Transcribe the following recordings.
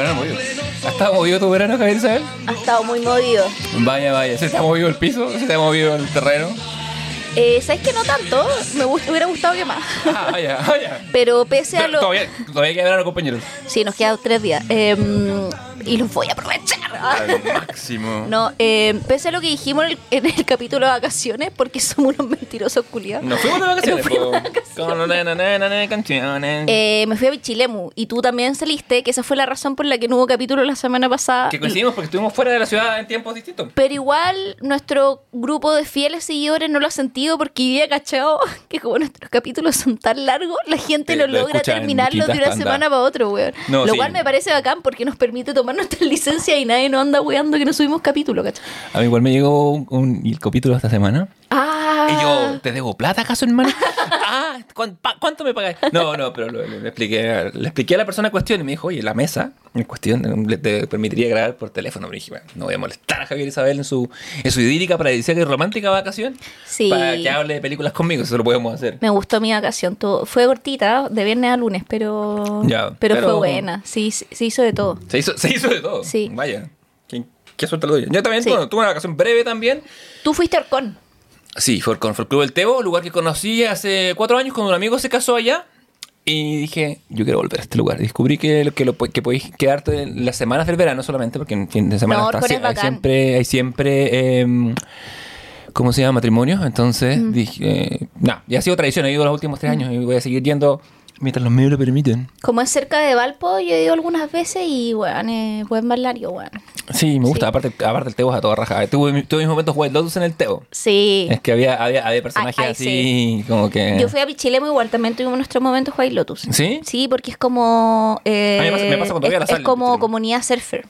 Verano movido. ¿Ha estado movido tu verano, Javier Isabel? Ha estado muy movido. Vaya, vaya. ¿Se te ha movido el piso? ¿Se te ha movido el terreno? Eh, ¿Sabes que no tanto? Me gust- hubiera gustado que más. Ah, vaya, vaya. Pero pese a lo... Todavía, todavía queda verano, compañeros. Sí, nos quedan tres días. Em, y los voy a aprovechar. Al máximo. No, em, pese a lo que dijimos en el, en el capítulo de vacaciones, porque somos unos mentirosos culiados. Nos fuimos de vacaciones. Fuimos de. Eh, me fui a Bichilemu y tú también saliste, que esa fue la razón por la que no hubo capítulo la semana pasada. que coincidimos porque estuvimos fuera de la ciudad en tiempos distintos. Pero igual nuestro grupo de fieles seguidores no lo ha sentido porque había cachado que como nuestros capítulos son tan largos, la gente Eh, no lo logra terminarlo de una semana para otro, weón. No, lo sí. cual me parece bacán porque nos permite tomar nuestra licencia y nadie nos anda weando que no subimos capítulo, ¿cachai? A mí igual me llegó un, un- el capítulo esta semana. Ah, Y yo, ¿te debo plata acaso, hermano? ah, ¿cuán- pa- ¿cuánto me pagáis? No, no, pero lo- le, expliqué, le expliqué a la persona en cuestión y me dijo, oye, la mesa en cuestión le- te permitiría grabar por teléfono. Me dije, bueno, no voy a molestar a Javier Isabel en su, en su idílica, paradisíaca y romántica vacación Sí. para que hable de películas conmigo, eso lo podemos hacer. Me gustó mi vacación. todo- Fue cortita, de viernes a lunes, pero, Ya, pero, pero- fue buena. Sí, se hizo de todo. Se hizo, se hizo de todo. Sí. Vaya, qué, qué suerte lo doy. Yo también Sí. bueno, tuve una vacación breve también. Tú fuiste Orcón. Sí, fue con Club del Tebo, lugar que conocí hace cuatro años cuando un amigo se casó allá. Y dije, yo quiero volver a este lugar. Descubrí que, lo- que, lo, que podéis quedarte en las semanas del verano solamente, porque en fin de semana No, está- es hay siempre, hay siempre em, ¿cómo se llama? Matrimonio. Entonces Mm. dije, eh, no, ya ha sido tradición, he ido los últimos tres años y voy a seguir yendo mientras los medios lo permiten. Como es cerca de Valpo, yo he ido algunas veces y, weón, es buen balneario, weón. Sí, me gusta. Sí. Aparte, aparte el Tebo es a toda raja. Tuve, tuve mis momentos White Lotus en el Tebo. Sí. Es que había, había, había personajes Ay, ay, así, como que... Yo fui a Pichilemu igual, también tuvimos nuestros momentos White Lotus. ¿Sí? Sí, porque es como... eh, A mí me pasa- me pasa cuando voy a la es, como comunidad surfer.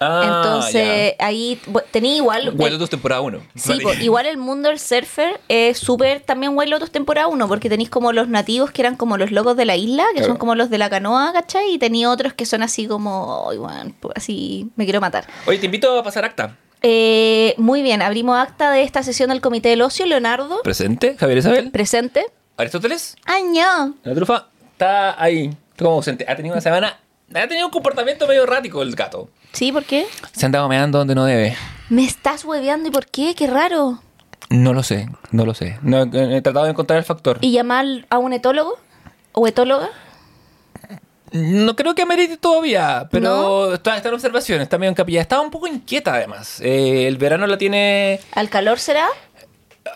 Ah, Entonces, ahí tenía igual... White eh, Lotus temporada 1. Sí, po, igual el mundo del surfer es súper también White Lotus temporada 1, porque tenéis como los nativos que eran como los locos de la isla, que Claro. son como los de la canoa, ¿cachai? Y tenía otros que son así como, "Ay, weón, pues, así me quiero matar. Oye, te invito a pasar acta. Eh, muy bien, abrimos acta de esta sesión del Comité del Ocio, Leonardo, Presente, Javier Isabel. presente. Aristóteles. ¡Año! La trufa está ahí. Está como ausente. Ha tenido una semana. Ha tenido un comportamiento medio errático el gato. ¿Sí? ¿Por qué? Se ha andado meando donde no debe. ¿Me estás hueveando y por qué? ¡Qué raro! No lo sé, no lo sé. No, he he tratado de encontrar el factor. ¿Y llamar a un etólogo? ¿O etóloga? No creo que amerite todavía, pero ¿No? está, está en observación, está medio en capilla. Estaba un poco inquieta además. Eh, el verano la tiene. ¿Al calor será?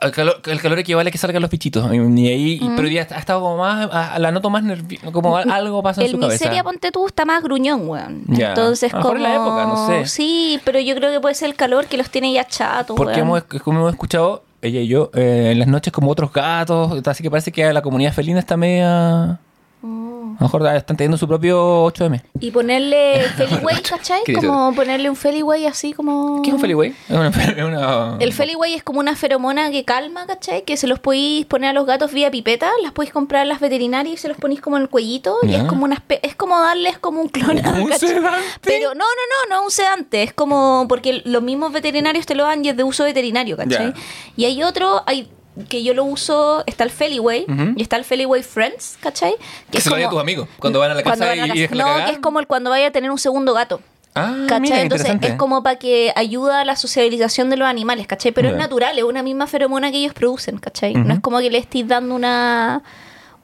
El calor, el calor equivale a que salgan los bichitos. Ni ahí, Mm. Pero ya ha estado como más. a- la noto más nerviosa. Como al- algo pasa en El su cabeza. miseria, ponte tú, está más gruñón, weón. Ya. Entonces, A lo mejor como... la época, no sé. Sí, pero yo creo que puede ser el calor que los tiene ya chatos, Porque weón. hemos, como hemos escuchado, ella y yo, eh, en las noches como otros gatos, así que parece que la comunidad felina está media... Oh. A lo mejor están teniendo su propio 8M. Y ponerle Feliway, ¿cachai? Como ponerle un Feliway así como... ¿Qué es un Feliway? Una... una- El Feliway es como una feromona que calma, ¿cachai? Que se los podéis poner a los gatos vía pipeta, las podéis comprar en las veterinarias y se los ponéis como en el cuellito y es como una espe- es como darles como un clonado, ¿Como un ¿cachai? sedante? Pero no, no, no, no un sedante, es como porque los mismos veterinarios te lo dan y es de uso veterinario, ¿cachai? Y hay otro, hay que yo lo uso, está el Feliway y está el Feliway Friends, ¿cachai? Que se lo den a tus amigos cuando van a la casa a y, la y casa. dejan la No, que es como el cuando vaya a tener un segundo gato. Ah, ¿Cachai? mira, Entonces es como para que ayuda a la socialización de los animales, ¿cachai? Pero es natural, es una misma feromona que ellos producen, ¿cachai? No es como que le estéis dando una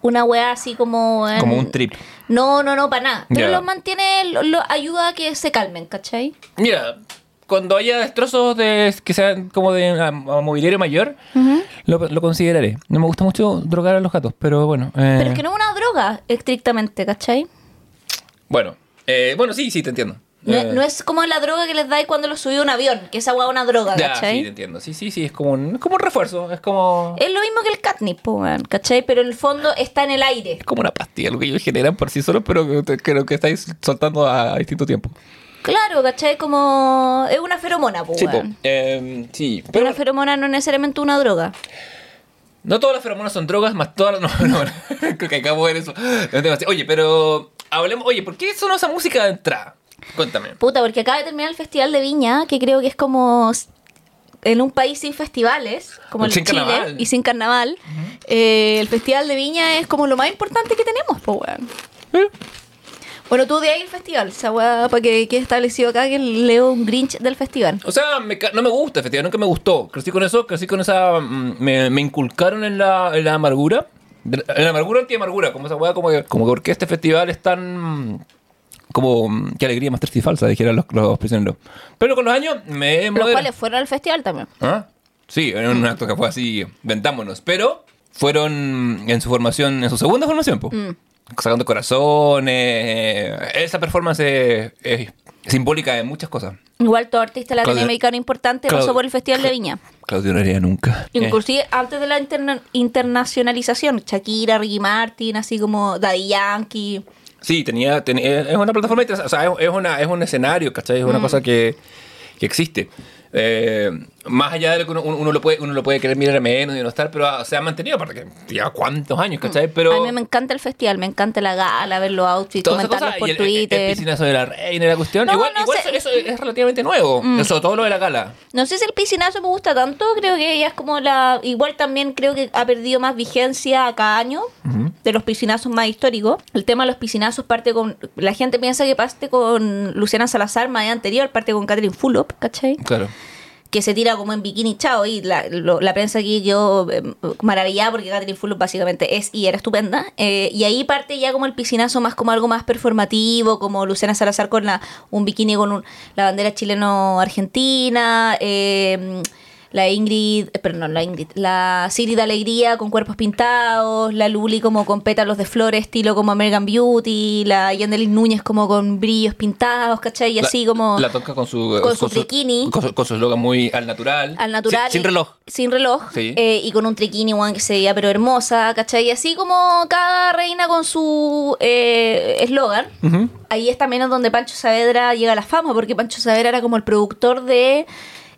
una weá así como... en- Como un trip. No, no, no, para nada. Pero Ya. los mantiene, lo, lo- ayuda a que se calmen, ¿cachai? Mira, cuando haya destrozos de, que sean como de mobiliario mayor, lo, lo consideraré. No me gusta mucho drogar a los gatos, pero bueno. eh, Pero es que no es una droga, estrictamente, ¿cachai? Bueno, eh, bueno, sí, sí, te entiendo. No, Eh, no es como la droga que les dais cuando los subí a un avión, que esa es una droga, Ya, ¿cachai? sí, te entiendo. Sí, sí, sí, es como un, es como un refuerzo. Es como, Es lo mismo que el catnip, ¿cachai? Pero en el fondo está en el aire. es como una pastilla, lo que ellos generan por sí solos, pero que creo que estáis soltando a, distinto tiempo. Claro, ¿cachai? Como... Es una feromona, po, Sí, po. Eh, sí, Pero una feromona no es necesariamente una droga. no todas las feromonas son drogas, más todas las... No, no, creo que acabo de ver eso. Oye, pero hablemos... Oye, ¿por qué sonó esa música de entrada? Cuéntame. Puta, porque acaba de terminar el Festival de Viña, que creo que es como en un país sin festivales, como el Sin Chile, carnaval. y sin carnaval. eh, el Festival de Viña es como lo más importante que tenemos, po, weón. ¿Eh? Bueno, tú de ahí el festival, esa weá, para que quede establecido acá que leo un Grinch del festival. O sea, me ca- no me gusta, efectivamente, nunca me gustó. Crecí con eso, crecí con esa. mm, Me, me inculcaron en la, en la amargura. De- En la amargura anti-amargura, como esa weá, como que, como que porque este festival es tan. mm, Como. mm, Qué alegría más triste y falsa, dijeran los, los prisioneros. Pero con los años me Los cuales fueron al festival también. ¿Ah? Sí, en un acto que fue así, ventámonos. Pero fueron en su formación, en su segunda formación, pues. Sacando corazones. eh, Esa performance es, es simbólica de muchas cosas. Igual todo artista latinoamericano importante Claudio- pasó por el Festival de Viña. Claudio no haría nunca. Eh, Inclusive antes de la interna- internacionalización, Shakira, Ricky Martin, así como Daddy Yankee. Sí, tenía, tenía- es una plataforma, interesante, o sea, es, una, es un escenario, ¿cachai? Es una cosa que, que existe. Eh, más allá de lo que uno, uno lo puede, uno lo puede querer mirar menos y no estar, pero se ha mantenido, aparte que lleva cuántos años, ¿cachai? Pero A mí me encanta el festival, me encanta la gala, ver los outfits, comentarlos por y el, el- el Twitter. piscinazo de la reina y la cuestión, No, igual, no igual sé. Mm. eso, eso es relativamente nuevo, sobre todo lo de la gala. No sé si el piscinazo me gusta tanto, creo que ella es como la... Igual también creo que ha perdido más vigencia a cada año de los piscinazos más históricos. El tema de los piscinazos parte con... La gente piensa que parte con Luciana Salazar más anterior, parte con Catherine Fulop, ¿cachai? Claro. Que se tira como en bikini chao y la, lo- la prensa aquí yo eh, maravillada porque Catherine Fulop básicamente es y era estupenda Eh, y ahí parte ya como el piscinazo más como algo más performativo como Luciana Salazar con la, un bikini con un- la bandera chileno-argentina eh, la Ingrid, eh, pero no la Ingrid, la Sigrid Alegría con cuerpos pintados, la Luli como con pétalos de flores, estilo como American Beauty, la Yandelin Núñez como con brillos pintados, ¿cachai? Y La- así como... La toca con su... con su triquini. Con su, con eslogan muy al natural. al natural. Sin, sin reloj. Sin reloj. Sí. eh, y con un triquini, weón, que se veía pero hermosa, ¿cachai? Y así como cada reina con su eh, eslogan. Ujú. Ahí es también donde Pancho Saavedra llega a la fama, porque Pancho Saavedra era como el productor de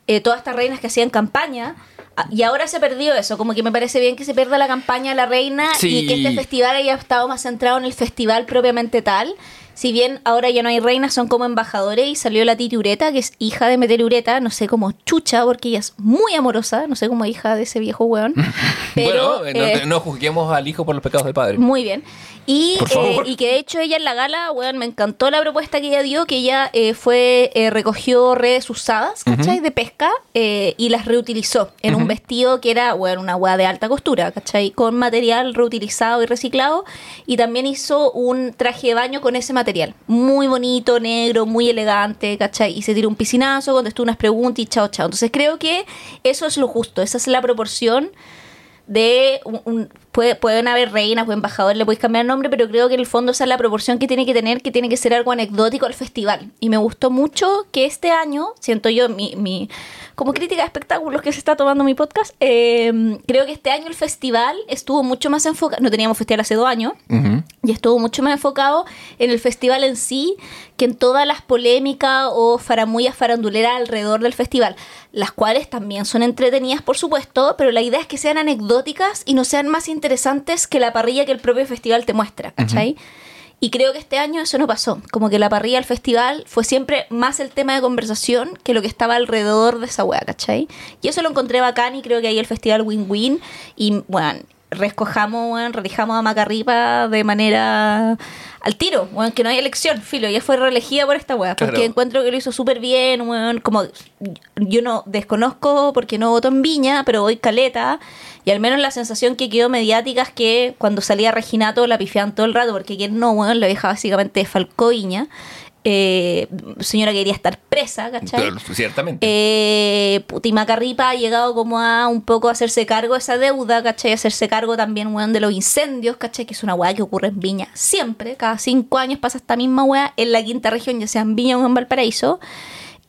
eh, todas estas reinas que hacían campaña. Ah, Y ahora se perdió eso, como que me parece bien que se pierda la campaña de la reina Sí. y que este festival haya estado más centrado en el festival propiamente tal. Si bien ahora ya no hay reinas, son como embajadores y salió la Titi Ureta, que es hija de Meter Ureta, no sé cómo chucha, porque ella es muy amorosa, no sé cómo hija de ese viejo weón. Pero, bueno, eh, no, no juzguemos al hijo por los pecados del padre. muy bien. Y, eh, y que de hecho ella en la gala, weón, me encantó la propuesta que ella dio, que ella eh, fue, eh, recogió redes usadas, ¿cachai? De pesca y las reutilizó en un vestido que era, weón, una weá de alta costura, ¿cachai? Con material reutilizado y reciclado. Y también hizo un traje de baño con ese material. Muy bonito, negro, muy elegante, ¿cachai? Y se tiró un piscinazo, contestó unas preguntas y chao, chao. Entonces creo que eso es lo justo, esa es la proporción de un, un- puede- pueden haber reinas o embajadores, le podéis cambiar el nombre, pero creo que en el fondo esa es la proporción que tiene que tener, que tiene que ser algo anecdótico al festival. Y me gustó mucho que este año, siento yo, mi, mi como crítica de espectáculos que se está tomando mi podcast, eh, creo que este año el festival estuvo mucho más enfocado, no teníamos festival hace dos años, Ujú. y estuvo mucho más enfocado en el festival en sí que en todas las polémicas o faramullas faranduleras alrededor del festival, las cuales también son entretenidas, por supuesto, pero la idea es que sean anecdóticas y no sean más interesantes que la parrilla que el propio festival te muestra, ¿cachai? Y creo que este año eso no pasó. Como que la parrilla del festival fue siempre más el tema de conversación que lo que estaba alrededor de esa weá, ¿cachai? Y eso lo encontré bacán y creo que ahí el festival win-win. Y bueno, rescojamos, bueno, relijamos a Macarripa de manera al tiro, bueno, que no hay elección, filo, ya fue reelegida por esta weá, porque Claro. encuentro que lo hizo súper bien, weón, como yo no desconozco porque no voto en Viña, pero voy caleta, y al menos la sensación que quedó mediática es que cuando salía Reginato la pifiaban todo el rato, porque quien no, weón, la vieja básicamente falcó Viña, eh, señora quería estar presa, ¿cachai? Pero, ciertamente. Eh, puta, y Macarripa ha llegado como a un poco a hacerse cargo de esa deuda, ¿cachai? A hacerse cargo también, weón, de los incendios, ¿cachai? Que es una weá que ocurre en Viña siempre. Cada cinco años pasa esta misma weá en la quinta región, ya sea en Viña o en Valparaíso.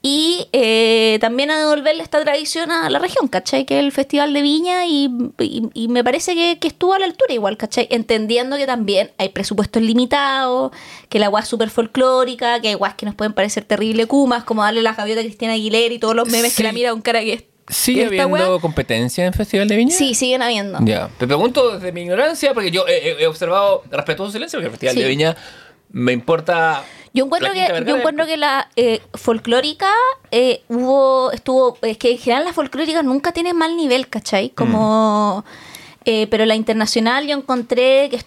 Y eh, también a devolverle esta tradición a la región, ¿cachai? Que es el Festival de Viña y, y- y me parece que, que estuvo a la altura igual, ¿cachai? Entendiendo que también hay presupuestos limitados, que la guas es súper folclórica, que hay guas que nos pueden parecer terrible kumas, como darle la gaviota a Cristina Aguilera y todos los memes Sí. que la mira con cara que es... ¿Sigue habiendo wea- competencia en Festival de Viña? Sí, siguen habiendo. Ya. Te pregunto desde mi ignorancia, porque yo he, he- he observado respetuoso silencio, porque el Festival Sí. de Viña me importa. Yo encuentro que, yo encuentro que la eh, folclórica eh, hubo, estuvo, es que en general las folclóricas nunca tienen mal nivel, ¿cachai? Como, Mm. eh, pero la internacional yo encontré que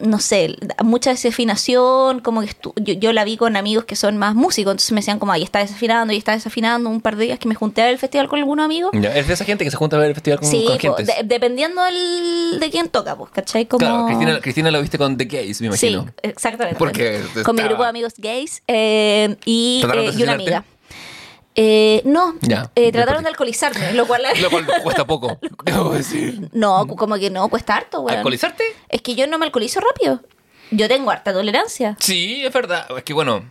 no sé, mucha desafinación, como que estu- yo, yo la vi con amigos que son más músicos, entonces me decían como, ahí está desafinando, y está desafinando, un par de días que me junté a ver el festival con algunos amigos. Ya, Es de esa gente que se junta a ver el festival con, Sí, con gente. de- dependiendo del- de quién toca, pues, ¿cachai? Como... Claro, Cristina, Cristina lo viste con The Gays, me Sí, imagino. exactamente. Porque Con mi grupo de amigos gays eh, y, ¿Trataron de eh, y una amiga. Eh, no, Ya, eh, trataron de alcoholizarme, lo cual... Lo cual cuesta poco. Debo decir. No, como que no, cuesta harto, weón. ¿Alcoholizarte? Es que yo no me alcoholizo rápido. Yo tengo harta tolerancia. Sí, es verdad. Es que bueno.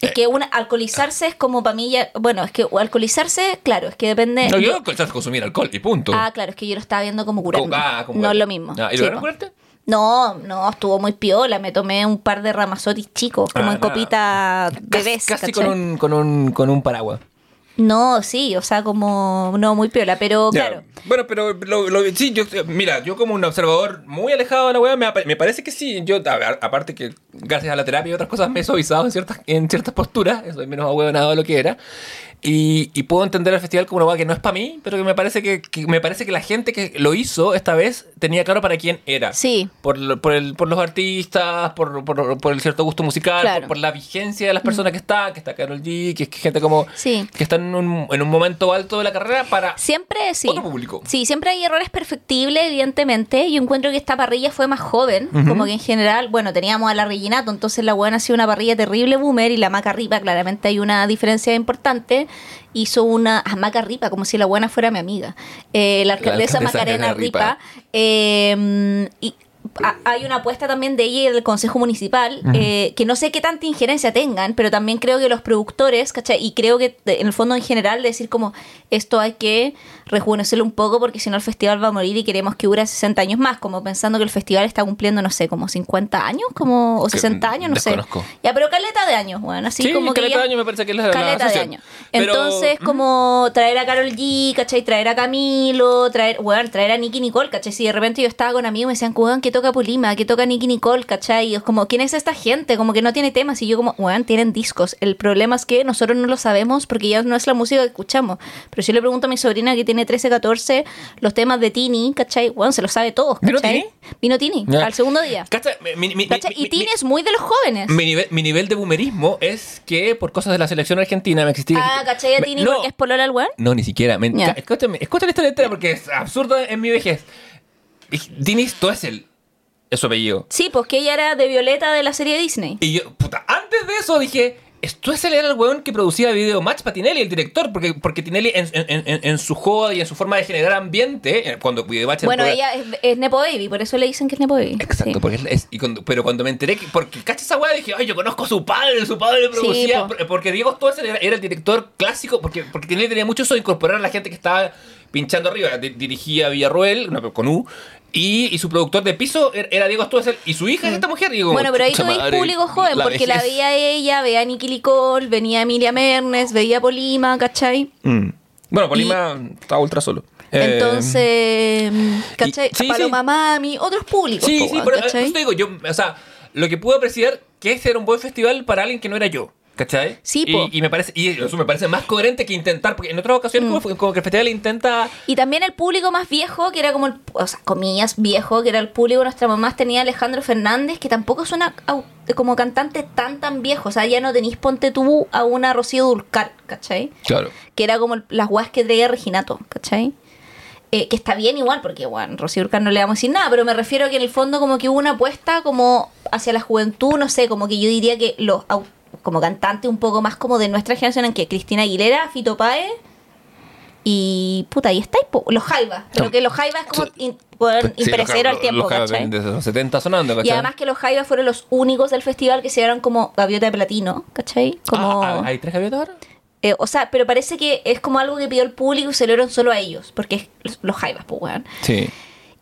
Es que una, alcoholizarse es como para mí ya... Bueno, es que alcoholizarse, claro, es que depende... No, yo alcoholizarse consumir alcohol y punto. ah, claro, es que yo lo estaba viendo como curarme. Ah, como no es lo mismo. Ah, ¿Y lograron curarte? No, no, estuvo muy piola. Me tomé un par de ramazotis chicos, como Ah, en copita Casi- bebés. Casi con un, con, un, con un paraguas. No, sí, o sea, como... No, muy piola, pero claro. Bueno, pero lo, lo- sí, yo, mira, yo como un observador muy alejado de la web, me, me parece que sí. Yo, a aparte que gracias a la terapia y otras cosas me he suavizado en ciertas, en ciertas posturas, soy menos ahueonado de lo que era. Y, y puedo entender el festival como una que no es para mí, pero que me parece que, que me parece que la gente que lo hizo esta vez tenía claro para quién era. Sí. Por, por, el, por los artistas, por, por, por el cierto gusto musical, Claro. por, la vigencia de las personas que están, que está Carol G, que es gente como Sí. que están en un, en un momento alto de la carrera para Siempre, sí. otro público. Sí, siempre hay errores perfectibles, evidentemente. Yo encuentro que esta parrilla fue más joven, como que en general, bueno, teníamos a la Reginato, entonces la buena ha sido una parrilla terrible boomer y la Maca Ripa, claramente hay una diferencia importante. Hizo una a Maca Ripa, como si la buena fuera mi amiga. Eh, la alcaldesa alcaldesa Macarena Ripa. Ripa. eh, y a- hay una apuesta también de ella y del Consejo Municipal, eh, que no sé qué tanta injerencia tengan, pero también creo que los productores, ¿cachai? Y creo que en el fondo en general decir como esto hay que rejuvenecerlo un poco porque si no el festival va a morir y queremos que dure 60 años más, como pensando que el festival está cumpliendo, no sé, como 50 años, como o Que 60 años, no desconozco. sé. Ya, pero caleta de años, bueno, así Sí, como que caleta ya- de años me parece que es la- la caleta de años. Pero, Entonces, como traer a Carol G, ¿cachai? Traer a Camilo, traer, bueno, traer a Nicky Nicole, ¿cachai? Si de repente yo estaba con amigos y me decían, weón, ¿qué toca Polima? ¿Qué toca Nicky Nicole? ¿cachai? Y es como, ¿quién es esta gente? Como que no tiene temas. Y yo como, weón, tienen discos. El problema es que nosotros no lo sabemos porque ya no es la música que escuchamos. Pero si yo le pregunto a mi sobrina que tiene 13, 14, los temas de Tini, ¿cachai? Weón, se los sabe todos, ¿Vino ¿cachai? Tini? Vino Tini, Ya. al segundo día. Cacha, mi- mi- ¿Cachai? mi- Y Tini mi- es muy de los jóvenes. Mi nivel, mi nivel de boomerismo es que por cosas de la selección argentina me existía. Ah, ¿cachai? A Me- Tini no, porque es polola al weón. no, ni siquiera. Me, ca- escúchame, escucha la historia entera porque es absurda en mi vejez. Dinis Toesel es su apellido. Sí, pues que ella era de Violeta de la serie Disney. Y yo, puta, antes de eso dije. Stoessel era el weón que producía video match para Tinelli, el director, porque, porque Tinelli en, en- en- en su joda y en su forma de generar ambiente, eh, cuando Video Match era Bueno, ella es, es Nepo Baby, por eso le dicen que es Nepo Baby. Exacto, Sí. porque es, es- y cuando- pero cuando me enteré que, porque caché esa weá dije, ay, yo conozco a su padre, su padre producía, po. por- porque Diego Stoessel era, era el director clásico, porque, porque Tinelli tenía mucho eso de incorporar a la gente que estaba pinchando arriba, Di- dirigía Villarroel, no, con U, y, y su productor de piso era, era Diego Stoessel, y su hija es esta mujer, y digo, Mm. Bueno, pero ahí madre, público joven, porque la veía ella, veía a Nicky Nicole, venía Emilia Mernes, veía Polima, ¿cachai? Mm. Bueno, Colima estaba ultra solo. Eh, Entonces, ¿cachai? y- sí, Paloma sí. Mami, otros públicos. Sí, po, sí, pero, eso te digo, yo, o sea, lo que pude apreciar que ese era un buen festival para alguien que no era yo. ¿Cachai? Sí, po. y, y me parece, y eso me parece más coherente que intentar, porque en otras ocasiones Mm. como, como que el festival intenta. Y también el público más viejo, que era como el, o sea, comillas, viejo, que era el público, nuestras mamás tenía a Alejandro Fernández, que tampoco es una como cantante tan tan viejo, o sea, ya no tenéis ponte tú a una Rocío Dulcar, ¿cachai? Claro. que era como las guas que traía Reginato, ¿cachai? Eh, que está bien igual, porque bueno, Rocío Urcar no le vamos a decir nada, pero me refiero a que en el fondo como que hubo una apuesta como hacia la juventud, no sé, como que yo diría que los au- como cantantes un poco más como de nuestra generación, en que Cristina Aguilera, Fito Páez y puta, ahí está, los Jaivas, pero que los Jaivas es como Sí. in- Sí, imperecero los- al tiempo, los Jaivas ¿cachai? Desde los 70 sonando, ¿cachai? Y además que los Jaivas fueron los únicos del festival que se dieron como gaviota de platino, ¿cachai? Como... Ah, ¿Hay tres gaviotas ahora? Eh, o sea, pero parece que es como algo que pidió el público y se lo dieron solo a ellos, porque es los- los jaivas, pues, weón. Sí.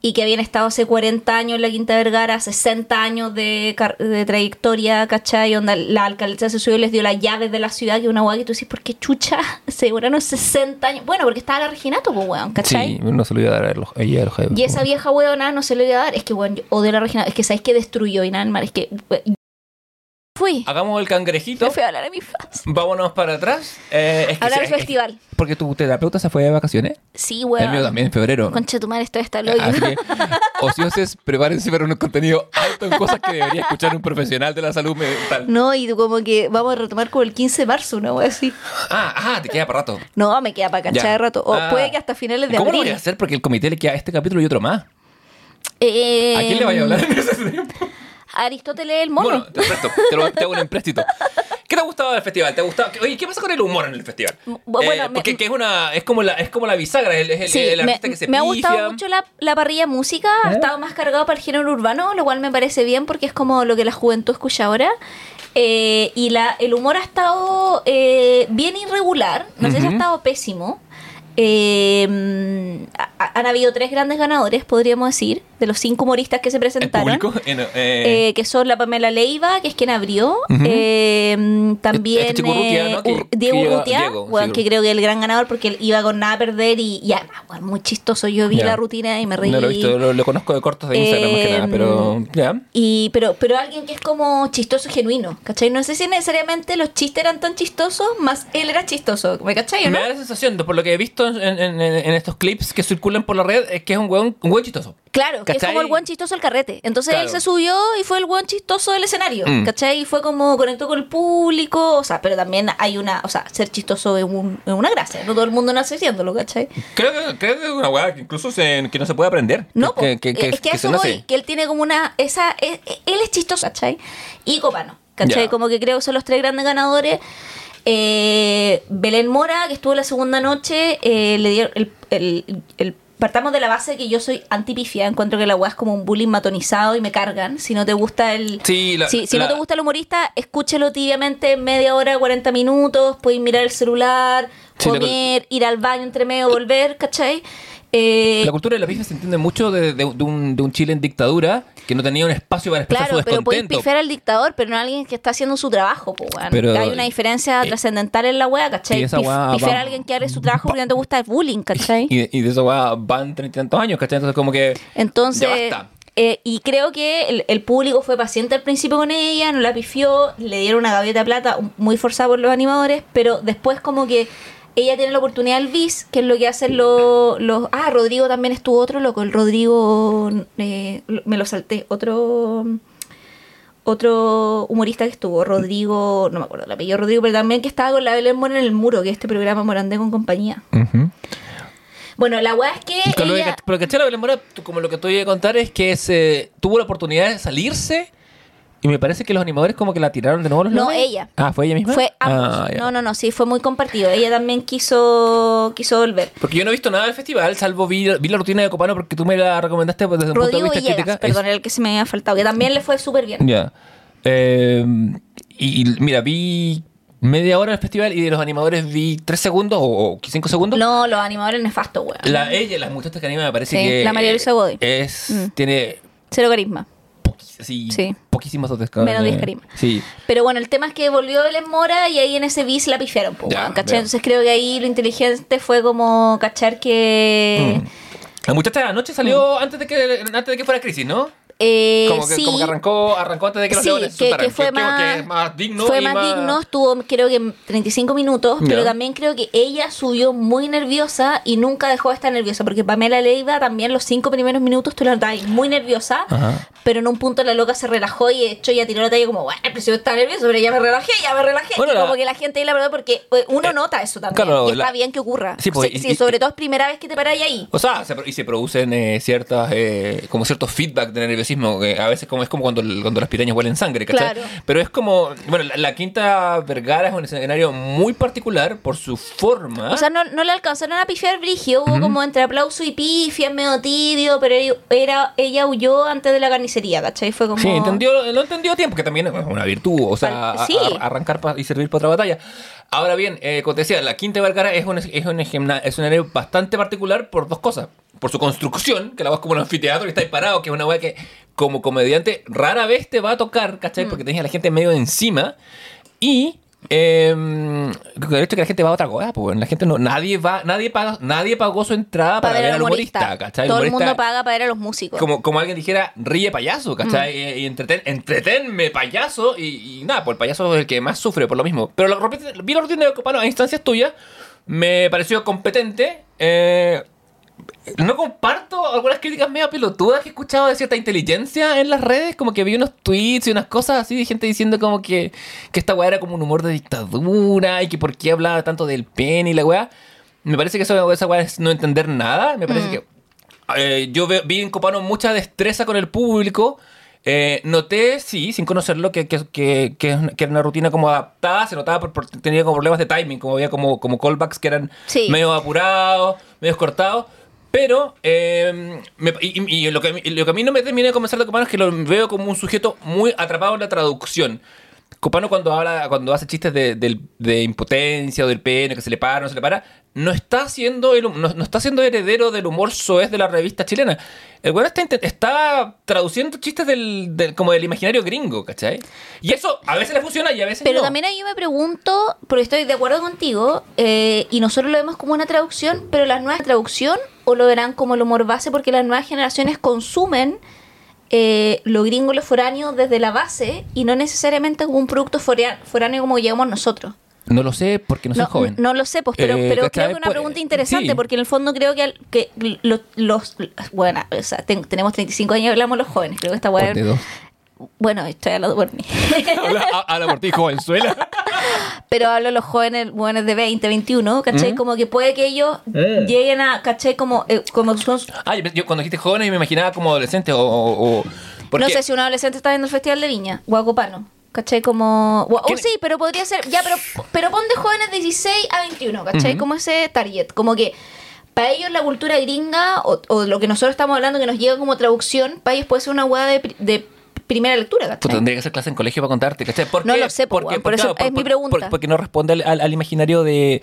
Y que habían estado hace 40 años en la Quinta Vergara, 60 años de, de trayectoria, ¿cachai? Onda, la alcaldesa se subió y les dio las llaves de la ciudad, que es una weá que tú dices, ¿por qué chucha? Se duraron 60 años. Bueno, porque estaba la Reginato, pues, weón, ¿cachai? Sí, no se lo iba a dar a los, ella a los. Y esa vieja weona no se le iba a dar. Es que, weón, yo odio a la Reginato. Es que, ¿sabes que destruyó Inalmar? Es que, Fui. Hagamos el cangrejito. Me fui a hablar a mis fans. Vámonos para atrás. Eh, es que Hablar del es- festival. Porque tu terapeuta se fue de vacaciones. Sí, weón. El mío también en febrero. Concha tu madre, esto está loco. Así que, ocioses, prepárense para un contenido alto en cosas que debería escuchar un profesional de la salud mental. No, y como que vamos a retomar como el 15 de marzo, una wea así. Ah, ah, te queda para rato. No, me queda para cachar de rato. O Ah. puede que hasta finales de ¿Cómo lo abril. voy a hacer? Porque el comité le queda este capítulo y otro más. Eh, ¿A quién le vaya a hablar en ese tiempo? Aristóteles el mono. Bueno, te presto, te, lo, te hago un empréstito. ¿Qué te ha gustado del festival? ¿Te ha gustado? Oye, ¿qué pasa con el humor en el festival? Bu- bueno, Eh, me- porque que es una es como la es como la bisagra, es el, el- Sí, el me, artista que se me ha gustado mucho la, la parrilla música, ha ¿Eh? estado más cargado para el género urbano, lo cual me parece bien porque es como lo que la juventud escucha ahora. Eh, y la, el humor ha estado eh, bien irregular, no sé si ha estado pésimo. Ha- ha- han habido tres grandes ganadores, podríamos decir, de los cinco humoristas que se ¿El presentaron. público? En- eh, Eh, que son la Pamela Leiva, que es quien abrió. Eh, también Este chico Urrutia, eh, ¿no? Que- Ur- que Diego Urrutia, Diego, weón, sí, que creo que es el gran ganador porque él iba con nada a perder y, y además, weón, muy chistoso. Yo vi Ya. la rutina y me reí. no lo he visto, lo, lo conozco de cortos de Instagram más que nada, Eh, pero ya. Y, pero, pero alguien que es como chistoso genuino, ¿cachai? No sé si necesariamente los chistes eran tan chistosos, más él era chistoso, ¿me cachai o no? Me da la sensación, de- por lo que he visto en, en- en- en estos clips que circulan por la red, es que es un hueón, un hueón chistoso. Claro, que es como el buen chistoso del carrete. Entonces él se subió y fue el buen chistoso del escenario, Mm. ¿cachai? Y fue como conectó con el público, o sea, pero también hay una, o sea, ser chistoso es, un- es una gracia, no todo el mundo nace siéndolo, ¿cachai? Creo que, creo que es una hueá que incluso se- que no se puede aprender. No, que, que, que, es que, eso voy, que él tiene como una, esa, e- e- él es chistoso, ¿cachai? Y Copano, ¿cachai? Como que creo que son los tres grandes ganadores. Eh, Belén Mora, que estuvo la segunda noche, eh, le dieron el, el- el- Partamos de la base que yo soy antipifia, encuentro que la weá es como un bullying matonizado y me cargan. Si no te gusta el. Sí, la- si si la- no te gusta el humorista, escúchelo tibiamente media hora, 40 minutos, puedes mirar el celular, Sí, la- comer, ir al baño entre medio, volver, ¿cachai? Eh, La cultura de la pifia se entiende mucho de, de- de un, de un Chile en dictadura que no tenía un espacio para expresar Claro, su pero podéis descontento. pifiar al dictador, pero no a alguien que está haciendo su trabajo. Pero- Hay una diferencia eh, trascendental en la wea, ¿cachai? esa Pif- wea pifiar a alguien que haga su trabajo porque no te gusta el bullying, ¿cachai? Y, y de eso va, van treinta y tantos años, ¿cachai? Entonces como que... Entonces, Ya basta. eh, y creo que el, el público fue paciente al principio con ella, no la pifió, le dieron una gaviota de plata muy forzada por los animadores, pero después como que ella tiene la oportunidad del bis, que es lo que hacen los... los ah, Rodrigo también estuvo otro loco, el Rodrigo, eh, me lo salté, otro... Otro humorista que estuvo, Rodrigo, no me acuerdo el apellido Rodrigo, pero también que estaba con la Belén Mora en el muro, que es este programa Morandé con compañía. Bueno, la weá es que Con lo de ella... que- Pero. La Belén Mora, como lo que te voy a contar es que se, tuvo la oportunidad de salirse y me parece que los animadores como que la tiraron de nuevo los No, ella. Ah, ¿fue ella misma? Fue. Ah, ya. no, no, no, sí, fue muy compartido. Ella también quiso, quiso volver. Porque yo no he visto nada del festival, salvo vi, vi la rutina de Copano porque tú me la recomendaste pues, desde un punto de vista Villegas, crítica. perdón, era el que se me había faltado, que también le fue súper bien. Ya. Eh, y, y mira, vi media hora del festival y de los animadores vi tres segundos o, o cinco segundos. No, los animadores nefastos, weón. La, ella, las muchachas que animan me parece Sí, que... la María Luisa Godoy. Es, Mm. tiene Cero carisma. Así, Sí. poquísimas. Menos diez carisma. Sí. Pero bueno, el tema es que volvió Belén Mora y ahí en ese bis la pifiaron, po, Ya, ¿cachai? Entonces creo que ahí lo inteligente fue como cachar que... Mm. La muchacha de anoche salió antes, de que, antes de que fuera crisis, ¿no? Eh, Como que, sí, como que arrancó, arrancó antes de que los Sí, leones que, que fue más, que es más digno. fue más digno, estuvo creo que 35 minutos, pero también creo que ella subió muy nerviosa y nunca dejó de estar nerviosa, porque Pamela Leiva también los cinco primeros minutos tú la notabas muy nerviosa, Ajá. pero en un punto la loca se relajó y de hecho ya tiró la talla como, bueno, pero si yo estaba nervioso, pero ya me relajé, ya me relajé. Bueno, y la- como que la gente ahí la verdad, porque eh, uno Eh, nota eso también, claro, y está la- bien que ocurra. Sí, pues, y- sí, y- sobre todo es primera vez que te paráis ahí. O sea, y se producen eh, ciertas, eh, como ciertos feedback de nerviosismo, que a veces como es como cuando, cuando las pirañas huelen sangre, ¿cachai? Claro. Pero es como, bueno, la, la Quinta Vergara es un escenario muy particular por su forma. O sea, no, no le alcanzaron a pifiar brigio, hubo como entre aplauso y pifia, medio tibio, pero ella, era, ella huyó antes de la carnicería, ¿cachai? Fue como... Sí, entendió, lo entendió a tiempo, que también es una virtud, o sea, Al- a- sí. a- arrancar y servir para otra batalla. Ahora bien, eh, como te decía, la Quinta Vergara es un, es un, gimna- es un escenario bastante particular por dos cosas. Por su construcción, que la vas como un anfiteatro y está ahí parado, que es una weá que como comediante rara vez te va a tocar, ¿cachai? Mm. Porque tenés a la gente medio encima. Y Eh, el hecho que la gente va a otra cosa, pues la gente no, nadie va, nadie paga, nadie pagó su entrada para, ver al humorista, ¿cachai? Todo el humorista- mundo paga para ver a los músicos. Como, como alguien dijera, ríe payaso, ¿cachai? Mm. Y, y entreten, entretenme payaso. Y, y nada, pues el payaso es el que más sufre por lo mismo. Pero rutina- vi la rutina de Copano a instancias tuyas, me pareció competente. eh, no comparto algunas críticas medio pelotudas que he escuchado de cierta inteligencia en las redes. Como que vi unos tweets y unas cosas así de gente diciendo como que, que esta weá era como un humor de dictadura y que por qué hablaba tanto del pene y la weá. Me parece que eso, esa weá es no entender nada. Me parece Mm. que eh, yo ve- vi en Copano mucha destreza con el público. Eh, noté, sí, sin conocerlo, que, que, que, que, era una rutina como adaptada. Se notaba por, por- tenía como problemas de timing, como había como, como callbacks que eran Sí. medio apurados, medio cortados. Pero eh, me- y, lo, que, a mí- lo que a mí no me termina de convencer de Copano es que lo veo como un sujeto muy atrapado en la traducción. Copano cuando habla, cuando hace chistes de, de impotencia o del pene, que se le para, no se le para, no está siendo el, no, no está siendo heredero del humor soez de la revista chilena. El güey está, está traduciendo chistes del, del- como del imaginario gringo, ¿cachai? Y eso a veces le funciona y a veces Pero no. también ahí yo me pregunto, porque estoy de acuerdo contigo, eh, y nosotros lo vemos como una traducción, pero las nuevas traducción o lo verán como el humor base, porque las nuevas generaciones consumen eh, lo gringo, lo foráneo desde la base y no necesariamente un producto foráneo como llegamos nosotros. No lo sé porque no soy No, joven. no lo sé, pues, pero, Eh, pero creo que una Pues, pregunta interesante, sí. porque en el fondo creo que, al- que los, los- bueno, o sea, ten- tenemos 35 años y hablamos los jóvenes, creo que esta weá-. Bueno, estoy hablando por mí. habla, habla por ti, jovenzuela. pero hablo de los jóvenes, jóvenes de 20, 21, ¿cachai? Como que puede que ellos Mm. lleguen a, ¿cachai? Como, eh, como son, Ah, yo, cuando dijiste jóvenes me imaginaba como adolescente o... o- o- no sé si un adolescente está viendo el Festival de Viña, Guacopano. ¿Cachai? Como. O ¿Quién- sí, pero podría ser. Ya, pero, pero pon de jóvenes de 16 a 21, ¿cachai? Como ese target. Como que para ellos la cultura gringa o, o lo que nosotros estamos hablando que nos llega como traducción, para ellos puede ser una hueá de, de primera lectura, ¿cachai? tendría que hacer clase en colegio para contarte, ¿cachai? ¿Por No qué? lo sé, po, Porque- weón, por eso es mi pregunta. porque no responde al, al- al imaginario de,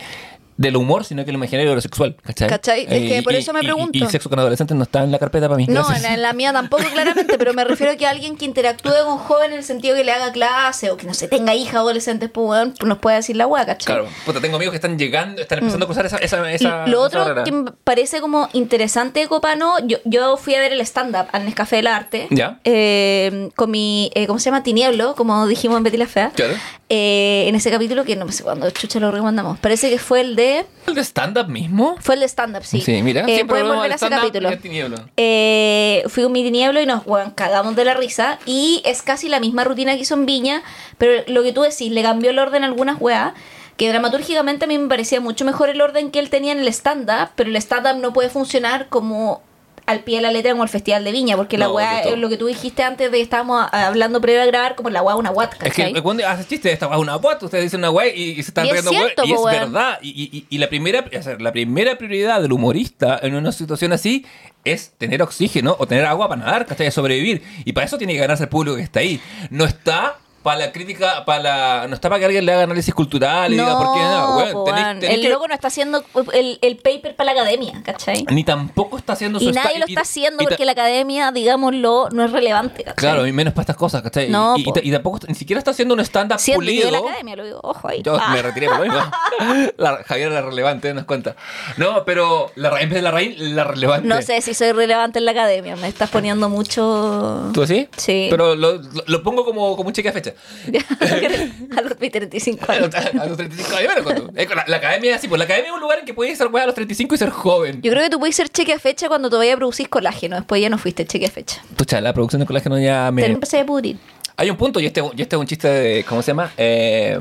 del humor, sino que el imaginario lo sexual, ¿cachai? ¿Cachai? Es que por eso me y- pregunto. Y, sexo con adolescentes no está en la carpeta para mí. No, en la, en la mía tampoco, claramente, pero me refiero a que alguien que interactúe con jóvenes en el sentido que le haga clase o que no se tenga hija adolescentes, pues, weón, nos puede decir la hueá, ¿cachai? Claro, puta, tengo amigos que están llegando, están empezando a cruzar esa, esa, esa lo esa otro que me parece como interesante de Copano, yo, yo fui a ver el stand-up al Nescafé del Arte Ya. eh, con mi, eh, ¿cómo se llama? Tinieblo, como dijimos en Betty la Fea. Claro. Eh, en ese capítulo que no sé cuándo chucha lo recomendamos. Parece que fue el de. ¿El de stand-up mismo? Fue el de stand-up, sí. mira, Eh, siempre pueden volver a ese stand-up capítulo. Eh, fui con mi tinieblo y nos cagamos de la risa. Y es casi la misma rutina que hizo en Viña. Pero lo que tú decís, le cambió el orden a algunas weas. Que dramatúrgicamente a mí me parecía mucho mejor el orden que él tenía en el stand-up. Pero el stand-up no puede funcionar como al pie de la letra como el Festival de Viña. Porque la No, todo. es lo que tú dijiste antes de que estábamos hablando previo a grabar, como la wea una wat, Es que cuando hace chiste, esta weá es una guata, ustedes dicen una weá y, y se están es riendo weá, y es verdad. Y, y- y la primera o sea, la primera prioridad del humorista en una situación así es tener oxígeno o tener agua para nadar, ¿cachai? Sobrevivir. Y para eso tiene que ganarse el público que está ahí. No está para la crítica, para la, no está para que alguien le haga análisis cultural y diga por qué no, weón, po, tenés- weón. tenés el que- loco no está haciendo el, el paper para la academia, ¿cachai? ni tampoco está haciendo su Y nadie lo está haciendo y porque la academia, digámoslo, no es relevante, ¿cachai? Claro, y menos para estas cosas, ¿cachai? No, y, y- y tampoco, ni siquiera está haciendo un stand-up pulido. yo de la academia, lo digo, ojo ahí. Yo Ah. me retiré por lo mismo. La, Javier era relevante, nos cuenta. No, pero la, en vez de la raíz, la relevante. No sé si soy relevante en la academia, me estás poniendo mucho... ¿Tú sí? Sí. Pero lo, lo- lo pongo como, como un cheque a fecha. a los 35 A años. a los 35 años. bueno, cuando- eh, la, la academia es así, pues la academia es un lugar en que puedes ser weá a los 35 y ser joven. Yo creo que tú puedes ser cheque a fecha cuando todavía producís colágeno, después ya no fuiste cheque a fecha. Pucha, la producción de colágeno ya Te me... empecé a pudrir. Hay un punto, y este, y este es un chiste de... ¿Cómo se llama? Eh,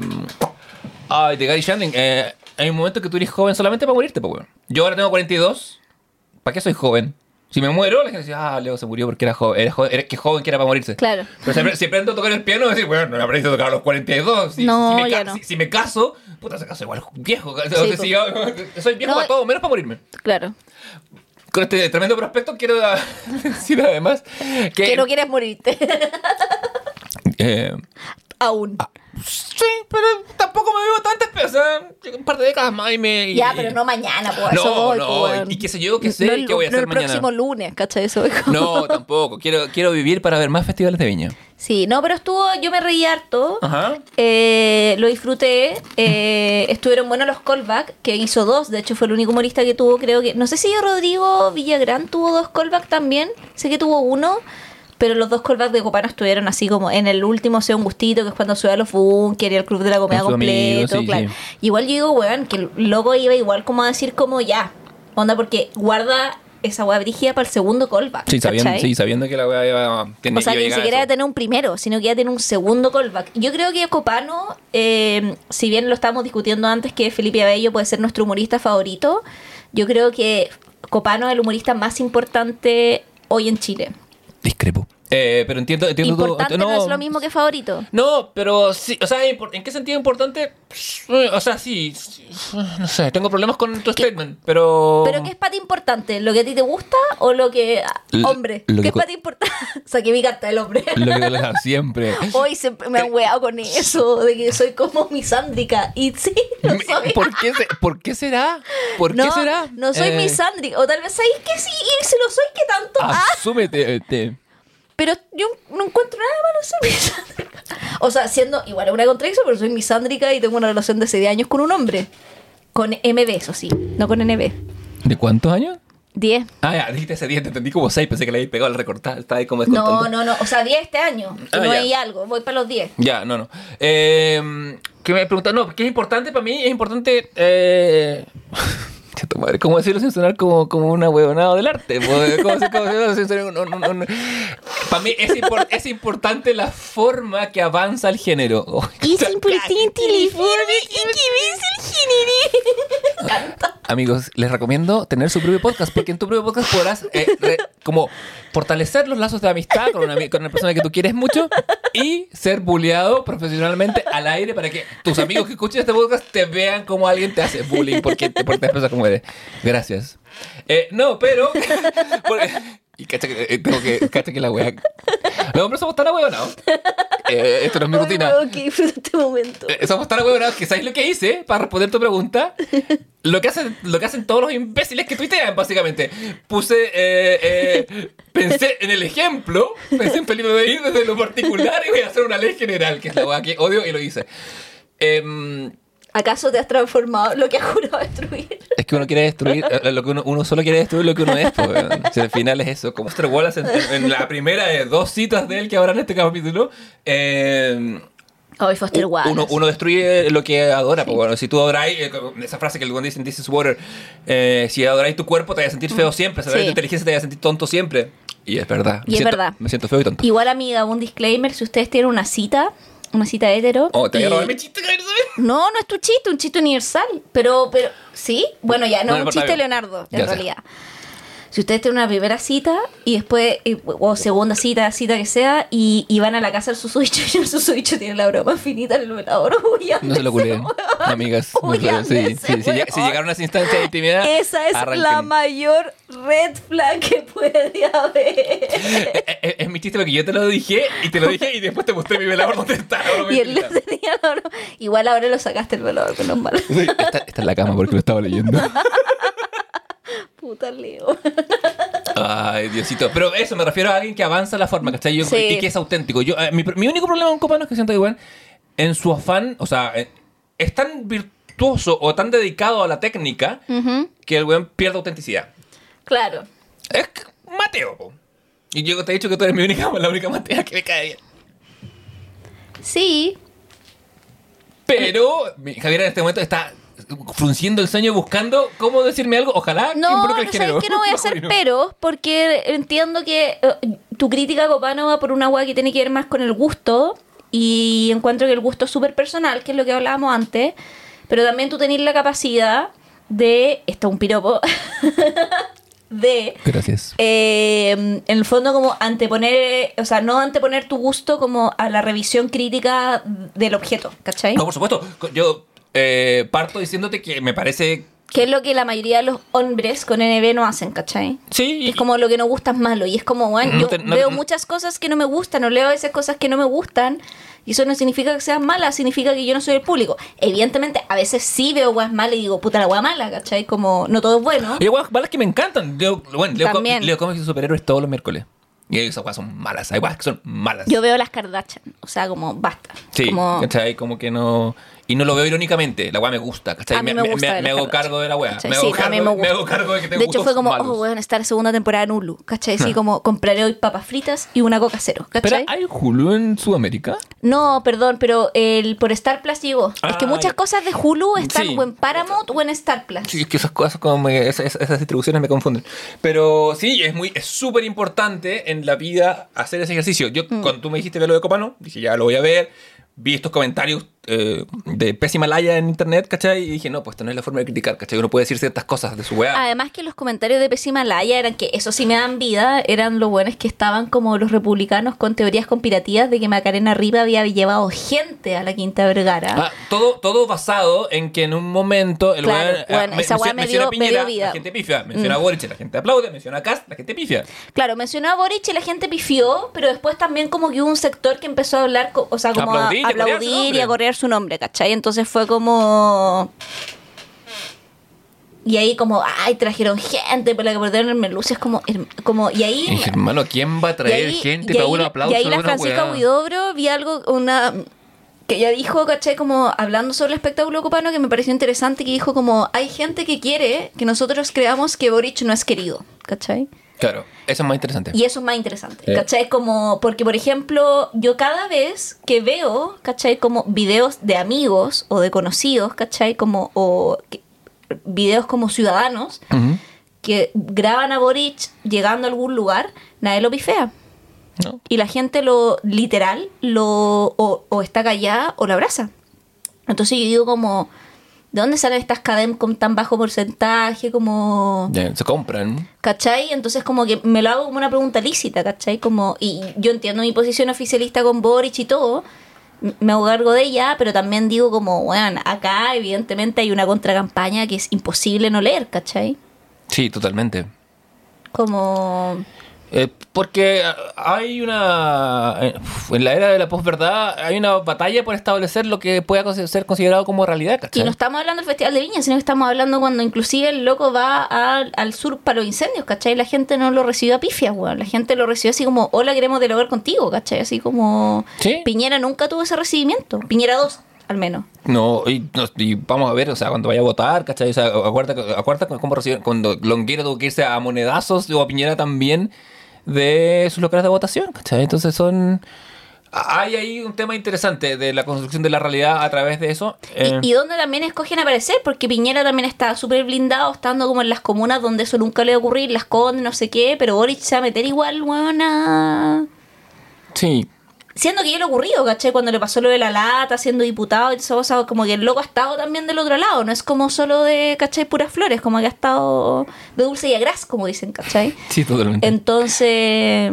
ay, de Gary Shandling. Eh, hay un momento que tú eres joven solamente para morirte, pues, weón. Yo ahora tengo 42. ¿Para qué soy joven? Si me muero, la gente dice, ah, Leo se murió porque era joven. Era, joven, era que joven que era para morirse. Claro. Pero siempre, si aprendo a tocar el piano, decir, bueno, no aprendí a tocar a los 42. Si, No, si me, ya no. si, si me caso, puta, se caso igual viejo. O sea, si yo, soy viejo No, para todo, menos para morirme. Claro. Con este tremendo prospecto quiero decir además que... Que no quieres morirte. eh, Aún. Sí, pero tampoco me vivo tantas pesas. un par de décadas más y me. y- Ya, pero no mañana, pues. eso No, voy, no, pues, y qué sé yo, qué sé, No el- qué voy a no hacer el mañana. próximo lunes, ¿cachai? Eso es como- No, tampoco. Quiero, quiero vivir para ver más festivales de viña. Sí, no, pero estuvo, yo me reí harto. Ajá. Eh, lo disfruté. eh, estuvieron buenos los callbacks, que hizo dos. De hecho, fue el único humorista que tuvo, creo que. No sé si Rodrigo Villagrán tuvo dos callbacks también. Sé que tuvo uno. Pero los dos callbacks de Copano estuvieron así como en el último sea un gustito, que es cuando sube a los bunkers y el club de la comedia amigo, completo, sí, claro. sí. Igual yo digo, weón, que el loco iba igual como a decir como ya. Onda, porque guarda esa weá brígida para el segundo callback. Sí, sabiendo, ¿cachai? sí, sabiendo que la weá iba, tenía, O sea, iba a que ni a siquiera eso. ya tener un primero, sino que ya tener un segundo callback. Yo creo que Copano, eh, si bien lo estábamos discutiendo antes que Felipe Abello puede ser nuestro humorista favorito, yo creo que Copano es el humorista más importante hoy en Chile. Nicht Eh, pero entiendo, entiendo Importante no, es lo mismo que favorito. No, pero sí, o sea, ¿en qué sentido importante? O sea, sí, sí, no sé, tengo problemas con tu statement, pero... ¿Pero qué es para ti importante? ¿Lo que a ti te gusta o lo que... L- hombre, lo ¿qué que es para ti importante? Saqué mi carta del hombre. Lo que claro, siempre. Hoy se me han weado con eso, de que soy como misándrica. Y sí, lo soy. ¿Por qué, se- ¿Por qué será? ¿Por no, qué será? no soy Eh, misándrica. O tal vez sabéis que sí, y se lo soy que tanto. Ah, Asúmete. te- pero yo no encuentro nada malo ser misándrica. O sea, siendo igual una contradicción, pero soy misándrica y tengo una relación de 6 años con un hombre. Con MB, eso sí, no con NB. ¿De cuántos años? 10. Ah, ya, dijiste ese 10, te entendí como 6, pensé que le habías pegado al recortar, estaba ahí como No, no, no. O sea, 10 este año. Que Ah, no ya. hay algo. Voy para los 10. Ya, no, no. Eh, ¿Qué me preguntan? No, ¿qué es importante para mí? Es importante. Eh... Cheto madre, ¿Cómo decirlo sin sonar como, como una huevonada del arte? ¿Cómo sin sonar- no, no, no. Para mí es, impor- es importante la forma que avanza el género. Oh, Es importante la forma en que ves el género. Amigos, les recomiendo tener su propio podcast porque en tu propio podcast podrás eh, re- como fortalecer los lazos de amistad con una, con una persona que tú quieres mucho y ser bulleado profesionalmente al aire para que tus amigos que escuchen este podcast te vean como alguien te hace bullying porque te portas como eres. Gracias. Eh, no, pero... porque- y cacha que, eh, tengo que, cacha que la wea... Los hombres somos tan ahueonados. Eh, esto no es mi Ay, rutina. weón, que disfruto este momento. Eh, Somos tan ahueonados que ¿sabes lo que hice para responder tu pregunta? Lo que hacen, lo que hacen todos los imbéciles que tuitean, básicamente. Puse, eh, eh, pensé en el ejemplo, pensé en Felipe Beir desde lo particular y voy a hacer una ley general, que es la hueá que odio y lo hice. Em, ¿Acaso te has transformado lo que has jurado destruir? es que uno quiere destruir, eh, lo que uno, uno solo quiere destruir lo que uno es. Pues. Si al final es eso. Como Foster Wallace en, en la primera de dos citas de él que habrá en este capítulo. em, Hoy Foster. Uno, uno destruye lo que adora. pues, bueno, si tú adoráis, eh, esa frase que el buen dice en This is Water, eh, si adoráis tu cuerpo te vas a sentir feo siempre, si adoráis Sí. tu inteligencia te vas a sentir tonto siempre. Y es verdad. Y Me es siento- verdad. Me siento feo y tonto. Igual, amiga, un disclaimer: si ustedes tienen una cita, una cita hetero. Oh, te voy a robar mi chiste. No, no es tu chiste, un chiste universal. Pero, pero, ¿sí? Bueno, ya, no, No, un chiste bien. Leonardo, en Ya realidad. Si ustedes tienen una primera cita y después, eh, o segunda cita, cita que sea, y, y van a la casa del susodicho y el susodicho tiene la broma finita en el velador, No se lo culen, amigas. No se lo- sí, sí, si, lleg- si llegaron a esa instancia de intimidad, Esa es arranquen. la mayor red flag que puede haber. Eh, eh, Es, mi chiste porque yo te lo dije y te lo dije y después te mostré mi velador donde está. Y él infinita. tenía la broma. Igual ahora lo sacaste el velador, menos mal. Sí, Está, está en la cama porque lo estaba leyendo. Puta Leo. Ay, Diosito. Pero eso, me refiero a alguien que avanza la forma, ¿cachai? Yo, Sí. Y que es auténtico. Yo, eh, mi, mi único problema con Copano es que siento que, bueno, en su afán, o sea, eh, es tan virtuoso o tan dedicado a la técnica que el weón pierde autenticidad. Claro. Es Mateo, po. Y yo te he dicho que tú eres mi única, la única Matea que me cae bien. Sí. Pero Javier en este momento está frunciendo el sueño buscando cómo decirme algo. Ojalá que No, no el sabes que no voy a hacer masculino. pero porque entiendo que eh, tu crítica Copano va por una weá que tiene que ver más con el gusto y encuentro que el gusto es súper personal, que es lo que hablábamos antes, pero también tú tenés la capacidad de, esto es un piropo, de Gracias. eh, en el fondo como anteponer, o sea, no anteponer tu gusto como a la revisión crítica del objeto, ¿cachai? No, por supuesto. Yo eh, parto diciéndote que me parece Que es lo que la mayoría de los hombres con NB no hacen, ¿cachai? Sí, Es como lo que no gusta es malo. Y es como, bueno, No yo te- no- veo no- muchas cosas que no me gustan, o leo a veces cosas que no me gustan. Y eso no significa que sean malas, significa que yo no soy el público. Evidentemente, a veces sí veo weas malas y digo, puta la wea mala, ¿cachai? Como, no todo es bueno. Hay weas malas que me encantan. Leo, bueno, leo, También. leo cómics de superhéroes todos los miércoles. Y esas weas son malas. Hay weas que son malas. Yo veo las Kardashian, o sea, como, basta. Sí, como, ¿cachai? Como que no. Y no lo veo irónicamente. La weá me gusta, ¿cachai? A mí me gusta me hago cargo de la weá. Me Sí, a mí me gusta. hago cargo de que tengo De hecho, fue como, malos. oh, bueno, estar segunda temporada en Hulu, ¿cachai? Así como, compraré hoy papas fritas y una coca cero, Pero hay Hulu en Sudamérica. No, perdón, pero el por Star Plus llegó. es que Ah, muchas cosas de Hulu están Sí. o en Paramount o en Star Plus. Sí, es que esas cosas como me- esas distribuciones me confunden. Pero sí, es muy es súper importante en la vida hacer ese ejercicio. Yo Mm. cuando tú me dijiste ver lo de Copano, dije ya lo voy a ver. Vi estos comentarios eh, de pésima laya en internet, ¿cachai? Y dije, no, pues esta no es la forma de criticar, ¿cachai? Uno puede decir ciertas cosas de su weá. Además que los comentarios de Pésima Laya eran que eso sí me dan vida, eran lo buenos que estaban como los republicanos con teorías conspirativas de que Macarena Riva había llevado gente a la Quinta Vergara. Ah, todo, todo basado en que en un momento el Claro, weón, ah, bueno, esa weá me dio- a me Piñera, dio vida. La gente pifia. Menciona Mm. a Boric, la gente aplaude. Menciona a Cast, la gente pifia. Claro, mencionó a Boric y la gente pifió, pero después también como que hubo un sector que empezó a hablar, o sea, como a Aplaudir y aplaudir a correr su nombre, ¿cachai? Entonces fue como... Y ahí como, ay, trajeron gente para que perdieron el Merlucio, es como, como, y ahí... Y hermano, ¿quién va a traer ahí- gente y para ahí- un aplauso? Y ahí de la Francisca? Huidobro vi algo, una que ella dijo, ¿cachai? Como hablando sobre el espectáculo copano que me pareció interesante, que dijo como, hay gente que quiere que nosotros creamos que Boric no es querido, ¿cachai? Claro, eso es más interesante. Y eso es más interesante, Eh. ¿cachai? Como, porque por ejemplo, yo cada vez que veo, ¿cachai? Como videos de amigos o de conocidos, ¿cachai? Como, o que- videos como ciudadanos que graban a Boric llegando a algún lugar, nadie lo pifea. ¿No? Y la gente lo, literal, lo, o, o está callada o lo abraza. Entonces yo digo como, ¿de dónde salen estas cadenas con tan bajo porcentaje? Como... Se compran. ¿Cachai? Entonces como que me lo hago como una pregunta lícita, ¿cachai? Como, y yo entiendo mi posición oficialista con Boric y todo, me hago cargo de ella, pero también digo como, bueno, acá evidentemente hay una contracampaña que es imposible no leer, ¿cachai? Sí, totalmente. Como... Eh, porque hay una. eh, En la era de la posverdad hay una batalla por establecer lo que pueda ser considerado como realidad, Y ¿cachai? no estamos hablando del Festival de Viña, sino que estamos hablando cuando inclusive el loco va al- al sur para los incendios, ¿cachai? La gente no lo recibió a pifias, weón. La gente lo recibió así como, hola, queremos dialogar contigo, ¿cachai? Así como... Sí. Piñera nunca tuvo ese recibimiento. Piñera 2, al menos. No, y, no, y vamos a ver, o sea, cuando vaya a votar, ¿cachai? O sea, acuérdate, acuérdate cómo recibieron, cuando Longuera tuvo que irse a monedazos, o a Piñera también, de sus locales de votación, ¿cachai? Entonces son... Hay ahí un tema interesante de la construcción de la realidad a través de eso. Eh, Y, y donde también escogen aparecer, porque Piñera también está súper blindado, estando como en las comunas donde eso nunca le va a ocurrir, las condes, no sé qué, pero Boric se va a meter igual, weón, a... sí, Siendo que ya le ocurrido, ¿cachai? Cuando le pasó lo de la lata, siendo diputado y todo eso, como que el loco ha estado también del otro lado, no es como solo de, ¿cachai? Puras flores, como que ha estado de dulce y a gras, como dicen, ¿cachai? sí, totalmente. Entonces,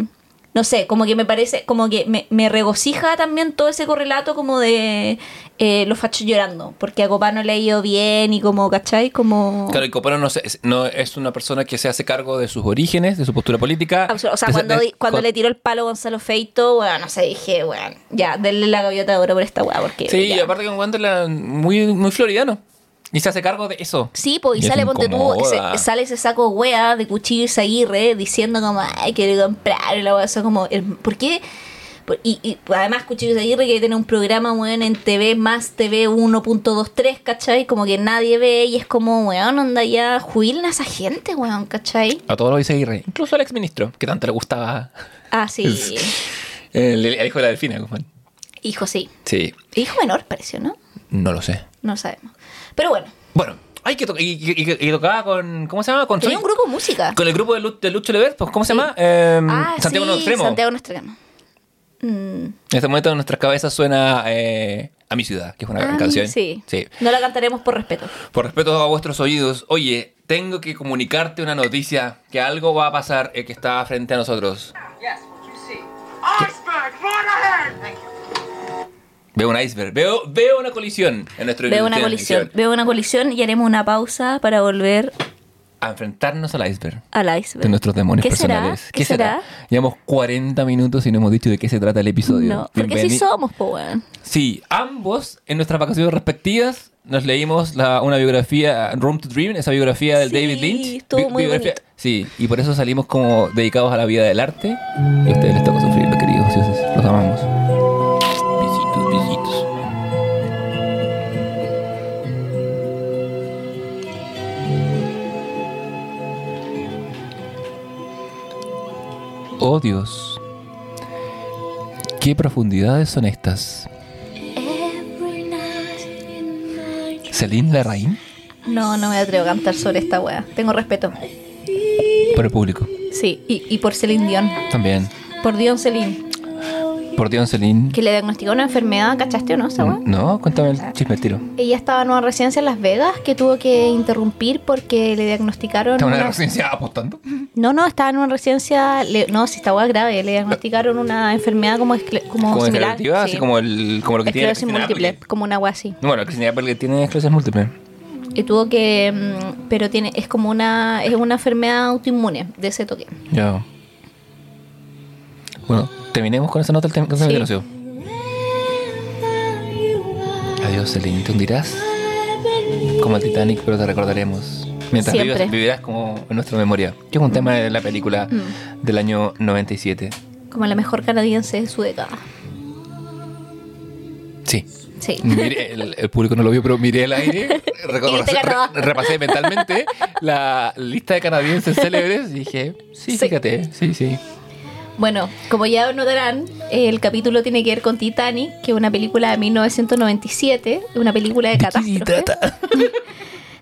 no sé, como que me parece, como que me, me regocija también todo ese correlato como de eh, los fachos llorando, porque a Copano le ha ido bien y como, ¿cachai? Como... Claro, y Copano no, se- no es una persona que se hace cargo de sus orígenes, de su postura política. Absol- O sea, cuando, cuando con- le tiró el palo a Gonzalo Feito, bueno, no sé, dije, bueno, ya, denle la gaviota de oro por esta weá, porque. Sí, y aparte que encuentra muy, muy floridano. Y se hace cargo de eso. Sí, pues, y, Y sale, ponte tú, sale ese saco wea de cuchillo Aguirre diciendo como, ay, quiero comprar, y la wea, eso como, el- ¿por qué? Por- Y, y además Cuchillo Aguirre que tiene un programa, weón, en TV más TV 1.23, ¿cachai? Como que nadie ve y es como, weón, onda ya, jubilen a esa gente, weón, ¿cachai? A todos lo dice Aguirre. Incluso al exministro, que tanto le gustaba Ah, sí, el, el hijo de la delfina. Guzmán. hijo sí. Sí, Hijo menor pareció, ¿no? no lo sé. No sabemos. Pero bueno, Bueno, hay que tocar. Y, y- y- y tocaba con. ¿Cómo se llama? Con, tenía un grupo de música. con el grupo de, Lu- de Lucho Lever. Pues, ¿Cómo se llama? Eh, Ah, Santiago sí, Extremo. Santiago Extremo. Mm. En este momento en nuestras cabezas suena eh, A mi ciudad, que es una gran Ah, canción. Sí. sí. No la cantaremos por respeto. Por respeto a vuestros oídos, oye, tengo que comunicarte una noticia, que algo va a pasar eh, que está frente a nosotros. Yes, what you see. Iceberg, right ahead! Thank you. Veo un iceberg. Veo, veo una colisión en nuestro Veo una colisión. Veo una colisión y haremos una pausa para volver A enfrentarnos al iceberg. al iceberg. De nuestros demonios ¿Qué será? personales. ¿Qué será? Llevamos 40 minutos y no hemos dicho de qué se trata el episodio. No, porque sí Bienveni- somos, po, weón. Sí, ambos en nuestras vacaciones respectivas nos leímos la- una biografía, Room to Dream, esa biografía del Sí, David Lynch. estuvo muy bonito. Sí, y por eso salimos como dedicados a la vida del arte. Y a ustedes les toca Oh Dios, qué profundidades son estas. Celine Larraín, No, no me atrevo a cantar sobre esta wea. Tengo respeto. por el público. Sí, y, y por Celine Dion. También. Por Dion Celine. Por Dios, Celine. Que le diagnosticó una enfermedad, ¿cachaste o no esa wea? No, cuéntame el chisme el tiro. Ella estaba en una residencia en Las Vegas que tuvo que interrumpir porque le diagnosticaron. ¿Está en una una- residencia apostando? No, no, estaba en una residencia. le- No, si estaba grave. Le diagnosticaron una enfermedad como, escle- como Como sí. así como, el, como lo que tiene Esclerosis Cristina múltiple, Applegate. como una agua así. Bueno, Cristina Applegate tiene esclerosis múltiple. Y tuvo que. mm, Pero tiene es como una. Es una enfermedad autoinmune de ese toque. Ya. Bueno, terminemos con esa nota del tema Sí. Adiós, Celine. Te hundirás como el Titanic, pero te recordaremos. Mientras vivas, vivirás como en nuestra memoria. Que es un tema de la película Mm. del año 97. Como la mejor canadiense de su década. Sí. Sí. Miré- el, el público no lo vio, pero miré el aire, reco- Y te ganó. re- repasé mentalmente la lista de canadienses célebres y dije, sí, Sí. fíjate, sí, sí. Bueno, como ya notarán, el capítulo tiene que ver con Titanic, que es una película de 1997, una película de ¿De qué se catástrofe.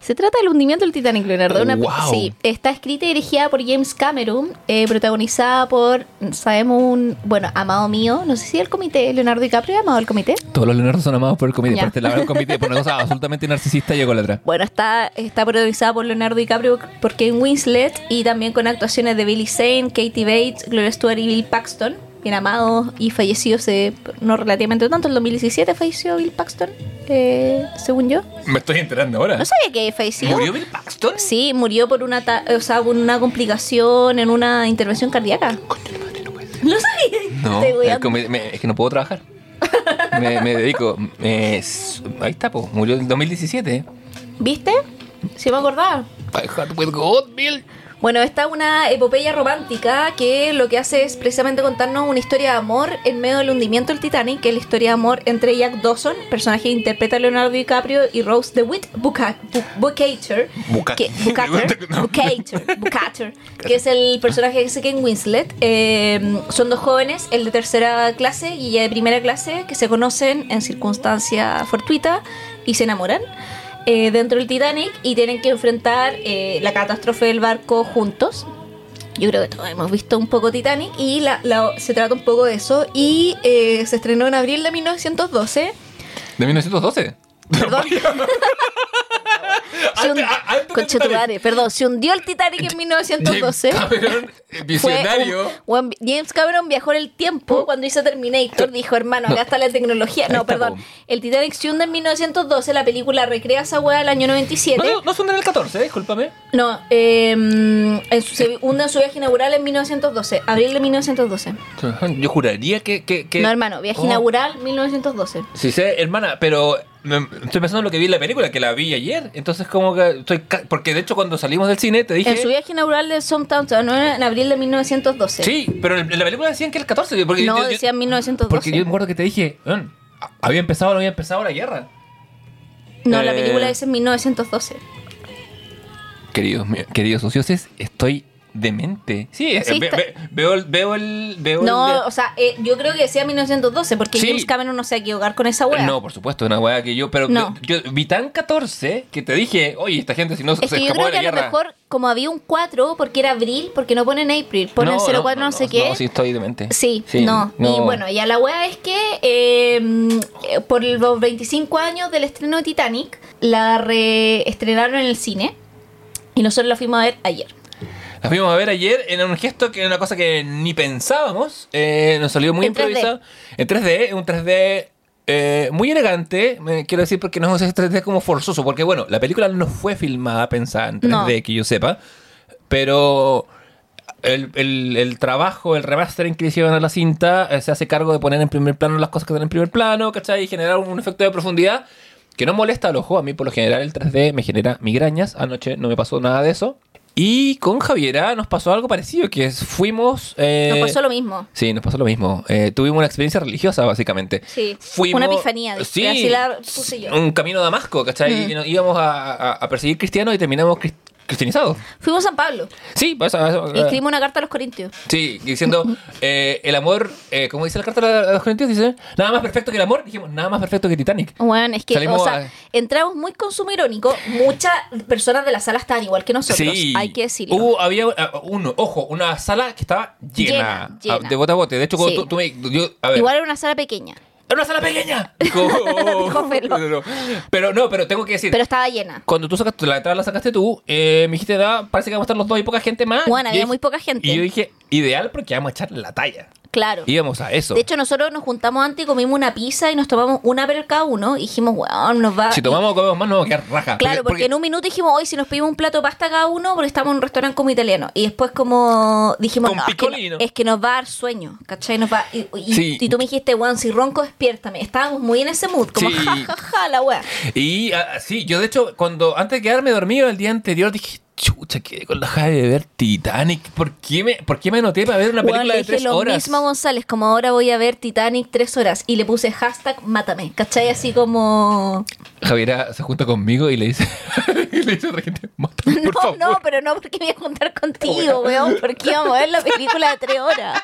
Se trata del hundimiento del Titanic, Leonardo. Una, Wow. Sí, está escrita y dirigida por James Cameron, eh, protagonizada por, sabemos, un, bueno, amado mío, no sé si el comité, Leonardo DiCaprio, amado el comité. Todos los Leonardo son amados por el comité, lado del comité, por una cosa absolutamente narcisista y ególatra. Bueno, está, está protagonizada por Leonardo DiCaprio, por Kane Winslet y también con actuaciones de Billy Zane, Katie Bates, Gloria Stewart y Bill Paxton, bien amados y fallecidos no relativamente tanto, el 2017 falleció Bill Paxton, eh, según yo. Me estoy enterando ahora. No sabía que falleció. ¿Murió Bill Paxton? Sí, murió por una, ta- o sea, por una complicación en una intervención cardíaca. No sabía. No, es, que me- me- es que no puedo trabajar. me, me dedico. ahí está, po. Murió en el 2017. ¿Viste? Sí me acordaba. My heart will go on, Bill. Bueno, esta es una epopeya romántica que lo que hace es precisamente contarnos una historia de amor en medio del hundimiento del Titanic, que es la historia de amor entre Jack Dawson, personaje que interpreta a Leonardo DiCaprio, y Rose DeWitt Buca- Bu- Bukater, Buca- que, que es el personaje que hace Ken Winslet. Eh, son dos jóvenes, el de tercera clase y ella de primera clase, que se conocen en circunstancias fortuitas y se enamoran eh, dentro del Titanic y tienen que enfrentar eh, la catástrofe del barco juntos. Yo creo que todos hemos visto un poco Titanic y la, se trata un poco de eso. Y eh, se estrenó en abril de 1912. ¿De 1912? Perdón. Se Antes- antes perdón, se hundió el Titanic en 1912. James Cameron, visionario. un- James Cameron viajó en el tiempo cuando hizo Terminator. Dijo, hermano, acá está la tecnología. No, perdón. El Titanic se hunde en 1912. La película recrea esa weá del año 97. No, no, no son del 14, discúlpame. No, eh, en su- se hunde en su viaje inaugural en 1912, abril de 1912. Yo juraría que. que, que- No, hermano, viaje Oh. inaugural 1912. Sí sé, hermana, pero me- estoy pensando en lo que vi en la película, que la vi ayer. Entonces, como que estoy. ca- Porque de hecho, cuando salimos del cine, te dije. En su viaje inaugural de Sometown, no era en abril de 1912. Sí, pero en la película decían que el 14. Porque No, yo- yo- decía 1912. Porque yo me acuerdo que te dije, "Weón, había empezado o no había empezado la guerra. No, la Eh, película dice en 1912. Queridos, queridos ociosos, estoy demente. Sí, eh, Sí, ve- veo, el- veo el. Veo No, el o sea, eh, yo creo que decía 1912, porque Sí. James Cameron no se va a equivocar con esa wea. No, por supuesto, una weá que yo. Pero No. yo vi tan 14 que te dije, oye, esta gente si no Es se que yo creo de que a lo mejor, como había un 4, porque era abril, porque no ponen April, ponen 04 no, sé qué. No, sí, estoy demente. Sí, no. Y bueno, ya la weá es que eh, eh, por los 25 años del estreno de Titanic, la reestrenaron en el cine y nosotros la fuimos a ver ayer. La fuimos a ver ayer en un gesto que era una cosa que ni pensábamos. eh, nos salió muy En 3D. improvisado. En 3D, un 3D eh, muy elegante, quiero decir, porque no es 3D como forzoso, porque bueno, la película no fue filmada pensada en 3D, No. que yo sepa, pero el, el- el trabajo, el remastering que le hicieron a la cinta eh, se hace cargo de poner en primer plano las cosas que están en primer plano, ¿cachai? Y generar un efecto de profundidad que no molesta al ojo. A mí, por lo general, el 3D me genera migrañas. Anoche no me pasó nada de eso. Y con Javiera nos pasó algo parecido, que es, fuimos... eh, Nos pasó lo mismo. Sí, nos pasó lo mismo. Eh, tuvimos una experiencia religiosa, básicamente. Sí, Fuimos, una epifanía, Sí, así la puse yo. un camino a Damasco, ¿cachai? Mm. Y nos íbamos a, a- a perseguir cristianos y terminamos cristianizados. Fuimos a San Pablo Sí, pues, y escribimos una carta a los corintios. Sí, diciendo, eh, el amor, eh, como dice la carta de los Corintios, dice, nada más perfecto que el amor. Dijimos, nada más perfecto que Titanic. Bueno, es que, Salimos o sea, a- entramos muy consumo irónico. Muchas personas de la sala estaban igual que nosotros. Sí. Hay que decirlo. Hubo, había, uh, uno, ojo, una sala que estaba llena, Llena, llena. de bote a bote. De hecho, Sí. tú, tú me... yo- a ver, Igual era una sala pequeña, ¡Era una sala pequeña! Dijo, Dijo Felo. No, no, no. Pero no, pero tengo que decir, pero estaba llena. cuando tú sacaste la entrada, la sacaste tú, eh, me dijiste, "Da, parece que vamos a estar los dos y poca gente más. Bueno, Y había yo muy poca gente. Y yo dije, ideal porque vamos a echar la talla. Claro. Íbamos a eso. De hecho, nosotros nos juntamos antes y comimos una pizza y nos tomamos una per cada uno. Y dijimos, weón, nos va. si tomamos comemos más, nos vamos a quedar raja. Claro, porque, en un minuto dijimos, hoy si nos pedimos un plato de pasta cada uno, porque estamos en un restaurante como italiano. Y después como dijimos, Con no, es que, es que nos va a dar sueño, ¿cachai? Nos va, y, y- Sí. y tú me dijiste, weón, si ronco, despiértame. Estábamos muy en ese mood, como Sí. ja, ja, ja, la wea. Y ah, sí, yo de hecho, cuando antes de quedarme dormido el día anterior, dije, chucha, quedé con la jade de ver Titanic. ¿Por qué me, por qué me anoté para ver una película de tres lo horas? mismo a González, como ahora voy a ver Titanic tres horas. Y le puse hashtag mátame, ¿cachai? Así como... Javiera se junta conmigo y le dice, y le dice a otra gente, mátame, por No, favor. no, pero no porque me voy a juntar contigo, weón, porque íbamos a ver la película de tres horas.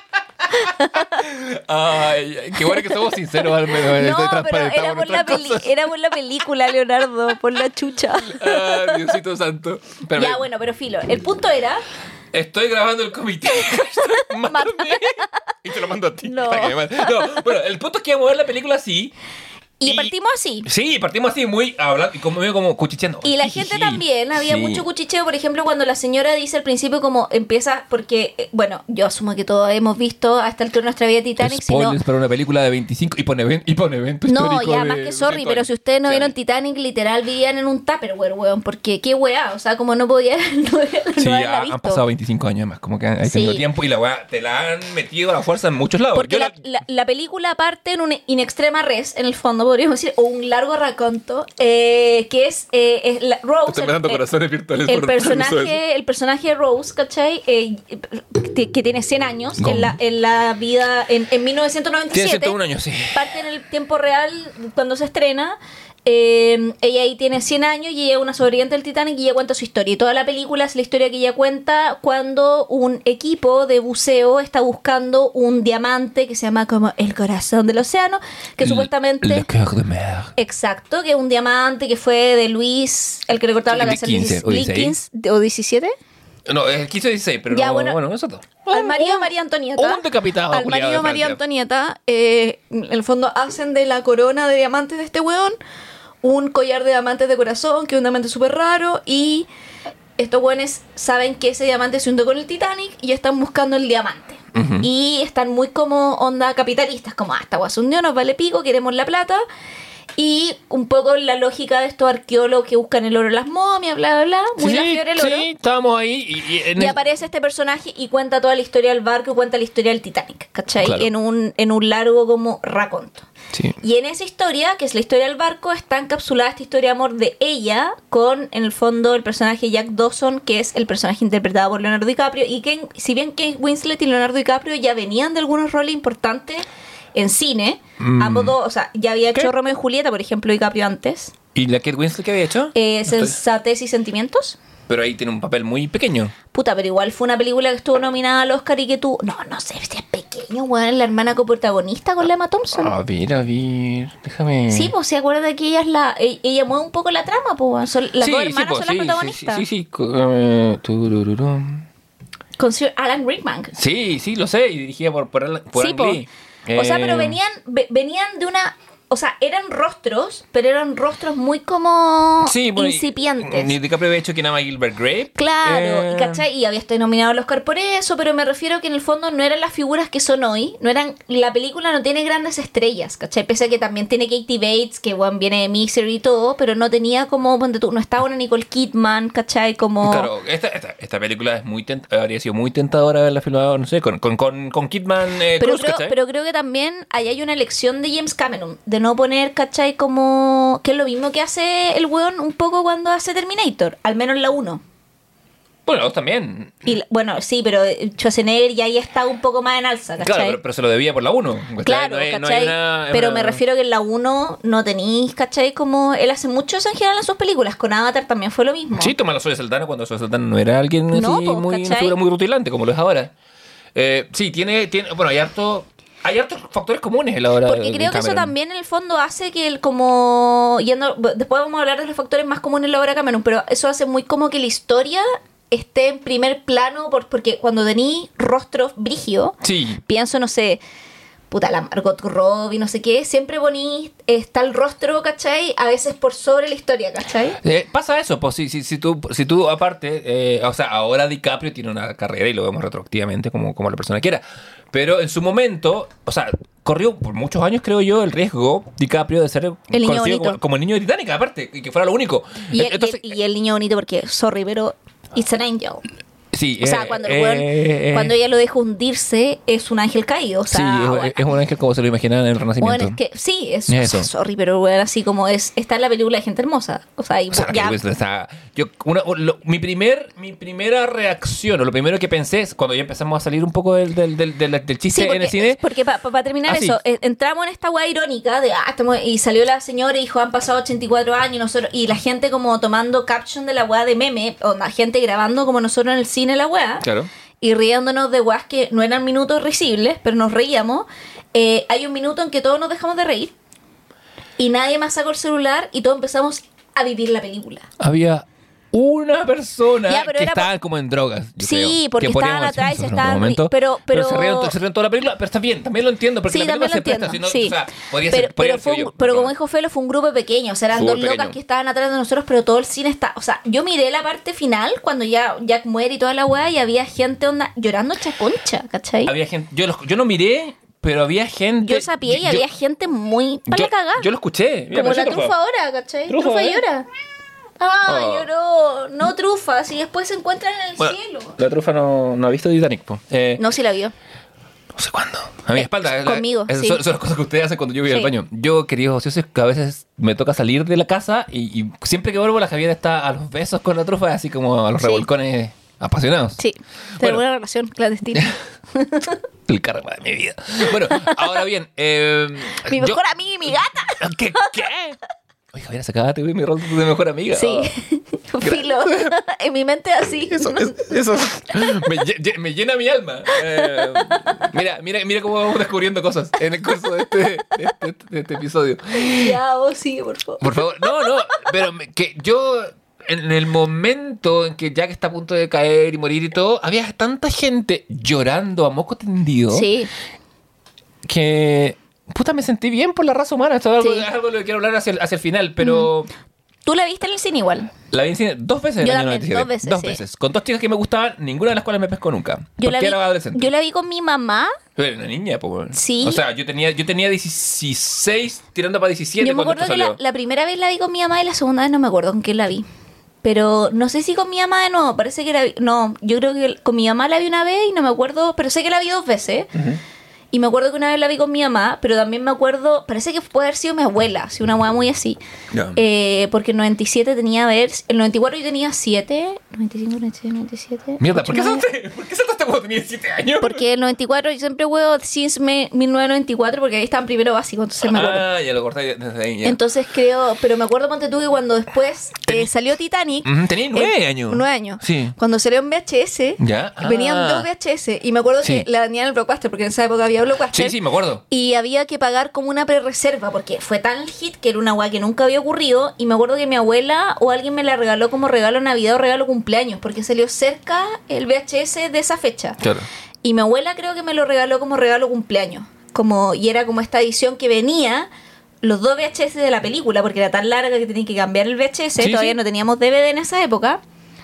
Ay, qué bueno que somos sinceros al menos. No, pero era por, la peli- era por la película, Leonardo, por la chucha. Ay, Diosito santo. Pero ya, bueno, pero filo. El punto era. Estoy grabando el comité. Mátame. y te lo mando a ti. No. para que me mate. No, bueno, el punto es que vamos a ver la película así. Y, Y- partimos así. Sí, partimos así muy hablando y como medio como cuchicheando. Y la gente también, había Sí. mucho cuchicheo, por ejemplo, cuando la señora dice al principio como empieza, porque, eh, bueno, yo asumo que todos hemos visto hasta el turno de nuestra vida Titanic, Spoilers para una película de 25 y pone, y pone evento No, ya de más que sorry, 200 pero si ustedes no Sí. vieron Titanic, literal vivían en un Tupperware, weón, porque qué weá, o sea, como no podía no, Sí, no visto. han pasado 25 años más, como que hay Sí. tenido tiempo y la weá te la han metido a la fuerza en muchos lados. Porque Yo la, la- la película parte en un in extrema res, en el fondo, podríamos decir, o un largo raconto, eh, que es, eh, es la- Rose. Estoy el- corazones virtuales por personaje, el personaje de Rose, ¿cachai? Eh, que tiene 100 años en la, en la vida, en, en 1997. Tiene 101 años, sí. Parte en el tiempo real cuando se estrena. Eh, ella ahí tiene 100 años y ella es una sobreviviente del Titanic y ella cuenta su historia. Y toda la película es la historia que ella cuenta cuando un equipo de buceo está buscando un diamante que se llama como el corazón del océano, que supuestamente... Le cœur de mer. Exacto, que es un diamante que fue de Luis, el que le cortaba la cabeza. 15 o 16. ¿O 17? No, es 15 o 16, pero Ya, no, bueno. bueno, eso todo. Al marido de María Antonieta. un decapitado Al marido de María. Antonieta, eh, en el fondo hacen de la corona de diamantes de este weón un collar de diamantes de corazón, que es un diamante súper raro, y estos weones saben que ese diamante se hundió con el Titanic y están buscando el diamante. Y están muy como onda capitalistas, como, ah, esta hundió, nos vale pico, queremos la plata. Y un poco la lógica de estos arqueólogos que buscan el oro las momias, bla, bla, bla. Muy sí, la fiebre del oro. sí, estábamos ahí y, y en Y el- aparece este personaje y cuenta toda la historia del barco y cuenta la historia del Titanic, ¿cachai? Claro. En, un, en un largo como raconto. Sí. Y en esa historia, que es la historia del barco, está encapsulada esta historia de amor de ella con, en el fondo, el personaje Jack Dawson, que es el personaje interpretado por Leonardo DiCaprio. Y que, si bien Kate Winslet y Leonardo DiCaprio ya venían de algunos roles importantes en cine, Mm. ambos dos, o sea, ya había ¿Qué? hecho Romeo y Julieta, por ejemplo, DiCaprio antes. ¿Y la Kate Winslet que había hecho? Eh, Sensatez y Sentimientos. Pero ahí tiene un papel muy pequeño. Puta, pero igual fue una película que estuvo nominada al Oscar y que tú. No, no sé si es pequeño, weón. La hermana coprotagonista con la Emma Thompson. A ver, a ver, déjame. Sí, pues se acuerda que ella es la. e- Ella mueve un poco la trama, pues. Son- las Sí, dos sí, hermanas po, son sí, las sí, protagonistas. Sí, sí, sí. eh. Con Sir Alan Rickman. Sí, sí, lo sé. Y dirigida por, por, Alan- por Sí, Ang po. Lee. O sea, Eh, pero venían, ve- venían de una. O sea, eran rostros, pero eran rostros muy como Sí, bueno, incipientes. Ni DiCaprio había hecho que nada Gilbert Grape. Claro, Eh, y, ¿cachai? y había estado nominado al Oscar por eso, pero me refiero que en el fondo no eran las figuras que son hoy, no eran, la película no tiene grandes estrellas, ¿cachai? Pese a que también tiene Katie Bates, que bueno, viene de Misery y todo, pero no tenía como, no estaba una Nicole Kidman, ¿cachai? Como... Claro, esta, esta, esta película es muy tent- habría sido muy tentadora haberla filmado, no sé, con, con, con, con Kidman eh, Pero Cruz, creo, pero creo que también ahí hay una elección de James Cameron, de no poner, ¿cachai? Como que es lo mismo que hace el weón un poco cuando hace Terminator, al menos la 1. Bueno, vos también. Y bueno, sí, pero Schwarzenegger ya ahí está un poco más en alza, ¿cachai? Claro, pero, pero se lo debía por la 1. Claro, ¿cachai? pero me refiero que en la 1 no tenéis, ¿cachai? Como él hace mucho eso en general en sus películas. Con Avatar también fue lo mismo. Sí, toma la Soy Saldana cuando Soy Saldana no era alguien No, po, muy, una ¿cachai? figura muy rutilante como lo es ahora. Eh, sí, tiene, tiene, bueno, hay harto, hay hartos factores comunes en la hora Porque de creo que eso también en el fondo hace que el como yendo después vamos a hablar de los factores más comunes en la obra de Cameron, pero eso hace muy como que la historia esté en primer plano por- porque cuando tení rostros brígidos, Sí, pienso no sé, puta la Margot Robbie, no sé qué, siempre ponís está el rostro, ¿cachai? A veces por sobre la historia, ¿cachai? Eh, pasa eso, pues si, si, si, tú, si tú aparte, eh, o sea, ahora DiCaprio tiene una carrera y lo vemos retroactivamente como, como la persona quiera, pero en su momento, o sea, corrió por muchos años, creo yo, el riesgo DiCaprio de ser El niño conocido bonito. como, como el niño de Titanic, aparte, y que fuera lo único. Y el, y Entonces, el- y el niño bonito porque, sorry, pero it's an angel. Sí, O sea, eh, cuando, el eh, weón- eh, cuando ella lo deja hundirse, es un ángel caído. O sea, sí, es- bueno, es un ángel como se lo imaginaban en el Renacimiento. bueno, es que sí, es, Es o sea, eso. sorry, pero bueno, así como es, está en la película de Gente Hermosa. O sea, y O sea, ya, que, o sea, yo, una- lo- mi, primer, mi primera reacción, o lo primero que pensé es cuando ya empezamos a salir un poco del, del, del, del- del chiste Sí, porque, en el cine. porque para terminar Ah, eso, eh, entramos en esta weá irónica de, ah, estamos, y salió la señora y dijo, han pasado 84 años, y, nosotros, y la gente como tomando caption de la weá de meme, o la gente grabando como nosotros en el cine la weá, Claro. y riéndonos de weas que no eran minutos risibles, pero nos reíamos, eh, hay un minuto en que todos nos dejamos de reír, y nadie más sacó el celular, y todos empezamos a vivir la película. Había una persona Ya, pero que estaba como en drogas. yo Sí, creo, porque que estaban atrás y se estaban ri- pero- pero- se rieron, se rieron toda la película, pero está bien, también lo entiendo, porque Sí, la película también lo se presta, entiendo. sí. o sea, podría pero, ser, podría pero, haber fue sido un- yo, pero como dijo Felo, fue un grupo pequeño. O sea, eran dos locas pequeño. que estaban atrás de nosotros, pero todo el cine está. O sea, yo miré la parte final cuando ya Jack muere y toda la weá y había gente onda llorando chaconcha, ¿cachai? Había gente, yo, lo- yo no miré, pero había gente. yo sabía y yo- había gente muy para yo, la cagada. yo lo escuché. Mira, como la trufa. trufa ahora, ¿cachai? Trufa, Trufa, ¿eh? llora. Ah, Oh. lloró. No trufa, si después se encuentran en el Bueno, cielo. la trufa no, no ha visto Titanic, po. Eh, No, si la vio. No sé cuándo. A mi Eh, espalda. es- conmigo, Esas sí. son, son las cosas que ustedes hacen cuando yo voy al Sí. baño. Yo, queridos ociosos, que a veces me toca salir de la casa y, y siempre que vuelvo la Javier está a los besos con la trufa, así como a los Sí. revolcones apasionados. Sí, Bueno. tengo una relación clandestina. El karma de mi vida. Bueno, ahora bien. Eh, Mi yo- mejor amiga y mi gata. ¿Qué? ¿Qué? Oye, Javier, acabate de mi rol de mejor amiga. Sí, Oh, filo. en mi mente así. Eso, es- eso me, lle- lle- me llena mi alma. Eh, mira, mira, mira cómo vamos descubriendo cosas en el curso de este, de este- de este episodio. Ya, vos sigue, por favor. Por favor, no, no, pero me- que yo en el momento en que Jack está a punto de caer y morir y todo, había tanta gente llorando a moco tendido Sí, que puta me sentí bien por la raza humana. Esto es algo, Sí. es algo de lo que quiero hablar hacia el, hacia el final, pero tú la viste en el cine igual. la vi en cine dos veces en el año también, 97. dos veces, sí. Con dos chicas que me gustaban, ninguna de las cuales me pescó nunca. Yo la, vi, era adolescente. yo la vi con mi mamá. Pero una niña, pues. Sí. O sea, yo tenía, yo tenía 16 tirando para 17 Yo me cuando acuerdo que la, primera vez la vi con mi mamá y la segunda vez no me acuerdo con quién la vi. Pero no sé si con mi mamá de nuevo, parece que la vi. No, yo creo que con mi mamá la vi una vez y no me acuerdo, pero sé que la vi dos veces. Y me acuerdo que una vez la vi con mi mamá, pero también me acuerdo, parece que puede haber sido mi abuela, si una abuela muy así. Ya. Eh, porque el 97 tenía, a ver, el 94 yo tenía 7, 95, 96, 97. Mierda, ¿por qué 89. saltaste? ¿Por qué saltaste cuando tenías 7 años? Porque el 94 yo siempre huevo since me- 1994 porque ahí estaba en primero básico, entonces me acuerdo. Ah, ya lo corté desde ahí. Ya. Entonces creo, pero me acuerdo, ponte tú, que cuando después eh, salió Titanic. Tenía nueve eh, años. Nueve años. Sí. Cuando salió en VHS, Ya. venían Ah. dos VHS. Y me acuerdo Sí. que la vendían en el Blockbuster, porque en esa época había Sí, sí, me acuerdo. Y había que pagar como una pre-reserva, porque fue tan hit que era una weá que nunca había ocurrido. Y me acuerdo que mi abuela o alguien me la regaló como regalo Navidad o regalo cumpleaños, porque salió cerca el VHS de esa fecha. Claro. Y mi abuela creo que me lo regaló como regalo cumpleaños. Como, y era como esta edición que venía los dos VHS de la película, porque era tan larga que tenían que cambiar el VHS, Sí, todavía sí. no teníamos DVD en esa época.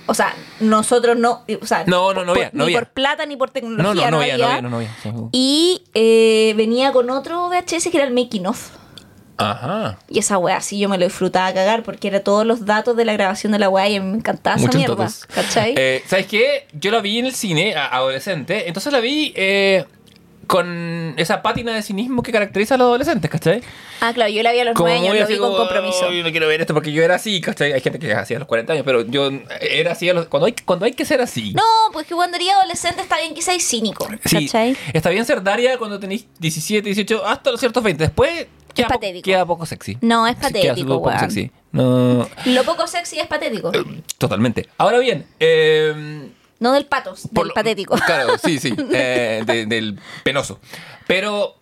O sea, nosotros no, o sea, No, no, no por- había, no ni había. por plata ni por tecnología. No, no, no había, no había. no había. sí. Y eh, venía con otro VHS que era el Making of. Ajá. Y esa weá sí yo me lo disfrutaba a cagar porque era todos los datos de la grabación de la weá y me encantaba esa Muchos mierda. datos. ¿Cachai? Eh, ¿Sabes qué? Yo la vi en el cine, adolescente, entonces la vi eh, con esa pátina de cinismo que caracteriza a los adolescentes, ¿cachai? ah, claro, yo la vi a los Como nueve años, muy lo vi con compromiso. "Ay, no quiero ver esto porque yo era así, ¿cachai? Hay gente que es así a los 40 años, pero yo era así a los, cuando, hay, cuando hay que ser así. No, pues que cuando eres adolescente está bien que seas cínico. Sí, ¿Cachai? está bien ser Daria cuando tenéis 17, 18, hasta los ciertos 20. Después queda, po- patético. queda poco sexy. No, es Sí, queda patético, súper poco sexy. No, Lo poco sexy es patético. totalmente. Ahora bien, eh, No del patos, Por del lo- patético. Claro, sí, sí. eh, de- del penoso. Pero,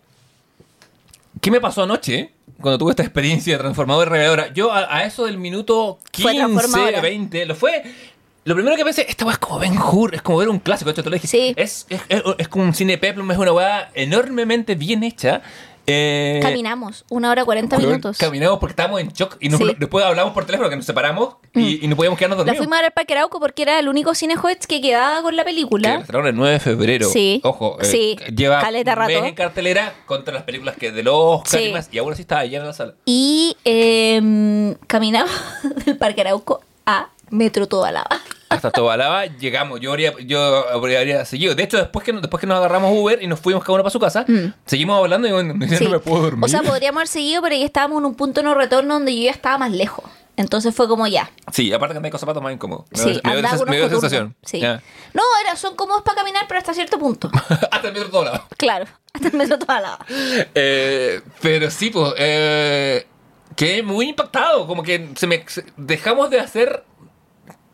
¿qué me pasó anoche? Cuando tuve esta experiencia transformadora y reveladora. Yo a, a eso del minuto Fue 15, transformadora. 20, lo fue. Lo primero que pensé, esta weá es como Ben Hur, es como ver un clásico. De hecho, te lo dije. Sí. Es, es, es- es como un cine peplum, es una weá enormemente bien hecha. Eh, Caminamos una hora 40 weón, minutos. Caminamos porque estábamos en shock y nos- Sí. después hablamos por teléfono que nos separamos y, y no podíamos quedarnos La dormidos. fuimos a ver al Parque Arauco porque era el único cine que quedaba con la Que película. la estrenaron el 9 de febrero. Sí. Ojo, eh, Sí. lleva Caleta mes en cartelera contra las películas que de los Sí. y. Y aún así estaba llena la sala. Y eh, caminamos del Parque Arauco a Metro Toda Lava. Hasta Tobalaba llegamos. Yo habría, yo habría seguido. De hecho, después que, después que nos agarramos Uber y nos fuimos cada uno para su casa, seguimos hablando y bueno, Mm. Sí. no me puedo dormir. O sea, podríamos haber seguido, pero ya estábamos en un punto no retorno donde yo ya estaba más lejos. Entonces fue como ya. Sí, aparte que andé con zapatos más incómodos. Me Sí, dio- me dio, me dio sensación. Sí. No, era, son cómodos para caminar, pero hasta cierto punto. Hasta el metro Tobalaba. claro, hasta el Metro Toda Lava. Eh, pero sí, pues, eh, quedé muy impactado. Como que se me se- dejamos de hacer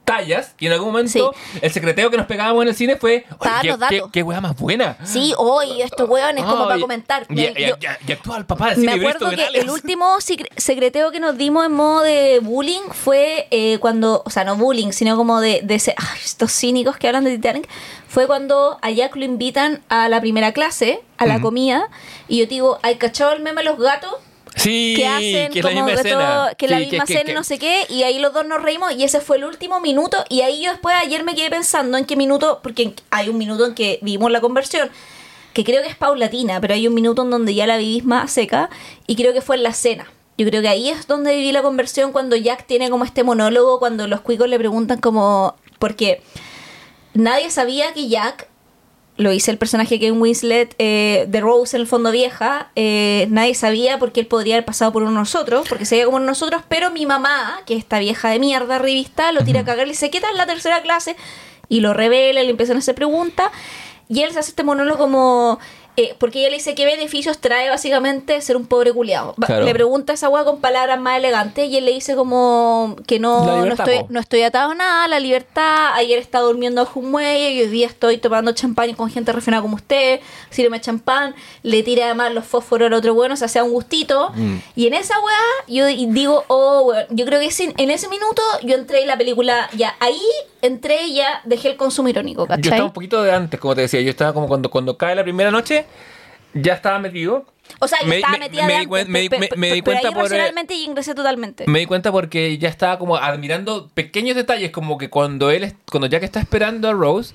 tallas y en algún momento el secreteo que nos pegábamos en el cine fue "Oye, Para qué, qué, qué wea más buena. Sí, hoy estos hueones como para comentar. Y, Me- y- yo- y- y actúa el papá Me cine acuerdo Bristo que el último secre- secreteo que nos dimos en modo de bullying fue eh, cuando, o sea, no bullying, sino como de, de ese- ay, estos cínicos que hablan de Titanic, fue cuando a Jack lo invitan a la primera clase, a la comida, y yo digo, ¿hay cachado el meme de los gatos? Sí, que hacen que es la como misma que, escena. todo- que la misma que- escena que- no sé qué y ahí los dos nos reímos y ese fue el último minuto y ahí yo después ayer me quedé pensando en qué minuto porque hay un minuto en que vivimos la conversión que creo que es paulatina pero hay un minuto en donde ya la vivís más seca y creo que fue en la cena yo creo que ahí es donde viví la conversión cuando Jack tiene como este monólogo cuando los cuicos le preguntan como porque nadie sabía que Jack lo hice el personaje que en Winslet eh, de Rose en el fondo vieja eh, nadie sabía porque él podría haber pasado por uno de nosotros porque se veía como nosotros pero mi mamá que esta vieja de mierda revista lo tira a cagar y le dice ¿qué tal la tercera clase? y lo revela le empiezan a hacer preguntas y él se hace este monólogo como eh, porque ella le dice qué beneficios trae básicamente ser un pobre culiado Claro. le pregunta a esa weá con palabras más elegantes y él le dice como que no, no estoy, no estoy atado a nada, la libertad. Ayer estaba durmiendo bajo un muelle y hoy día estoy tomando champán con gente refinada como usted. Sírveme champán, le tira además los fósforos al otro bueno, o sea, sea un gustito. Mm. Y en esa weá, yo di- digo, oh, weón, yo creo que en ese minuto yo entré en la película, ya ahí entré y ya dejé el consumo irónico, Yo ¿cachai? estaba un poquito de antes, como te decía. Yo estaba como cuando, cuando cae la primera noche, ya estaba metido. O sea, yo Me- estaba me- metida me de antes, me di- pe- me- pe- me di pero cuenta ahí por, eh, racionalmente y ingresé totalmente. Me di cuenta porque ya estaba como admirando pequeños detalles, como que cuando él, cuando Jack está esperando a Rose,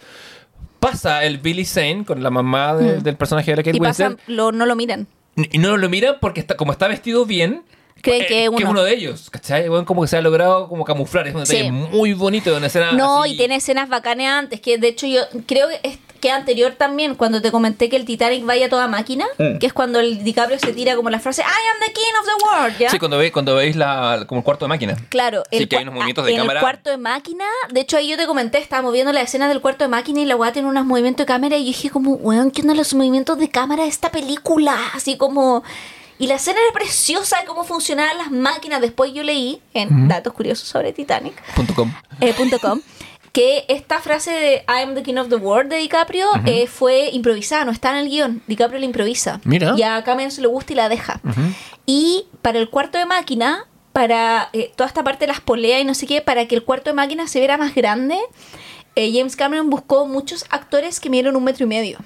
pasa el Billy Zane con la mamá de- del personaje de la Kate Mm. y pasan, Winslet lo, no lo miran. y no lo miran porque está, como está vestido bien. Creen eh, que es uno. de ellos, ¿cachai? Bueno, como que se ha logrado como camuflar, es un detalle Sí. muy bonito de una escena No, así. y tiene escenas bacanas antes, que de hecho yo creo que es que anterior también, cuando te comenté que el Titanic vaya toda máquina, Mm. que es cuando el DiCaprio se tira como la frase I am the king of the world, ¿ya? Sí, cuando, ve, cuando veis la, como el cuarto de máquina. Claro, Sí, el que hay unos movimientos de en cámara. el cuarto de máquina, de hecho ahí yo te comenté, estábamos viendo la escena del cuarto de máquina y la weá tiene unos movimientos de cámara y yo dije como, weón, ¿qué onda los movimientos de cámara de esta película? Así como... Y la escena era preciosa de cómo funcionaban las máquinas. Después yo leí en Datos Curiosos sobre Titanic, Punto com. eh, punto com, que esta frase de I am the king of the world de DiCaprio eh, fue improvisada, no está en el guion. DiCaprio la improvisa. Mira. Y a Cameron se le gusta y la deja. Y para el cuarto de máquina, para eh, toda esta parte de las poleas y no sé qué, para que el cuarto de máquina se viera más grande, eh, James Cameron buscó muchos actores que midieron un metro y medio.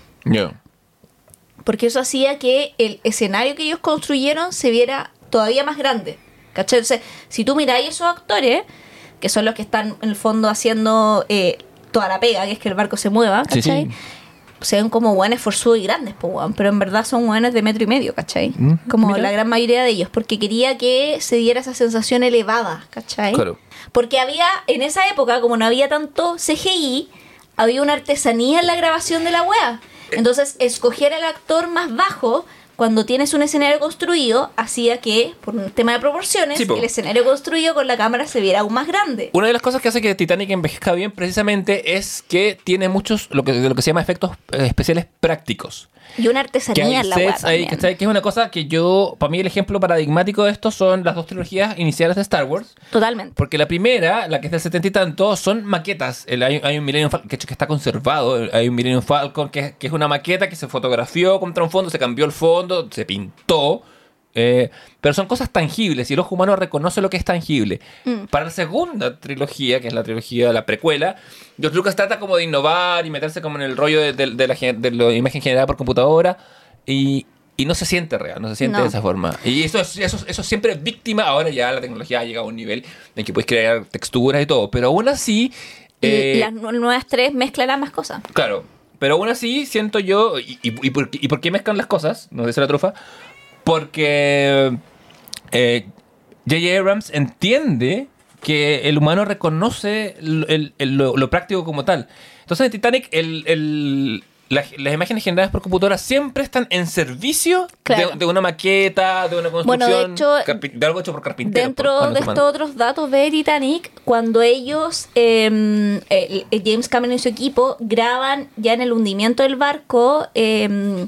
Porque eso hacía que el escenario que ellos construyeron se viera todavía más grande. ¿Cachai? Entonces, si tú miráis esos actores, que son los que están en el fondo haciendo eh, toda la pega, que es que el barco se mueva, ¿cachai? sí. Se ven como guanes forzudos y grandes, pues, weón, pero en verdad son guanes de metro y medio, ¿cachai? Mm, Como mira. la gran mayoría de ellos, porque quería que se diera esa sensación elevada, ¿cachai? Claro. Porque había, en esa época, como no había tanto CGI, había una artesanía en la grabación de la wea. Entonces, escoger al actor más bajo cuando tienes un escenario construido hacía que, por un tema de proporciones, Sí, el escenario construido con la cámara se viera aún más grande. Una de las cosas que hace que Titanic envejezca bien precisamente es que tiene muchos, lo que, lo que se llama efectos eh, especiales prácticos. Y una artesanía en la sets que es una cosa que yo, para mí el ejemplo paradigmático de esto son las dos trilogías iniciales de Star Wars. Totalmente. Porque la primera, la que es del 70 y tanto, son maquetas. El- hay, hay un Millennium Falcon, que, que está conservado. Hay un Millennium Falcon que, que es una maqueta que se fotografió contra un fondo, se cambió el fondo, se pintó. Eh, pero son cosas tangibles y el ojo humano reconoce lo que es tangible. Mm. Para la segunda trilogía, que es la trilogía de la precuela, George Lucas trata como de innovar y meterse como en el rollo de, de- de la, de la imagen generada por computadora y, y no se siente real, no se siente No. de esa forma. Y eso, es- eso, eso siempre es víctima. Ahora ya la tecnología ha llegado a un nivel en que puedes crear texturas y todo, pero aún así... Y eh, las nu- nuevas tres mezclarán más cosas. Claro, pero aún así siento yo. ¿Y, y, y por, qué- y por qué mezclan las cosas? Nos dice la trufa. Porque eh, J.J. Abrams entiende que el humano reconoce el- el- el- lo, lo práctico como tal. Entonces en Titanic, el, el- la- las imágenes generadas por computadora siempre están en servicio Claro. de, de una maqueta, de una Bueno, de construcción, hecho, carpi- de algo hecho por carpinteros. Dentro de estos otros datos de Titanic, cuando ellos, eh, James Cameron y su equipo, graban ya en el hundimiento del barco eh,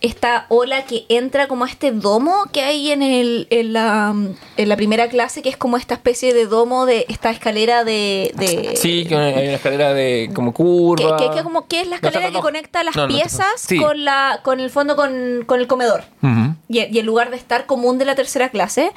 esta ola que entra como a este domo que hay en, el, en, la, en la primera clase, que es como esta especie de domo de esta escalera de... de- Sí, que hay una escalera de como que, curva. que- que como que es la escalera no, que conecta las No, piezas sí. con la con el fondo con, con el comedor y, y el lugar de estar común de la tercera clase,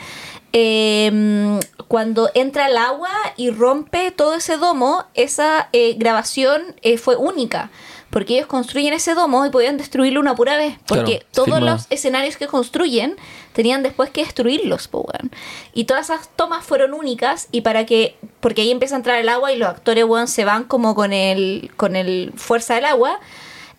eh, cuando entra el agua y rompe todo ese domo, esa eh, grabación eh, fue única. Porque ellos construyen ese domo y podían destruirlo una pura vez. Porque Claro, todos firma. los escenarios que construyen tenían después que destruirlos, po, weón. Y todas esas tomas fueron únicas y para que... Porque ahí empieza a entrar el agua y los actores, weón, se van como con el, con el fuerza del agua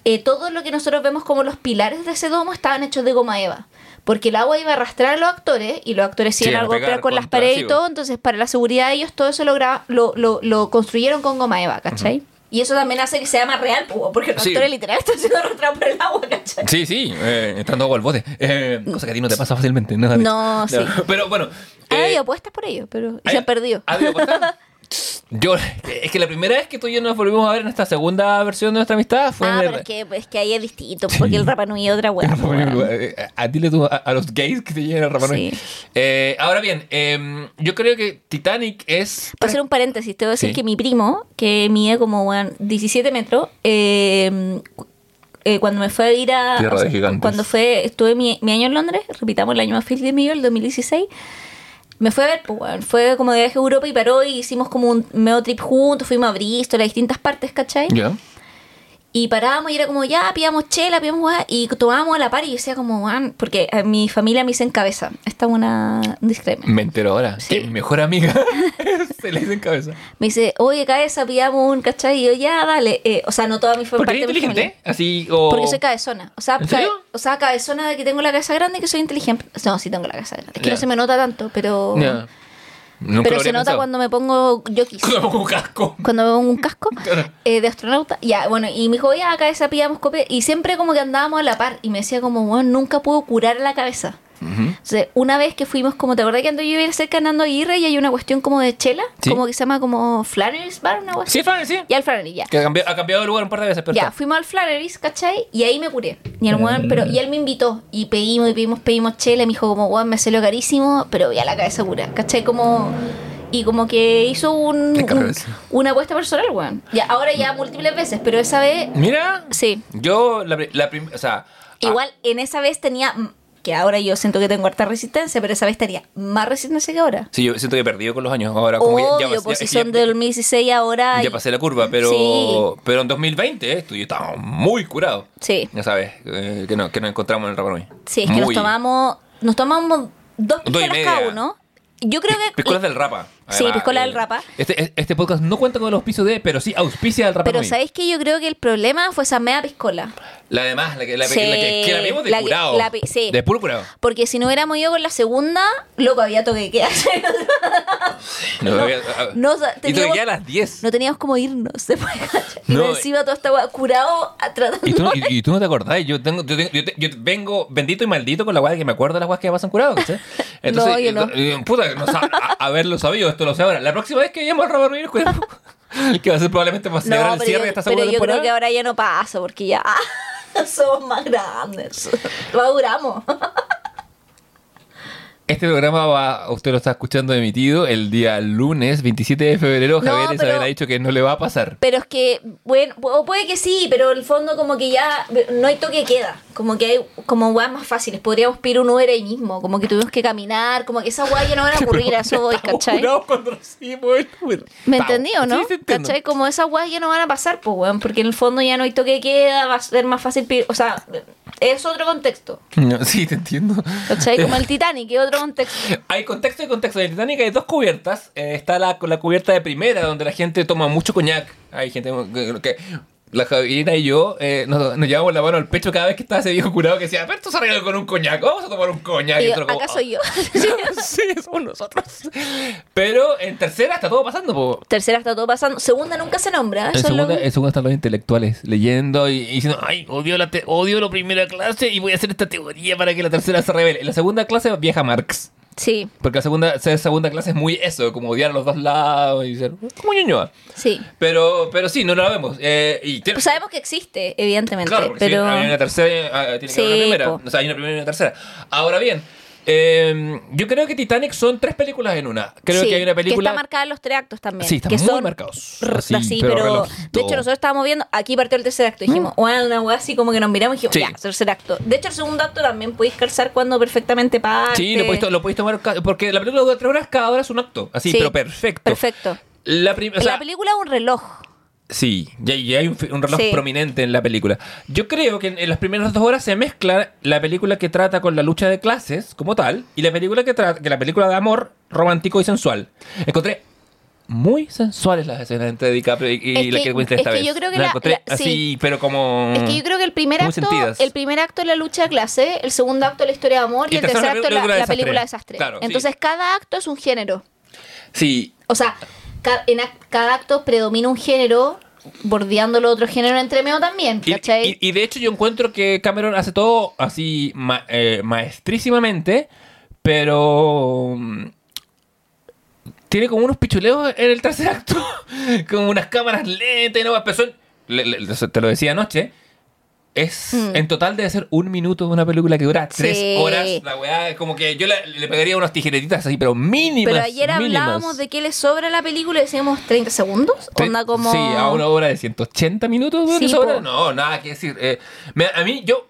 eh, todo lo que nosotros vemos como los pilares de ese domo estaban hechos de goma eva. Porque el agua iba a arrastrar a los actores y los actores Sí, iban a golpear con las paredes y todo. Entonces, para la seguridad de ellos, todo eso lo, lo, lo, lo construyeron con goma eva, ¿cachai? Y eso también hace que sea más real, po, porque los Sí. actores literal están siendo arrastrados por el agua, ¿cachai? Sí, sí, eh, entrando agua al bote. Eh, cosa que a ti no te pasa fácilmente, ¿no? David? No, sí. Pero bueno. Han eh, habido apuestas por ello, pero y ¿hay- se han perdido. ¿ha habido apuestas? Yo, es que la primera vez que tú y yo nos volvimos a ver en esta segunda versión de nuestra amistad fue Ah, en pero el- es que, es que ahí es distinto, porque el Rapa Nui es otra po, weón. Eh, a, dile tú a, a los gays que te lleven a Rapa Nui. Sí. Eh, ahora bien, eh, yo creo que Titanic es. Para hacer un paréntesis, te voy a decir Sí. que mi primo, que mide como weón, 17 metros, eh, eh, cuando me fue a ir a. Tierra de gigantes. Cuando fue, estuve mi, mi año en Londres, repitamos el año más feliz de mi el 2016. Me fue a ver, pues, weón, fue como de viaje a Europa y paró y hicimos como un medio trip juntos, fuimos a Bristol, a distintas partes, ¿cachai? Ya. Y parábamos y era como, ya, pillamos chela, pillamos y tomábamos a la par y yo decía como, porque a mi familia me dice en cabeza. Esta es una un disclaimer. Me entero ahora. Sí. Que mi mejor amiga se le dice en cabeza. Me dice, oye, cabeza, pillamos un, ¿cachai? Y yo, ya, dale. Eh, o sea, no toda mi Porque parte eres de mi inteligente. familia. Así o. Porque soy cabezona. O sea, o sea, cabezona de que tengo la cabeza grande y que soy inteligente. No, sí tengo la cabeza grande. Es que no se me nota tanto, pero... Nunca Pero se nota pensado. cuando me pongo jockeys. Cuando me pongo un casco. cuando me pongo un casco eh, de astronauta. Ya, bueno, y me dijo, ya, cabeza, pillamos copia. Y siempre como que andábamos a la par. Y me decía como, bueno, nunca puedo curar la cabeza. Entonces, una vez que fuimos, como te acordás que ando yo iba a cerca de Nando Aguirre y hay una cuestión como de chela, Sí. como que se llama como Flannery's Bar, una cuestión. Sí, Fran, sí. Ya el Flannery, ya. Que ha cambiado, ha cambiado de lugar un par de veces, pero Ya, está. fuimos al Flannery's, ¿cachai? Y ahí me curé. Y el weón, pero, y él me invitó. Y pedimos, y pedimos, pedimos chela. Y me dijo como, weón, me salió carísimo, pero ya la cabeza cura, ¿cachai? Como... Y como que hizo un, al un- una apuesta personal, weón. Ya, ahora ya múltiples veces, pero esa vez, Mira. sí. Yo, la, la o sea. Igual en esa vez tenía, que ahora yo siento que tengo harta resistencia, pero esa vez tenía más resistencia que ahora. ah, sí, yo siento que he perdido con los años. Ahora, como ya- ya, Obvio, ya- pues si ya- son del 2016 ahora... ya pasé la curva, pero, Sí. pero en 2020 eh, tú yo estábamos muy curados. Sí, Ya sabes, eh, que, no, que nos encontramos en el Rapa Nui. sí, es que nos tomamos, nos tomamos dos piscolas cada uno. Yo creo que. Piscolas del Rapa. Sí, piscola del eh, Rapa. Este, este podcast no cuenta con el auspicio de, pero sí auspicia del Rapa. Pero. ¿sabéis que yo creo que el problema fue esa media piscola? La demás, la que la, Sí, la que, que la vimos de la que- curado. la sí. De puro curado. Porque si no hubiéramos ido con la segunda, loco, había toque de queda. No, No, no, y teníamos- a las 10. No teníamos como irnos después, ¿cachai? Y No, encima toda esta weá curado tratando. Y tú, no- y, y tú no te acordás, yo tengo, yo, tengo- yo te- yo vengo bendito y maldito con la de que me acuerdo de las weas que pasan curado, ¿cachai? No, yo no. eh, puta, no sab- haberlo sabido, esto lo sé ahora. La próxima vez que vayamos al Nui, cuidado. que va a ser probablemente para celebrar el pero cierre yo, de esta pero segunda yo temporada. creo que ahora ya no pasa porque ya somos más grandes. Maduramos. Este programa va, usted lo está escuchando emitido el día lunes 27 de febrero. No, Javier Isabel ha dicho que no le va a pasar. Pero es que, bueno, o puede que sí, pero el fondo como que ya no hay toque queda. Como que hay como weas más fáciles. Podríamos pedir un Uber ahí mismo. Como que tuvimos que caminar. Como que esas weas ya no van a ocurrir. A eso voy, ¿cachai? ¿Me entendí o no? Sí. ¿Cachai? Como esas weas ya no van a pasar, pues, weón. Porque en el fondo ya no hay toque queda. Va a ser más fácil pedir. O sea, es otro contexto. No, sí, te entiendo. ¿Cachai? Como el Titanic, es otro contexto. Hay contexto y contexto. En el Titanic hay dos cubiertas. Eh, está la, la cubierta de primera, donde la gente toma mucho coñac. Hay gente que... la Javierina y yo eh, nos, nos llevamos la mano al pecho cada vez que estaba ese viejo curado que decía, pero esto se arregla con un coñac, vamos a tomar un coñac. Y nosotros como, ¿Acaso yo? sí, somos nosotros. Pero en tercera está todo pasando, po. Tercera está todo pasando. Segunda nunca se nombra. En Eso es lo- segunda, en segunda están los intelectuales leyendo y, y diciendo, ay, odio la, te- odio la primera clase y voy a hacer esta teoría para que la tercera se revele. En la segunda clase viaja Marx. Sí, Porque la segunda, ser segunda clase es muy eso, como odiar a los dos lados y ser como Ñuñoa. sí. Pero, pero sí, no lo vemos. Eh, y tiene- Pues sabemos que existe, evidentemente. Claro, porque pero... si hay una tercera, ah, tiene que Sí, haber una primera. po. O sea, hay una primera y una tercera. Ahora bien, eh, yo creo que Titanic son tres películas en una. Creo Sí, que hay una película. está marcada en los tres actos también. Sí, están que muy son marcados. Así, Así, pero de hecho nosotros estábamos viendo, aquí partió el tercer acto, dijimos, bueno, una weá así como que nos miramos y dijimos, Sí. ya, tercer acto. De hecho el segundo acto también podéis calzar cuando perfectamente parte. Sí, lo podéis, to- lo podéis tomar. Porque la película dura tres horas, cada hora es un acto. Así, Sí, pero perfecto. Perfecto. La o sea, la película un reloj. Sí, ya, ya hay un, reloj Sí. prominente en la película. Yo creo que en, en las primeras dos horas se mezcla la película que trata con la lucha de clases como tal y la película que trata que la película de amor romántico y sensual. Encontré muy sensuales las escenas entre DiCaprio y, y Es la que- Winslet es esta que vez. yo creo que la- encontré la- así, sí. pero como Es que yo creo que el primer acto, sentidas. el primer acto es la lucha de clase, el segundo acto es la historia de amor y, Y el tercer acto es la, película de la película de desastre. sí. Entonces cada acto es un género. Sí, O sea, en cada acto predomina un género, bordeándolo otro género entre medio también, Y, ¿cachai? y- y de hecho yo encuentro que Cameron hace todo así ma- eh, maestrísimamente, pero mm, tiene como unos pichuleos en el tercer acto, como unas cámaras lentas y no le- le- te lo decía anoche. Es, Mm. en total debe ser un minuto de una película que dura tres Sí. horas. La weá, es como que yo le, le pegaría unas tijeretitas así, pero mínimas. Pero ayer mínimas. hablábamos de que le sobra la película y decíamos 30 segundos. Tre- Onda como. Sí, a una hora de 180 minutos. Sí, po. No, nada que decir. Eh, me- a mí, yo,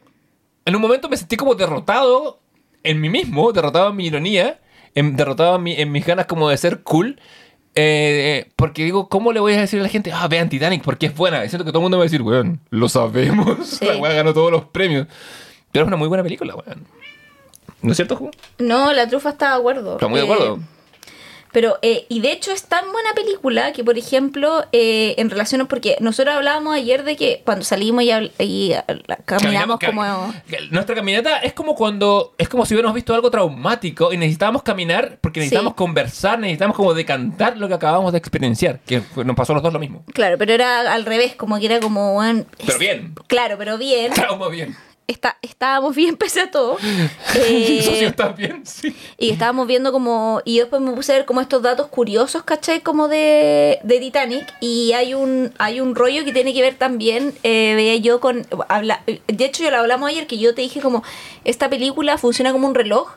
en un momento me sentí como derrotado en mí mismo, derrotado en mi ironía, en- derrotado en, mi- en mis ganas como de ser cool. Eh, porque digo, ¿cómo le voy a decir a la gente, ah, vean Titanic porque es buena? Y siento que todo el mundo me va a decir, weón, lo sabemos. Sí. La weá ganó todos los premios. Pero es una muy buena película, weón. ¿No es cierto, Ju? No, la trufa está de acuerdo. Está muy de Eh, acuerdo. Pero, eh, y de hecho es tan buena película que, por ejemplo, eh, en relación, porque nosotros hablábamos ayer de que cuando salimos y, y, caminamos Caminamos, como... Nuestra caminata es como cuando. Es como si hubiéramos visto algo traumático y necesitábamos caminar porque necesitamos Sí. conversar, necesitamos como decantar lo que acabamos de experienciar. Que nos pasó a los dos lo mismo. Claro, pero era al revés, como que era como... bueno, Pero bien. Claro, pero bien. Trauma bien. Está, estábamos bien pese a todo. Eso sí Eh, está bien, sí. Y estábamos viendo como. Y después me puse a ver como estos datos curiosos, ¿cachai? Como de, de Titanic. Y hay un, hay un rollo que tiene que ver también, eh, veía yo con. Habla, de hecho, yo lo hablamos ayer, que yo te dije como. Esta película funciona como un reloj.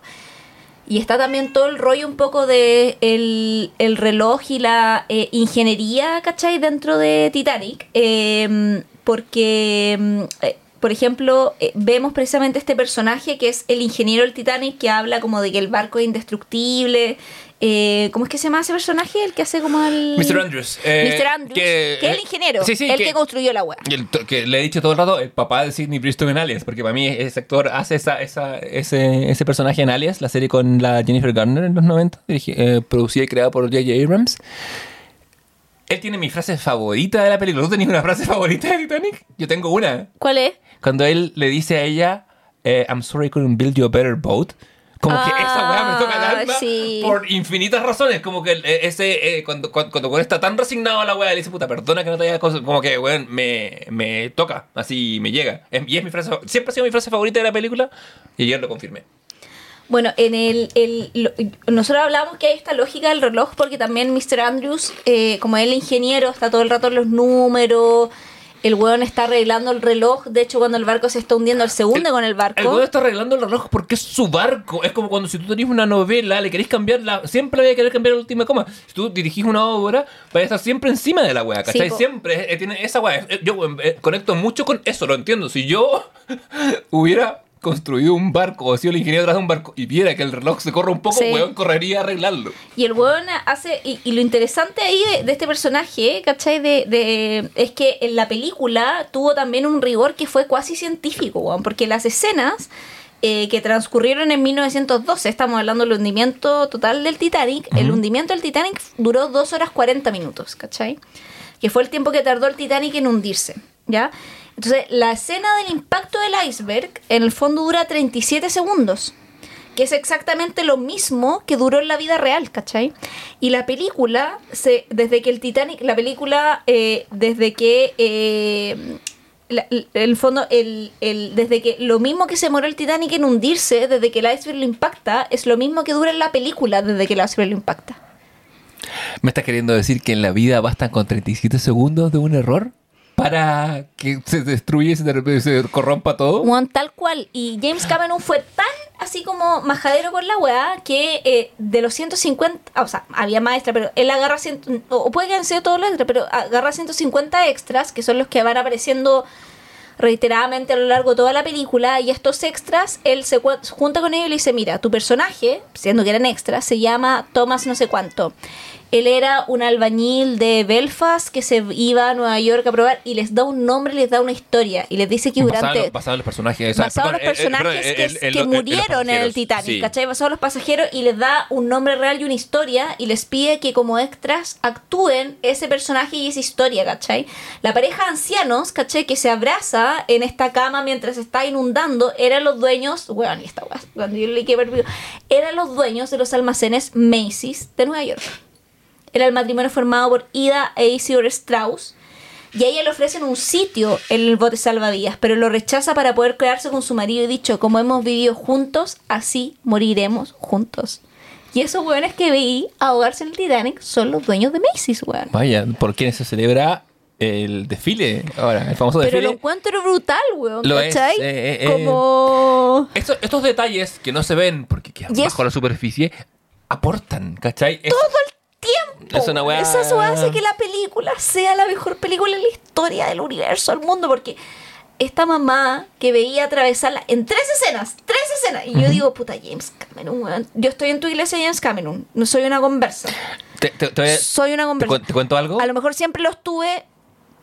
Y está también todo el rollo un poco de el, el reloj y la eh, ingeniería, ¿cachai? Dentro de Titanic. Eh, porque, por ejemplo, eh, vemos precisamente este personaje que es el ingeniero del Titanic que habla como de que el barco es indestructible eh, ¿cómo es que se llama ese personaje? El que hace como el... Mr. Andrews. eh, Mr. Andrews, que, es el ingeniero, Sí, sí, el que, construyó la web. que le he dicho todo el rato, el papá de Sidney Bristow en Alias, porque para mí ese actor hace esa, esa, ese, ese personaje en Alias, la serie con la Jennifer Garner en los 90, dirigi- eh, producida y creada por J.J. Abrams. Él tiene mi frase favorita de la película. ¿Tú tenías una frase favorita de Titanic? Yo tengo una. ¿Cuál es? Cuando él le dice a ella, eh, I'm sorry I couldn't build you a better boat. Como que esa weá me toca el Ah, alma sí. por infinitas razones. Como que eh, ese, eh, cuando, cuando, cuando está tan resignado a la weá, le dice, puta, perdona que no te haya cosas. Como que, weón, me, me toca, así me llega. Es- Y es mi frase, siempre ha sido mi frase favorita de la película y ayer lo confirmé. Bueno, en el, el- lo- nosotros hablamos que hay esta lógica del reloj porque también Mr. Andrews, eh, como él ingeniero, está todo el rato en los números, el weón está arreglando el reloj, de hecho cuando el barco se está hundiendo, el segundo con el barco. El weón está arreglando el reloj porque es su barco. Es como cuando si tú tenés una novela, le querés cambiar la. Siempre voy a querer cambiar la última coma. Si tú dirigís una obra, vas a estar siempre encima de la weá, ¿cachai? Sí, siempre eh, tiene esa weá. Eh, Yo eh, conecto mucho con eso, lo entiendo. Si yo hubiera construido un barco o sido el ingeniero detrás de un barco y viera que el reloj se corre un poco, Sí. weón, correría a arreglarlo. Y el weón hace. Y, y lo interesante ahí de, de este personaje, ¿cachai? De, de- es que en la película tuvo también un rigor que fue cuasi científico, weón. Porque las escenas eh, que transcurrieron en 1912, estamos hablando del hundimiento total del Titanic. El hundimiento del Titanic duró 2 horas 40 minutos, ¿cachai? Que fue el tiempo que tardó el Titanic en hundirse, ¿ya? Entonces, la escena del impacto del iceberg en el fondo dura 37 segundos que es exactamente lo mismo que duró en la vida real, ¿cachai? Y la película, se, desde que el Titanic, la película, eh, desde que, eh, el fondo, el, el- desde que lo mismo que se moró el Titanic en hundirse, desde que el iceberg lo impacta, es lo mismo que dura en la película desde que el iceberg lo impacta. ¿Me estás queriendo decir que en la vida bastan con 37 segundos de un error para que se destruya y se, se corrompa todo? Tal cual. Y James Cameron fue tan así como majadero con la weá que eh, de los 150, ah, o sea, había más extra, pero él agarra, cien- o puede que hayan sido todos los extras, pero agarra 150 extras, que son los que van apareciendo reiteradamente a lo largo de toda la película, y estos extras, él se junta con ellos y le dice, mira, tu personaje, siendo que eran extras, se llama Thomas no sé cuánto. Él era un albañil de Belfast que se iba a Nueva York a probar y les da un nombre, les da una historia y les dice que durante los- basado en los personajes. basado los personajes que, el- el- que el- los murieron en el Titanic, sí. ¿cachai? Los pasajeros y les da un nombre real y una historia y les pide que como extras actúen ese personaje y esa historia, ¿cachai? La pareja de ancianos, ¿cachai? Que se abraza en esta cama mientras se está inundando, eran los dueños, weón, y esta weá, cuando yo leí que perdido, eran los dueños de los almacenes Macy's de Nueva York. Era el matrimonio formado por Ida e Isidore Strauss. Y a ella le ofrecen un sitio en el bote salvavidas, pero lo rechaza para poder quedarse con su marido y dicho, como hemos vivido juntos, así moriremos juntos. Y esos weones que vi ahogarse en el Titanic son los dueños de Macy's, weón. Vaya, ¿por quienes se celebra el desfile? Ahora, el famoso Pero desfile. lo encuentro brutal, weón, Lo es, ¿cachai? eh, eh, eh. Como... Estos, estos detalles que no se ven porque quedan es- bajo la superficie aportan, ¿cachai? Es- Todo el tiempo. Es una weá- Esa eso hace que la película sea la mejor película en la historia del universo, del mundo, porque esta mamá que veía atravesarla en tres escenas, tres escenas, y yo digo, puta, James Cameron, weón. Yo estoy en tu iglesia, James Cameron, no soy una conversa. te, Soy una conversa. te cuento algo? A lo mejor siempre lo estuve,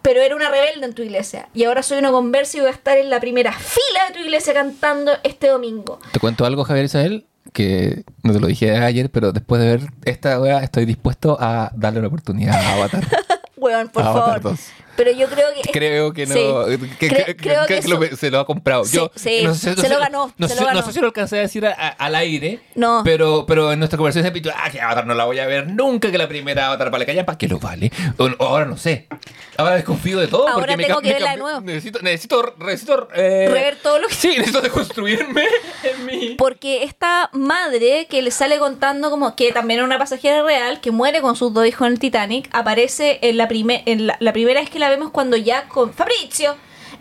pero era una rebelde en tu iglesia. Y ahora soy una conversa y voy a estar en la primera fila de tu iglesia cantando este domingo. Te cuento algo, Javier Isabel, que no te lo dije ayer, pero después de ver esta weá estoy dispuesto a darle una oportunidad a Avatar. Weón, por Avatar favor. 2. Pero yo creo que. Creo que no. Sí. Que, Cre- que- creo que- que que lo- eso- se lo ha comprado. Sí, Yo, sí, sé- se lo ganó, No, se sé, lo ganó. no sé si lo alcancé a decir a- a- al aire. No. Pero, pero en nuestra conversación dicho, ah, que Avatar no la voy a ver nunca, que la primera Avatar vale callar, ¿para qué lo vale? O- ahora no sé. Ahora desconfío de todo. Ahora porque me tengo cam- que me verla de nuevo. Necesito, necesito, necesito eh, Rever todo lo que- Sí, necesito deconstruirme en mi. Porque esta madre que le sale contando como que también era una pasajera real que muere con sus dos hijos en el Titanic aparece en la, primer, en la, la primera vez que la vemos cuando ya con Fabrizio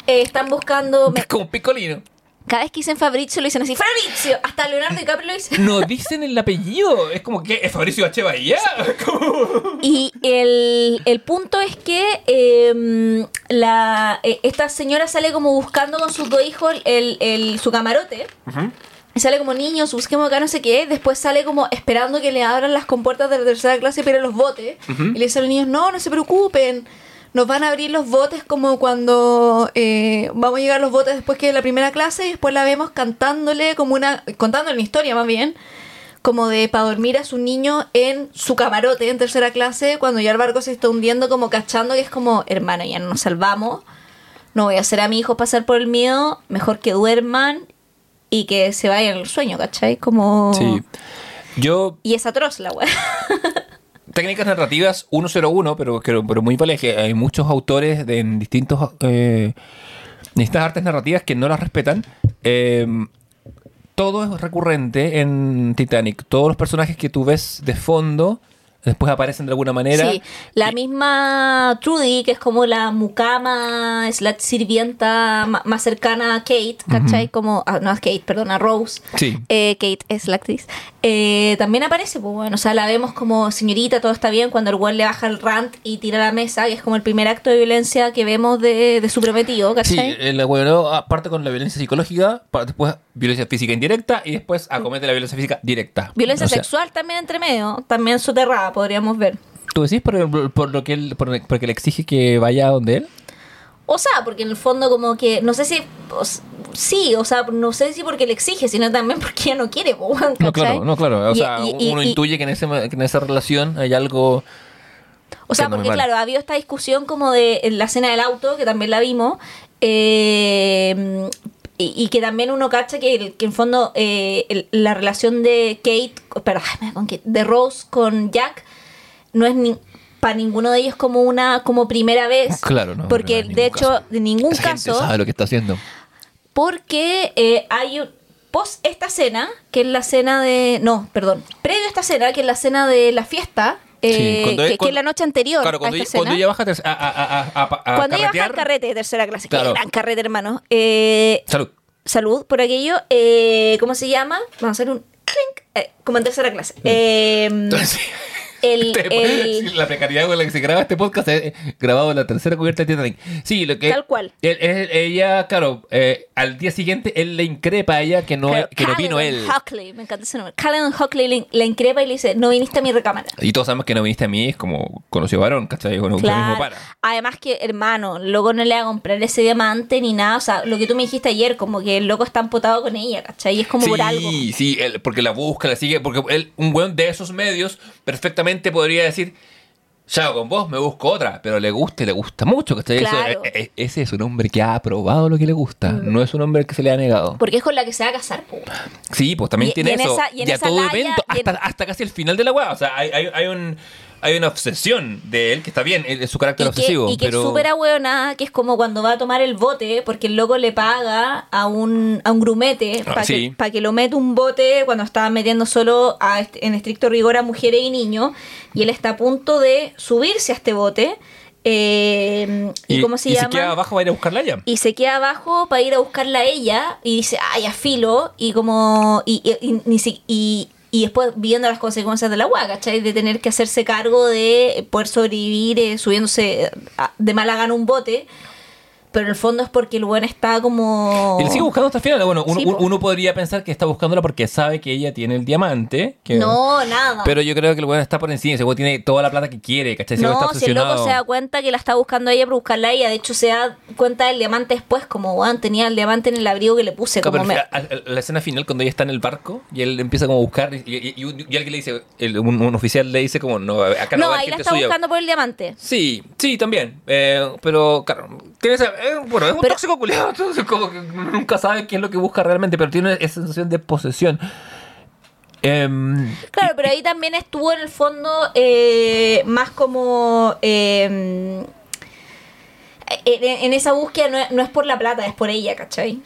eh, están buscando me- Como picolino. cada vez que dicen Fabrizio lo dicen así Fabrizio hasta Leonardo DiCaprio lo dice No dicen el apellido. Es como que es Fabricio H. Bahía. Y el, el punto es que eh, la, eh, esta señora sale como buscando con sus dos hijos el, el- su camarote sale como niños, busquemos acá no sé qué. Después sale como esperando que le abran las compuertas de la tercera clase para los botes. Y le dice a los niños, no, no se preocupen. Nos van a abrir los botes como cuando eh, vamos a llegar los botes después que de la primera clase y después la vemos cantándole como una... contándole una historia más bien. Como de para dormir a su niño en su camarote en tercera clase cuando ya el barco se está hundiendo como cachando que es como, hermano, ya no nos salvamos. No voy a hacer a mi hijo pasar por el miedo. Mejor que duerman y que se vayan al sueño, ¿cachai? Como... Sí. Yo, Y es atroz la weá. técnicas narrativas 101, pero, pero, muy válidas, que hay muchos autores de, en distintos, eh, distintas artes narrativas que no las respetan. Eh, todo es recurrente en Titanic. Todos los personajes que tú ves de fondo después aparecen de alguna manera. Sí, la Y- misma Trudy, que es como la mucama, es la sirvienta más cercana a Kate, ¿cachai? Como, ah, no a Kate, perdón, a Rose. Sí. Eh, Kate es la actriz. Eh, también aparece, pues bueno, o sea, la vemos como señorita, todo está bien, cuando el güey le baja el rant y tira la mesa, que es como el primer acto de violencia que vemos de, de su prometido, Sí, ¿cachai? el bueno, parte con la violencia psicológica, pa- después violencia física indirecta y después acomete la violencia física directa. Violencia O sea, sexual también entre medio, también soterrada, podríamos ver. ¿Tú decís por, por lo que él, por- porque le exige que vaya a donde él? O sea, porque en el fondo como que, no sé si, o sí, o sea, no sé si porque le exige, sino también porque ella no quiere, weón, No, ¿cachai? claro, no, claro. O Y- sea, y- y- uno intuye que en, ese, que en esa relación hay algo... O sea, que porque normal. claro, había esta discusión como de en la escena del auto, que también la vimos, eh, y, y que también uno cacha que, el- que en fondo eh, el- la relación de Kate, perdón, con Kate, de Rose con Jack, no es ni para ninguno de ellos como una como primera vez. Claro, no, Porque no, de hecho, caso. de ningún Esa gente caso. sabe lo que está haciendo. Porque eh, hay un. Post esta cena, que es la cena de. No, perdón. Previo a esta cena, que es la cena de la fiesta. Eh, Sí, cuando- que, que cuando- es la noche anterior Claro, a cuando, esta ella, cuando escena. ella baja a, ter- a, a, a, a- a Cuando ella baja al carrete de tercera clase. Claro. Que gran carrete, hermano. Eh, Salud. salud por aquello. Eh, ¿Cómo se llama? Vamos a hacer un. clink, eh, como en tercera clase. Entonces, el, el- sí, la precariedad con la que se graba este podcast es grabado en la tercera cubierta de Titanic. Sí, lo que... Tal cual. él- él- ella, claro, eh, al día siguiente él le increpa a ella que no, Claro, que no vino él. Hockley, me encanta ese nombre. Callan Hockley le, le increpa y le dice: No viniste a mi recámara. Y todos sabemos que no viniste a mí, es como conoció varón, ¿cachai? Mismo Claro. para. Además que, hermano, loco no le va a comprar ese diamante ni nada. O sea, lo que tú me dijiste ayer, como que el loco está empotado con ella, ¿cachai? Y es como sí, por algo. sí, él- porque la busca, la sigue, porque él, un weón de esos medios perfectamente podría decir, chao, con vos me busco otra, pero le gusta y le gusta mucho. Eso- Claro. Mm. e- e- ese es un hombre que ha probado lo que le gusta, no es un hombre que se le ha negado. Porque es con la que se va a casar, po. Sí, pues también Y- tiene y en eso. esa- y en ya esa todo laya- evento, y en- hasta, casi el final de la weá. O sea, hay, hay, hay un, hay una obsesión de él, que está bien, es su carácter Y que, obsesivo. y que pero... es súper ahueonada, que es como cuando va a tomar el bote, porque el loco le paga a un, a un grumete Ah, para sí. que, pa' que lo mete un bote cuando estaba metiendo solo a en estricto rigor a mujeres y niños, y él está a punto de subirse a este bote. eh, y, cómo se y llama? se queda abajo va a ir a buscarla ya. y se queda abajo para ir a buscarla a ella y dice, ay, a filo, y como, y, y, y- y- después viendo las consecuencias de la agua, ¿cachai? De tener que hacerse cargo de poder sobrevivir eh, subiéndose a- de mala gana un bote, pero en el fondo es porque el buen está como... Le sigue buscando hasta el final. Bueno, uno, Sí, po. uno podría pensar que está buscándola porque sabe que ella tiene el diamante. Que... No, nada. Pero yo creo que el weón está por encima. Ese weón tiene toda la plata que quiere, ¿cachai? Ese weón no, está si el loco se da cuenta que la está buscando a ella para buscarla a ella, de hecho se da cuenta del diamante después, como, weón, tenía el diamante en el abrigo que le puse, Claro, como pero me... a- a- la escena final cuando ella está en el barco y él empieza como a buscar y, y- y alguien le dice, el- un, un oficial le dice como, no, acá no, No, va ahí la está suya". buscando por el diamante. Sí, sí, también. Eh, pero, claro, tiene esa, eh, bueno, es un Pero- tóxico culiado, entonces como que nunca sabe qué es lo que busca realmente, pero tiene esa sensación de posesión. Em, Claro, pero ahí también estuvo en el fondo eh, más como... eh, en, en esa búsqueda no es, no es por la plata, es por ella, ¿cachai?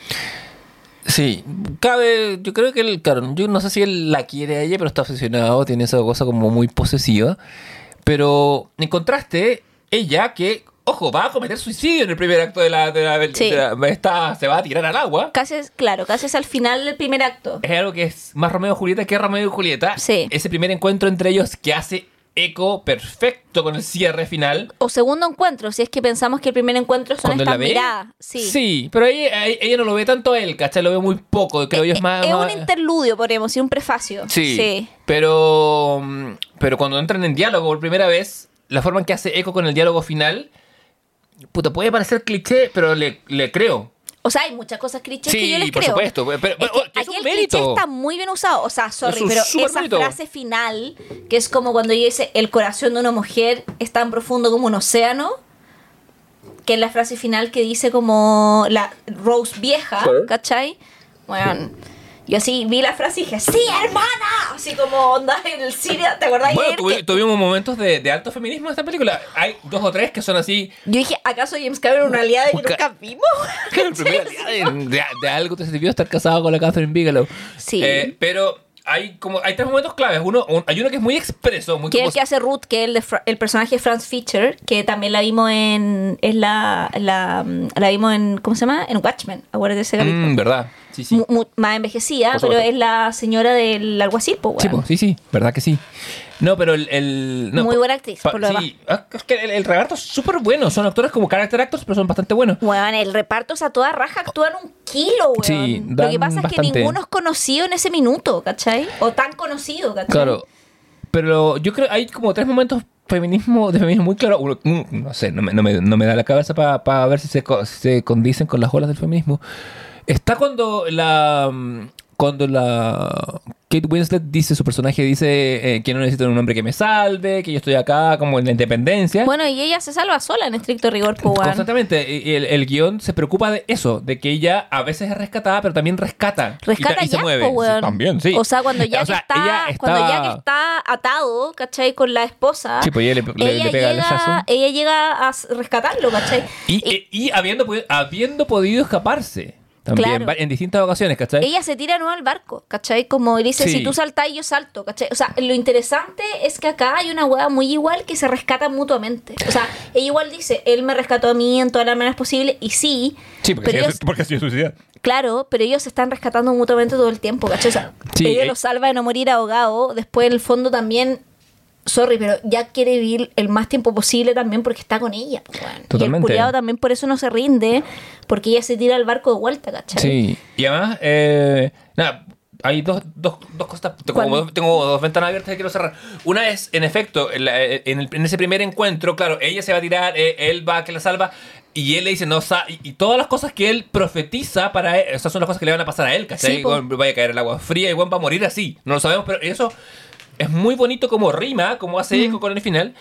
sí, cabe, yo creo que él, claro, yo no sé si él la quiere a ella, pero está obsesionado, tiene esa cosa como muy posesiva. Pero en contraste, ella que, ojo, va a cometer suicidio en el primer acto de la... De la, de Sí. la- está- se va a tirar al agua. Casi es, claro, casi es al final del primer acto. es algo que es más Romeo y Julieta que Romeo y Julieta. Sí. Ese primer encuentro entre ellos que hace eco perfecto con el cierre final. O segundo encuentro, si es que pensamos que el primer encuentro son estas miradas. Sí. pero ella, ella no lo ve tanto él, ¿cachai? Lo ve muy poco. Creo yo es más. es más- un interludio, podríamos decir, un prefacio. Sí, Pero, mm, pero cuando entran en diálogo por primera vez, la forma en que hace eco con el diálogo final, puta, puede parecer cliché, pero le, le creo. O sea, hay muchas cosas clichés Sí, que yo les por creo. supuesto, pero- es que que es aquí un el mérito. cliché está muy bien usado. O sea, sorry, Es pero esa mérito. frase final, que es como cuando ella dice el corazón de una mujer es tan profundo como un océano, que es la frase final que dice como la Rose vieja. ¿cachai? Bueno, yo así vi la frase y dije, ¡Sí, hermana! Así como onda en el cine, ¿te acordás Bueno, tuvi- que- tuvimos momentos de, de alto feminismo en esta película. Hay dos o tres que son así. Yo dije, ¿acaso James Cameron una aliada que nunca vimos? De- de algo te sirvió estar casado con la Catherine Bigelow. Sí. Eh, pero hay como hay tres momentos claves. Uno, un- hay uno que es muy expreso, muy Que es como- el que hace Ruth, que es el, el personaje de Franz Fischer, que también la vimos en. Es la, la, la vimos en. ¿Cómo se llama? En Watchmen. Acuérdate de ese capítulo. Mm, verdad. Sí, sí. Más envejecida, pero es la señora del alguacil, pues, Sí, weón. po, sí, sí, verdad que sí. No, pero el. el- no, Muy pa- buena actriz, pa- por lo sí, ah, es que el, el reparto es súper bueno. Son actores como character actors, pero son bastante buenos. Weón, el reparto, o sea, toda raja actúan un kilo, weón. Sí, Lo que pasa es que ninguno es conocido en ese minuto, ¿cachai? O tan conocido, ¿cachai? Claro. Pero yo creo hay como tres momentos feminismo, de feminismo muy claro. Uno, mm, no sé, no me, no me- no me da la cabeza para ver si se, si se condicen con las olas del feminismo. Está cuando la. mm, Cuando la. Kate Winslet dice, su personaje dice eh, que no necesito un hombre que me salve, que yo estoy acá como en la independencia. Bueno, y ella se salva sola en estricto rigor, weón. Constantemente. Y el, el guion se preocupa de eso, de que ella a veces es rescatada, pero también rescata. Rescata y, se ya, mueve. po, weón. Sí, también, sí. O sea, cuando ya, O sea, está, ella cuando ya que está- atado, ¿cachai? Con la esposa. Sí, pues ella le- le- ella le pega el llega, ella llega a s- rescatarlo, ¿cachai? Y, y- y habiendo, podi- habiendo podido escaparse también Claro. en distintas ocasiones, ¿cachai? ella se tira no al barco, ¿cachai? Como dice, Sí. si tú saltas, yo salto, ¿cachai? O sea, lo interesante es que acá hay una hueá muy igual que se rescatan mutuamente. O sea, ella igual dice, él me rescató a mí en todas las maneras posibles, y sí, sí, porque, pero ellos- porque sido suicida. Claro, pero ellos se están rescatando mutuamente todo el tiempo, ¿cachai? O sea, Sí, ella eh. lo salva de no morir ahogado. Después, en el fondo, también. Sorry, pero ya quiere vivir el más tiempo posible también porque está con ella. pues, weón. Y el Totalmente. culiado también por eso no se rinde, porque ella se tira al barco de vuelta, ¿cachai? Sí, y además, eh, nada, hay dos, dos, dos cosas. Tengo dos, tengo dos ventanas abiertas que quiero cerrar. Una es, en efecto, en, la- en el- en ese primer encuentro, claro, ella se va a tirar, eh, él va a que la salva. Y él le dice, no, y, y todas las cosas que él profetiza para él, esas son las cosas que le van a pasar a él, ¿cachai? Sí, vaya a caer el agua fría, igual va a morir así. No lo sabemos, pero eso es muy bonito como rima, como hace eco con el final.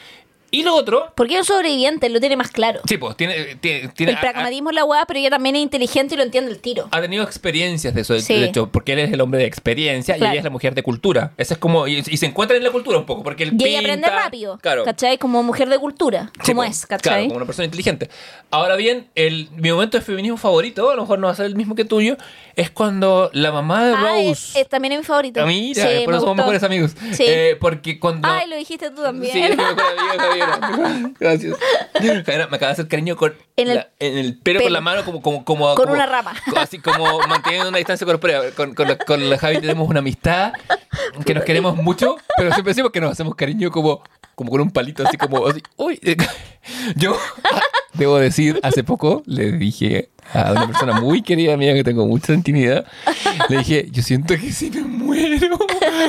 Y lo otro, Porque es un sobreviviente, lo tiene más claro. sí, pues, tiene, tiene, tiene- el pragmatismo es la weá, pero ella también es inteligente y lo entiende el tiro. ha tenido experiencias de eso, de- Sí. de hecho, porque él es el hombre de experiencia y Claro. ella es la mujer de cultura. Ese es como, y, y se encuentran en la cultura un poco, porque él Y ella aprende pinta- rápido, Claro. ¿cachai? Como mujer de cultura, Sí, como po, es, Claro, ¿cachai? como una persona inteligente. Ahora bien, el, mi momento de feminismo favorito, a lo mejor no va a ser el mismo que tuyo, es cuando la mamá de Ah, es- Rose... es- también es mi favorito. Ah, mira, Sí, por me eso somos gustó. mejores amigos. Sí. Eh, porque cuando... Ay, lo dijiste tú también. Sí, Gracias. Me acaba de hacer cariño con En el la- en el pelo, pelo. con la mano, como, como, como Con como- una rama. Así como manteniendo una distancia corporal. Con, con, la, con la Javi tenemos una amistad que nos queremos mucho, pero siempre decimos que nos hacemos cariño como, como con un palito, así como así. Uy, yo debo decir, hace poco le dije a una persona muy querida mía que tengo mucha intimidad, le dije, yo siento que si me muero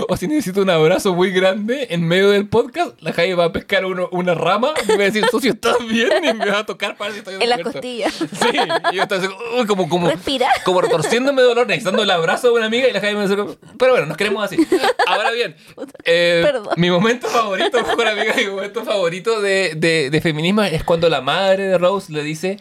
o si necesito un abrazo muy grande en medio del podcast, la Javi va a pescar uno- una rama y me va a decir, socio, ¿estás bien? Y me va a tocar para ver si estoy En las costillas. Sí, y yo estaba así, uy, como, como, Respira. como retorciéndome de dolor, necesitando el abrazo de una amiga y la Javi me dice, pero bueno, nos queremos así. Ahora bien, eh, mi momento favorito, mejor amiga, mi momento favorito de, de, de feminismo es cuando la madre de Rose le dice,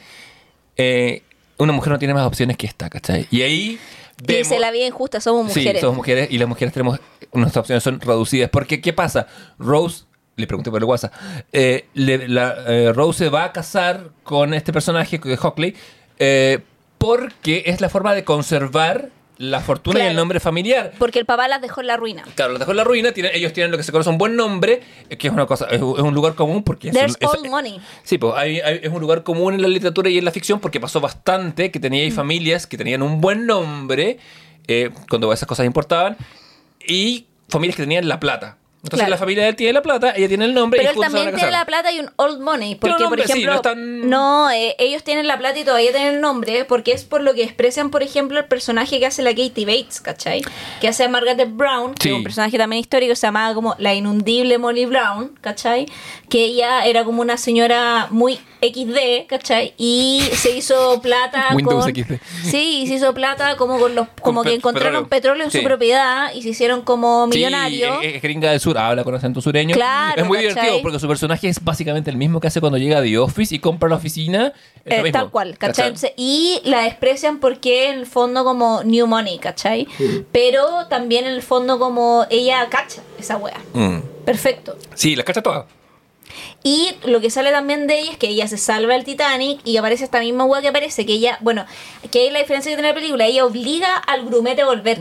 eh, una mujer no tiene más opciones que esta, ¿cachai? Y ahí vemos... se la vida injusta, somos mujeres. Sí, somos mujeres y las mujeres tenemos, nuestras opciones son reducidas. Porque, ¿qué pasa? Rose, le pregunté por el WhatsApp, eh, le- la, eh, Rose se va a casar con este personaje de Hockley eh, porque es la forma de conservar la fortuna y el nombre familiar. Porque el papá las dejó en la ruina. Claro, los dejó en la ruina, tienen, ellos tienen lo que se conoce un buen nombre, eh, que es una cosa, es, un es un lugar común porque es es- all money. Sí, pues hay- hay- es un lugar común en la literatura y en la ficción porque pasó bastante que tenía ahí familias que tenían un buen nombre eh, cuando esas cosas importaban y familias que tenían la plata. Entonces Claro. la familia de él tiene la plata, ella tiene el nombre Pero y él también tiene la plata y un old money. Porque, por nombre, sí, ejemplo, no están- no, eh, ellos tienen la plata y todavía tienen el nombre, porque es por lo que expresan, por ejemplo, el personaje que hace la Katie Bates, ¿cachai? Que hace a Margaret Brown, que es un personaje también histórico, se llamaba como la inundible Molly Brown, ¿cachai? Que ella era como una señora muy XD, ¿cachai? Y se hizo plata Windows con... XD. Sí, y se hizo plata como con los como que encontraron petróleo. en Sí. su propiedad y se hicieron como millonarios. es, es gringa del sur, habla con acento sureño. Claro, es muy ¿cachai? divertido porque su personaje es básicamente el mismo que hace cuando llega a The Office y compra la oficina. Es Eh, mismo, tal cual, ¿cachai? Y la desprecian porque en el fondo como New Money, ¿cachai? Pero también en el fondo como ella cacha esa wea. Mm. Perfecto. Sí, las cacha todas. Y lo que sale también de ella es que ella se salva del Titanic y aparece esta misma wea que aparece, que ella, bueno, que hay la diferencia que tiene la película, ella obliga al grumete a volver.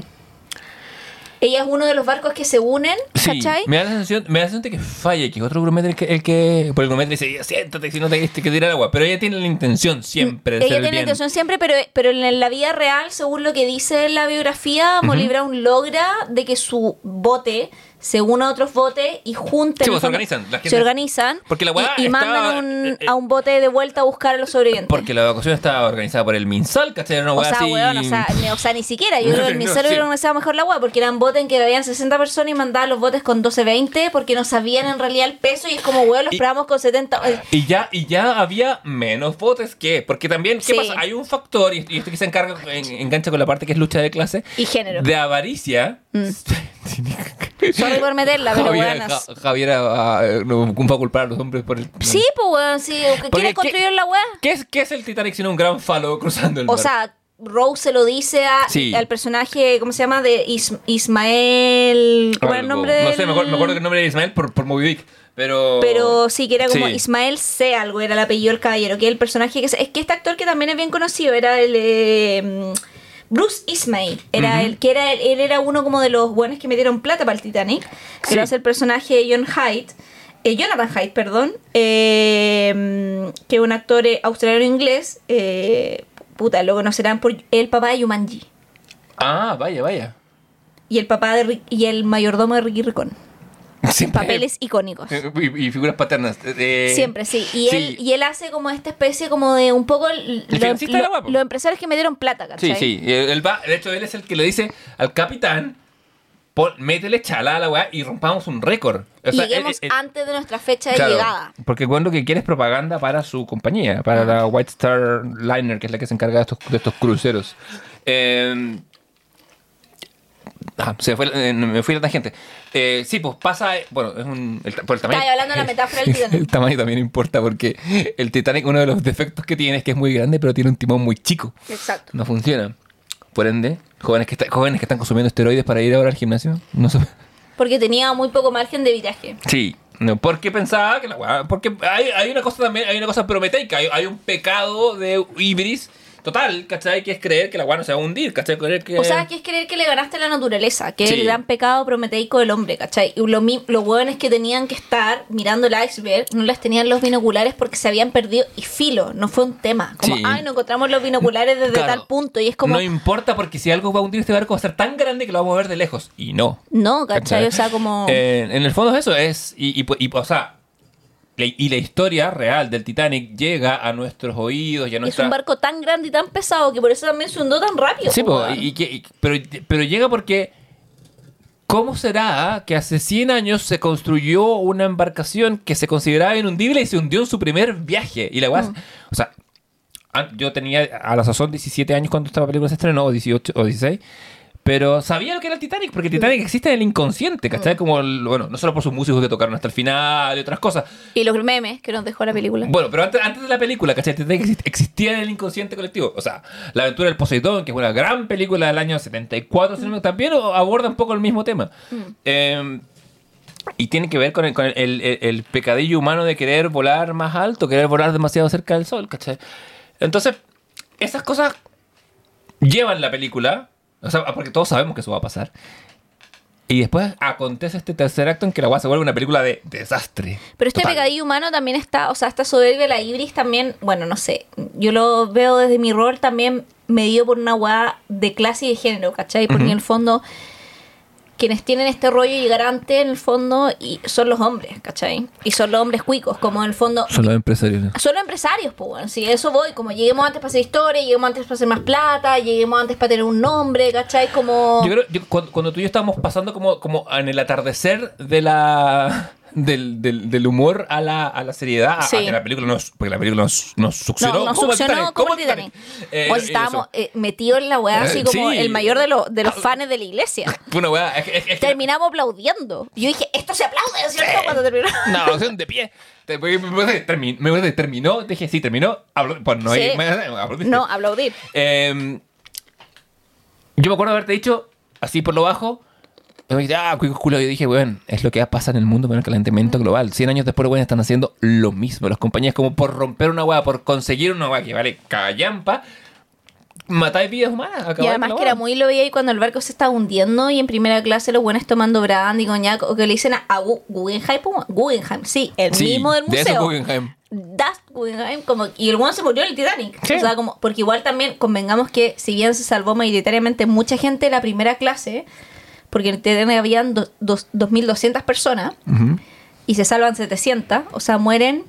Ella es uno de los barcos que se unen, Sí, ¿cachai? me da la sensación, me da la sensación de que falla, que otro grumete el que, el que por el grumete le dice, siéntate si no te que tirar agua, pero ella tiene la intención siempre de Ella tiene la intención siempre, pero, pero en la vida real, según lo que dice la biografía, Molly Brown logra de que su bote se una a otros botes y junten. Sí, pues, se organizan, la gente- se organizan Porque la y, y mandan un- eh, eh, a un bote de vuelta a buscar a los sobrevivientes. Porque la evacuación estaba organizada por el MinSal, ¿cachai? Era una o weá sea, así... weón, o sea, ni, o sea, ni siquiera. Yo creo que el No, sí. hubiera organizado mejor la weá porque eran botes en que habían 60 personas y mandaban los botes con 12-20 porque no sabían en realidad el peso y es como, weón, los probamos con 70. eh, Y ya, y ya había menos botes que. Porque también, ¿qué Sí. pasa? Hay un factor, y, y esto que se encarga, en- engancha con la parte que es lucha de clase. Y género. De avaricia. Sorry por meterla, pero Javier. Ja- Javier ah, no va a culpar a los hombres por el. Sí, pues weón, sí. Porque, ¿Quiénes ¿qué- construyeron la weá? ¿Qué es, ¿Qué es el Titanic sino un gran falo cruzando el O mar? sea, Rose se lo dice a, Sí. al personaje, ¿cómo se llama? De Is- Ismael. ¿Cuál era el nombre No del- sé, me acuerdo, me acuerdo que el nombre era Ismael por, por Moby Dick. Pero. Pero sí, que era como Sí. Ismael C. algo, era el apellido del caballero, que es el personaje que... Es es que este actor que también es bien conocido era el... eh, Bruce Ismay, era el que era él era uno como de los buenos que metieron plata para el Titanic, que Sí. hace el personaje de John Hyde, eh, Jonathan Hyde, perdón, eh, que es un actor eh, australiano-inglés, eh, puta, lo conocerán por el papá de Yumanji Ah, vaya, vaya. y el papá de y el mayordomo de Ricky Ricón. Siempre- Papeles icónicos. Eh, Y, y figuras paternas. eh, Siempre, sí. Y, sí. Él, y él hace como esta especie como de un poco l- El lo- lo- los empresarios que me dieron plata, Sí, ¿cachai? sí. y Él, va, de hecho, él es el que le dice al capitán: pon- métele chala a la weá y rompamos un récord. O sea, Lleguemos él- él- antes de nuestra fecha de llegada. Porque cuando que quiere es propaganda para su compañía, para Ah. la White Star Liner, que es la que se encarga de estos, de estos cruceros. Eh, ah, se fue, eh, me fui a la tangente. Eh, sí, pues pasa. eh, Bueno, es un. El, por el tamaño, Estaba hablando de la metáfora del el Titanic. tamaño también importa porque el Titanic, uno de los defectos que tiene es que es muy grande, pero tiene un timón muy chico. Exacto. No funciona. Por ende, jóvenes que, está- jóvenes que están consumiendo esteroides para ir ahora al gimnasio, no se... Porque tenía muy poco margen de viraje. Sí, no, porque pensaba que la Porque hay, hay una cosa también, hay una cosa prometeica, hay, hay un pecado de Ibris total, ¿cachai? Que es creer que la weá no se va a hundir, ¿cachai? Creer que... O sea, que es creer que le ganaste a la naturaleza, que es Sí. el gran pecado prometeico del hombre, ¿cachai? Y lo los hueones que tenían que estar mirando el iceberg no las tenían los binoculares porque se habían perdido. Y filo, no fue un tema. Como, Sí. ay, no encontramos los binoculares desde Claro, tal punto. Y es como, No importa porque si algo va a hundir este barco va a ser tan grande que lo vamos a ver de lejos. Y no. no, ¿cachai? O sea, como... Eh, en el fondo es eso, es. Y, y, y, o sea. Y la historia real del Titanic llega a nuestros oídos y a es un barco tan grande y tan pesado que por eso también se hundió tan rápido. Sí, po, y, que- y- pero, pero llega porque. ¿Cómo será que hace 100 años se construyó una embarcación que se consideraba inundible y se hundió en su primer viaje? Y la weá. Mm. O sea, yo tenía a la sazón 17 años cuando esta película se estrenó, o 18 o 16. Pero sabía lo que era el Titanic, porque el Titanic existe en el inconsciente, Mm. ¿cachai? Como, el- bueno, no solo por sus músicos que tocaron hasta el final y otras cosas. Y los memes que nos dejó la película. Bueno, pero antes, antes de la película, ¿cachai? El Titanic exist- existía en el inconsciente colectivo. O sea, La aventura del Poseidón, que es una gran película del año 74, si no me- también aborda un poco el mismo tema. Eh, y tiene que ver con, el, con el- el- el- el pecadillo humano de querer volar más alto, querer volar demasiado cerca del sol, ¿cachai? Entonces, esas cosas llevan la película, o sea, porque todos sabemos que eso va a pasar. Y después acontece este tercer acto en que la guay se vuelve una película de desastre. Pero este Total. pecadillo humano también está, o sea, esta soberbia, la ibris también, bueno, no sé, yo lo veo desde mi rol también medido por una weá de clase y de género, ¿cachai? Porque en el fondo quienes tienen este rollo y garante en el fondo y son los hombres, ¿cachai? Y son los hombres cuicos, como en el fondo... Son los empresarios. Son los empresarios, pues bueno, si eso voy, como lleguemos antes para hacer historia, lleguemos antes para hacer más plata, lleguemos antes para tener un nombre, ¿cachai? Como... Yo creo, yo- cuando, cuando tú y yo estábamos pasando como, como en el atardecer de la... Del, del, del humor a la, a la seriedad, a- Sí. a que la película nos, porque la película nos, nos succionó. No, nos como el succionó como el Titanic. Eh, Pues estábamos eh, metidos en la weá así Eh, como sí. el mayor de, los de los Ah, fans de la iglesia. Fue una weá. Es, es- es que- Terminamos aplaudiendo. Yo dije, esto se aplaude, ¿cierto? Cuando terminó. Sea, de pie. Me me- me- terminó, dije, sí, terminó. Hablo- Pues no hay. Sí. me- aplaudiste. No, aplaudir. Eh, yo me acuerdo haberte dicho, así por lo bajo, ah, culo. Yo dije, weón, es lo que pasa en el mundo con el calentamiento global. 100 años después, weón, están haciendo lo mismo. Las compañías, como por romper una weá, por conseguir una weá que vale callampa, matáis vidas humanas. Y además que era muy lo veía ahí cuando el barco se estaba hundiendo y en primera clase los buenos tomando brandy y coñac o que le dicen a, a Gu- Guggenheim. Guggenheim, sí, el Sí, mismo del de museo. Guggenheim. Das Guggenheim, como, y el bueno se murió en el Titanic. Sí. O sea, como, porque igual también convengamos que si bien se salvó mayoritariamente mucha gente de la primera clase, porque en el Titanic habían do- dos- 2.200 personas Ujú. y se salvan 700, o sea, mueren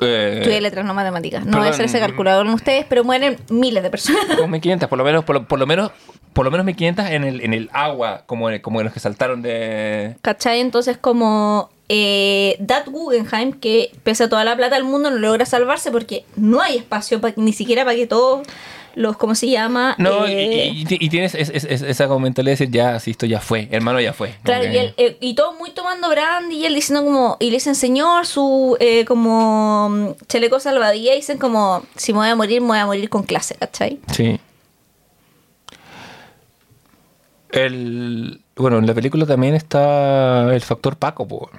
Eh, Estudié letras, no matemáticas. No voy a hacer ese calculador en ustedes, pero mueren miles de personas. Como 1500, por lo menos, por lo, por lo menos, por lo menos 1500 en el, en el agua, como, en- como en los que saltaron de. ¿Cachai? Entonces, como eh, Dat Guggenheim, que pese a toda la plata del mundo, no logra salvarse porque no hay espacio pa- ni siquiera para que todos los, ¿cómo se llama? No, Eh, y, y- y tienes es- es- es- esa como mentalidad de decir, ya, si esto ya fue, hermano, ya fue. Claro, y, él, eh, y todo muy tomando brandy y él diciendo como, y le dicen señor, su eh, como mm, chaleco salvadía, y dicen como, si me voy a morir, me voy a morir con clase, ¿cachai? Sí. El, bueno, en la película también está el factor Paco, po.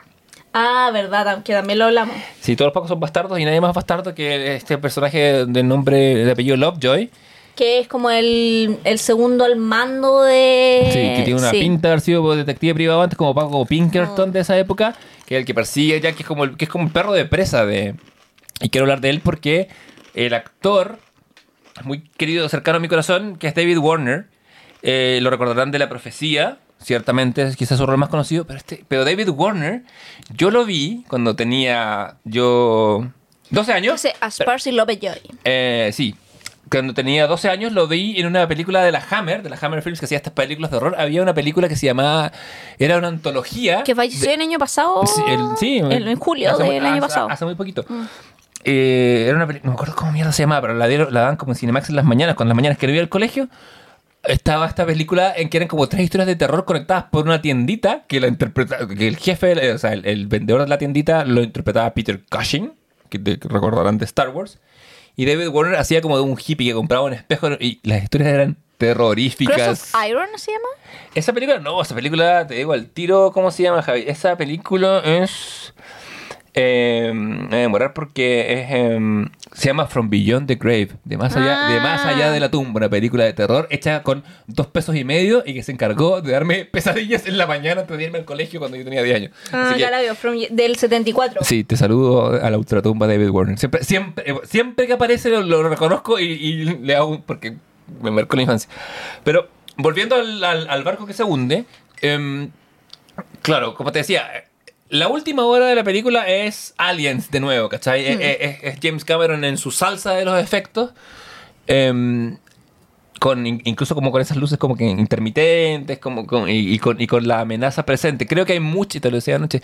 Ah, verdad, que también lo hablamos. Sí, todos los Pacos son bastardos y nadie más bastardo que este personaje de nombre, de apellido Lovejoy. Que es como el, el segundo al mando de... Sí, que tiene una sí. pinta de haber sido detective privado antes, como Paco Pinkerton de esa época, que es el que persigue ya, que es como el, que es como un perro de presa de. Y quiero hablar de él porque el actor, muy querido, cercano a mi corazón, que es David Warner, eh, lo recordarán de la profecía. Ciertamente es quizás su rol más conocido, pero, este, pero David Warner, yo lo vi cuando tenía yo 12 años. Ese Aspersi Lovejoy. Eh, sí. Cuando tenía 12 años lo vi en una película de la Hammer, de la Hammer Films que hacía estas películas de horror. Había una película que se llamaba. Era una antología. Que falleció el año pasado. Sí, el- sí, en, en julio hace del año hace- pasado. Mm. Hace muy poquito. Eh, era una película. No me acuerdo cómo mierda se llamaba, pero la, la dan como en Cinemax en las mañanas. Cuando las mañanas que iba al colegio, estaba esta película en que eran como tres historias de terror conectadas por una tiendita que la interpreta, que el jefe, eh, o sea, el, el vendedor de la tiendita lo interpretaba Peter Cushing, que te recordarán de Star Wars. Y David Warner hacía como de un hippie que compraba un espejo y las historias eran terroríficas. Cross of Iron se llama. Esa película, no, esa película, te digo al tiro, ¿cómo se llama, Javi? Esa película es. Eh, me voy a demorar porque es, em, se llama From Beyond the Grave, de más, allá, de más allá de la tumba, una película de terror hecha con dos pesos y medio y que se encargó de darme pesadillas en la mañana antes de irme al colegio cuando yo tenía 10 años. Ah, Así que- ya la veo, from- del 74. Sí, te saludo a la ultratumba David Warner. Siempre, siempre, eh, siempre que aparece lo, lo reconozco y, y le hago porque me marcó la infancia. Pero volviendo al, al- al barco que se hunde, em, claro, como te decía, la última hora de la película es Aliens de nuevo, ¿cachai? Es- Es, es James Cameron en su salsa de los efectos. em, con in- incluso como con esas luces como que intermitentes como con, y, y con, y con la amenaza presente. Creo que hay mucha, te lo decía anoche,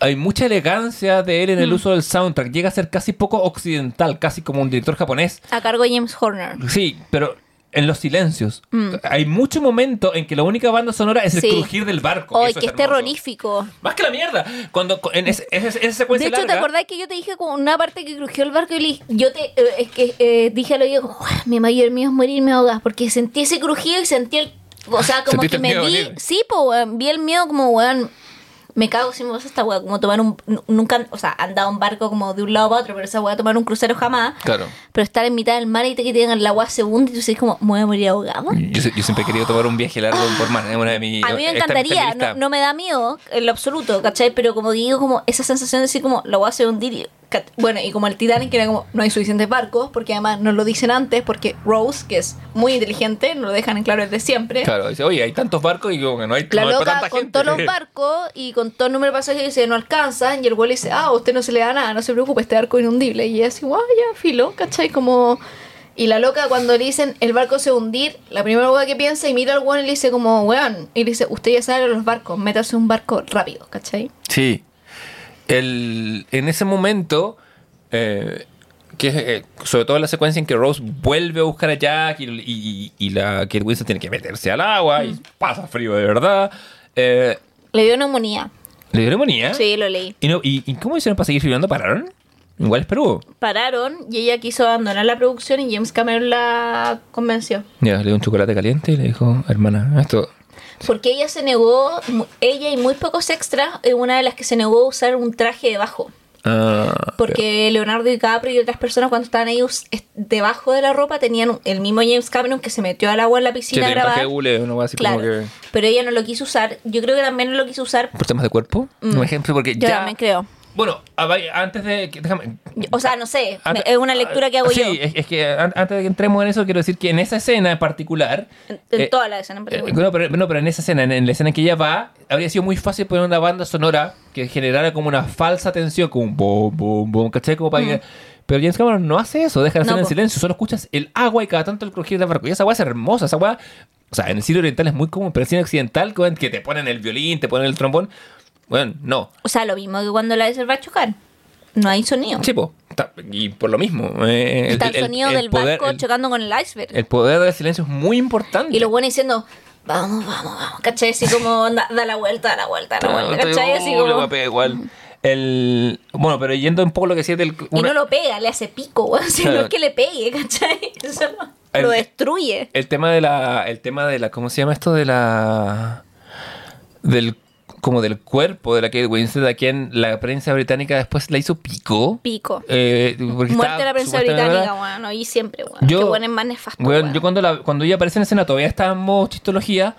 hay mucha elegancia de él en el uso del soundtrack. Llega a ser casi poco occidental, casi como un director japonés. A cargo de James Horner. Sí, pero en los silencios. Hay mucho momento en que la única banda sonora es el Sí. crujir del barco. ¡Ay, Eso que es terrorífico! Más que la mierda. Cuando en ese- ese- esa secuencia De hecho, ¿te acordás que yo te dije como una parte que crujió el barco y le- yo te eh, es que eh, dije al oído como, "Uah, mi mayor miedo es morirme ahogas porque sentí ese crujido y sentí el o sea, como que me vi, venir. sí, pues weón, vi el miedo como weón, me cago si me pasa esta weá, como tomar un nu- nunca, o sea, andado en barco como de un lado para otro, pero esa weá tomar un crucero jamás. Claro. Pero estar en mitad del mar y te que te digan el agua se hunde y tú dices como, me voy a morir ahogado. Yo, se- yo siempre he querido tomar un viaje largo por mar. Es una de mis. A mí me encantaría, no, no me da miedo en lo absoluto, ¿cachai? Pero como digo, como esa sensación de decir como la voy a hacer hundir Bueno, y como el Titanic era como, no hay suficientes barcos, porque además nos lo dicen antes, porque Rose, que es muy inteligente, nos lo dejan en claro desde siempre. Claro, dice, oye, hay tantos barcos y como que no hay, La no hay para loca tanta con gente. todos los barcos y con todo el número de pasajeros dice no alcanzan y el güey dice, ah, a usted no se le da nada, no se preocupe, este barco es inundible. Y ella así, guau, ya, filo, ¿cachai? Como... Y la loca cuando le dicen el barco se va a hundir, la primera cosa que piensa y mira al weón y le dice como, weón, y le dice, usted ya sabe los barcos, métase un barco rápido, ¿cachai? Sí. El, en ese momento, eh, que eh, sobre todo la secuencia en que Rose vuelve a buscar a Jack y, y- y la Kate Winslet tiene que meterse al agua y pasa frío de verdad. eh, Le dio neumonía. ¿Le dio neumonía? Sí, lo leí. ¿Y, no, y, y cómo hicieron para seguir filmando? ¿Pararon? Igual es Perú. Pararon y ella quiso abandonar la producción y James Cameron la convenció. Ya, le dio un chocolate caliente y le dijo, hermana, esto... Porque ella se negó, ella y muy pocos extras, es una de las que se negó a usar un traje debajo. ah, Porque Leonardo DiCaprio y otras personas cuando estaban ahí debajo de la ropa tenían el mismo James Cameron que se metió al agua en la piscina a tiene traje grabar. así Claro. como que... Pero ella no lo quiso usar. Yo creo que también no lo quiso usar. ¿Por temas de cuerpo? Un ejemplo, porque Mm. Yo ya... también creo. Bueno, antes de... que- Déjame... O sea, no sé. Antes- es una lectura que hago sí, yo. es, es que an- antes de que entremos en eso, quiero decir que en esa escena en particular. En, en eh, toda la escena en eh, particular. no, pero, no, pero en esa escena, en, en la escena en que ella va, habría sido muy fácil poner una banda sonora que generara como una falsa tensión, como un boom, boom, boom, ¿cachai? Como para que- Pero James Cameron no hace eso, deja la No, escena en silencio, solo escuchas el agua y cada tanto el crujir del barco. Y esa agua es hermosa, esa agua. O sea, en el cine oriental es muy común, pero en el cine occidental, que te ponen el violín, te ponen el trombón. Bueno, no. O sea, lo mismo que cuando la va a chocar. No hay sonido. Sí, po. Y por lo mismo. eh, Está el, sonido del poder- barco chocando con el iceberg. El poder del silencio es muy importante. Y los buenos diciendo, vamos, vamos, vamos. ¿Cachai? Así como, da, da la vuelta, da la vuelta, da la vuelta. Así oh, como... a pegar igual. El, bueno, pero yendo un poco lo que decía del. Y no lo pega, le hace pico, Claro. es que le pegue, ¿cachai? Eso lo, El- lo destruye. El tema de la. El tema de la. ¿Cómo se llama esto? De la. Del. Como del cuerpo de la Kate Winslet, a quien la prensa británica después la hizo pico. Pico. Eh, porque Muerte de la prensa británica, weón. Oí siempre, weón. Yo- bueno es más nefasto, Weón, weón. yo cuando, la, cuando ella aparece en escena todavía estaba en modo chistología,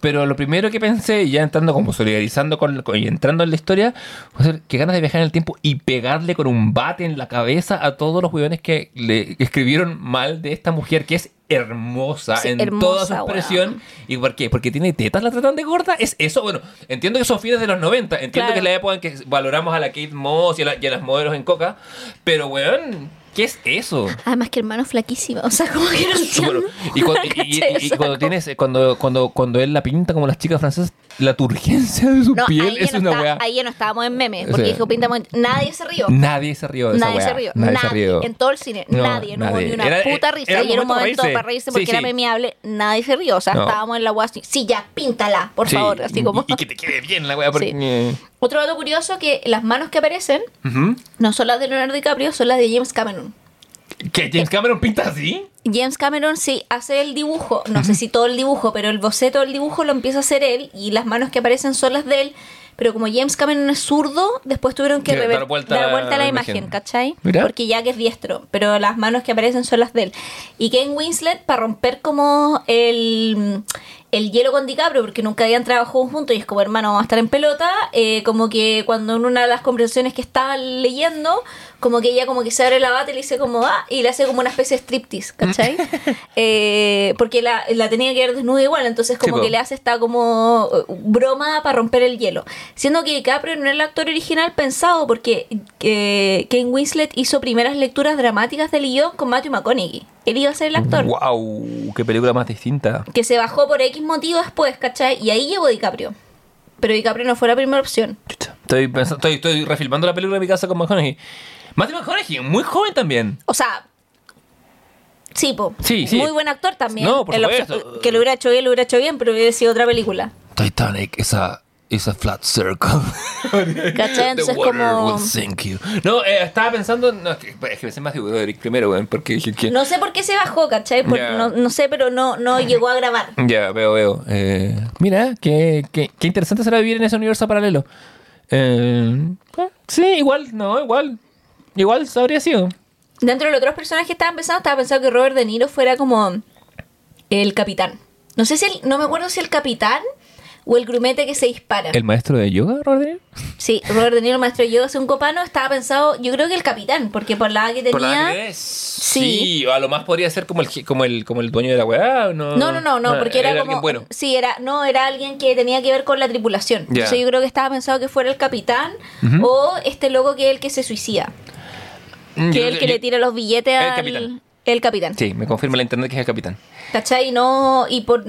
pero lo primero que pensé, ya entrando como solidarizando con, con- y entrando en la historia, fue que ganas de viajar en el tiempo y pegarle con un bate en la cabeza a todos los weones que le escribieron mal de esta mujer que es hermosa Sí, en hermosa, toda su expresión. weón. ¿Y por qué? Porque tiene tetas, la tratan de gorda. Es eso, bueno, entiendo que son fines de los 90, entiendo Claro. que es la época en que valoramos a la Kate Moss y a, la- y a las modelos en coca, pero weón, ¿qué es eso? Además que hermano flaquísima. O sea, como que no entiendo. Y, cuando, tienes, cuando, cuando, cuando él la pinta como las chicas francesas, la turgencia de su No, piel es no una está- weá. ahí ya no estábamos en memes. Porque sea, dijo Nadie se rió. Nadie se rió de esa Nadie weá. se rió. Nadie, Nadie, se rió. En todo el cine. No, nadie. No hubo ni una Era- puta risa. era y era un momento para reírse. porque Sí, era sí. memeable. Nadie se rió. O sea, estábamos en la weá así. Sí, ya, píntala, por Sí, favor. Así como. y, que te quede bien la weá. Porque, Sí. Otro dato curioso que las manos que aparecen no son las de Leonardo DiCaprio, son las de James Cameron. ¿Que James Cameron pinta así? James Cameron sí hace el dibujo, no sé si todo el dibujo, pero el boceto del dibujo lo empieza a hacer él y las manos que aparecen son las de él. Pero como James Cameron es zurdo, después tuvieron que rever- dar vuelta dar vuelta a la la imagen, imagen. ¿cachai? Mira. Porque Jack es diestro, pero las manos que aparecen son las de él. Y Ken Winslet, para romper como el, el hielo con DiCaprio, porque nunca habían trabajado juntos y es como, hermano, vamos a estar en pelota, eh, como que cuando en una de las conversaciones que estaban leyendo, como que ella como que se abre la bata y le dice como, ah, y le hace como una especie de striptease, ¿cachai? Eh, porque la, la tenía que ver desnuda igual, entonces como Sí, po. que le hace esta como eh, broma para romper el hielo. Siendo que DiCaprio no era el actor original pensado porque eh, Ken Winslet hizo primeras lecturas dramáticas del guion con Matthew McConaughey. Él iba a ser el actor. ¡Wow! ¡Qué película más distinta! Que se bajó por X motivo después, ¿cachai? Y ahí llegó DiCaprio. Pero DiCaprio no fue la primera opción. Estoy, pensando, estoy, estoy refilmando la película de mi casa con McConaughey. Matthew McConaughey, muy joven también. O sea, sí, po. Sí, sí. Muy buen actor también. No, por El supuesto. Que lo hubiera hecho bien, lo hubiera hecho bien, pero hubiera sido otra película. Titanic is is a flat circle. ¿Cachai? Water como- you. No, eh, estaba pensando. No, es que, es que pensé más de Eric primero, weón, porque dije que. No sé por qué se bajó, ¿cachai? Por- no, no sé, pero no, no llegó a grabar. Ya, veo, veo. Eh, mira, qué, qué, qué interesante será vivir en ese universo paralelo. Eh, eh, sí, igual, no, igual. Igual habría sido. Dentro de los otros personajes que estaban pensando, estaba pensando que Robert De Niro fuera como el capitán. No sé si el, no me acuerdo si el capitán o el grumete que se dispara. ¿El maestro de yoga, Robert De Niro? Sí, Robert De Niro, el maestro de yoga, según Copano, estaba pensado, yo creo que el capitán, porque por la edad que tenía... ¿Por la que es? Sí. o a lo más podría ser como el, como el, como el dueño de la weá. No, No, no, no, no, Ah, porque era, como. alguien bueno. Sí, era, no, era alguien que tenía que ver con la tripulación. Entonces yo creo que estaba pensado que fuera el capitán o este loco que es el que se suicida. Mm, Que yo- es el que yo- le tira los billetes al. capitán. El capitán. Sí, me confirma la internet que es el capitán. ¿Cachai? No, y por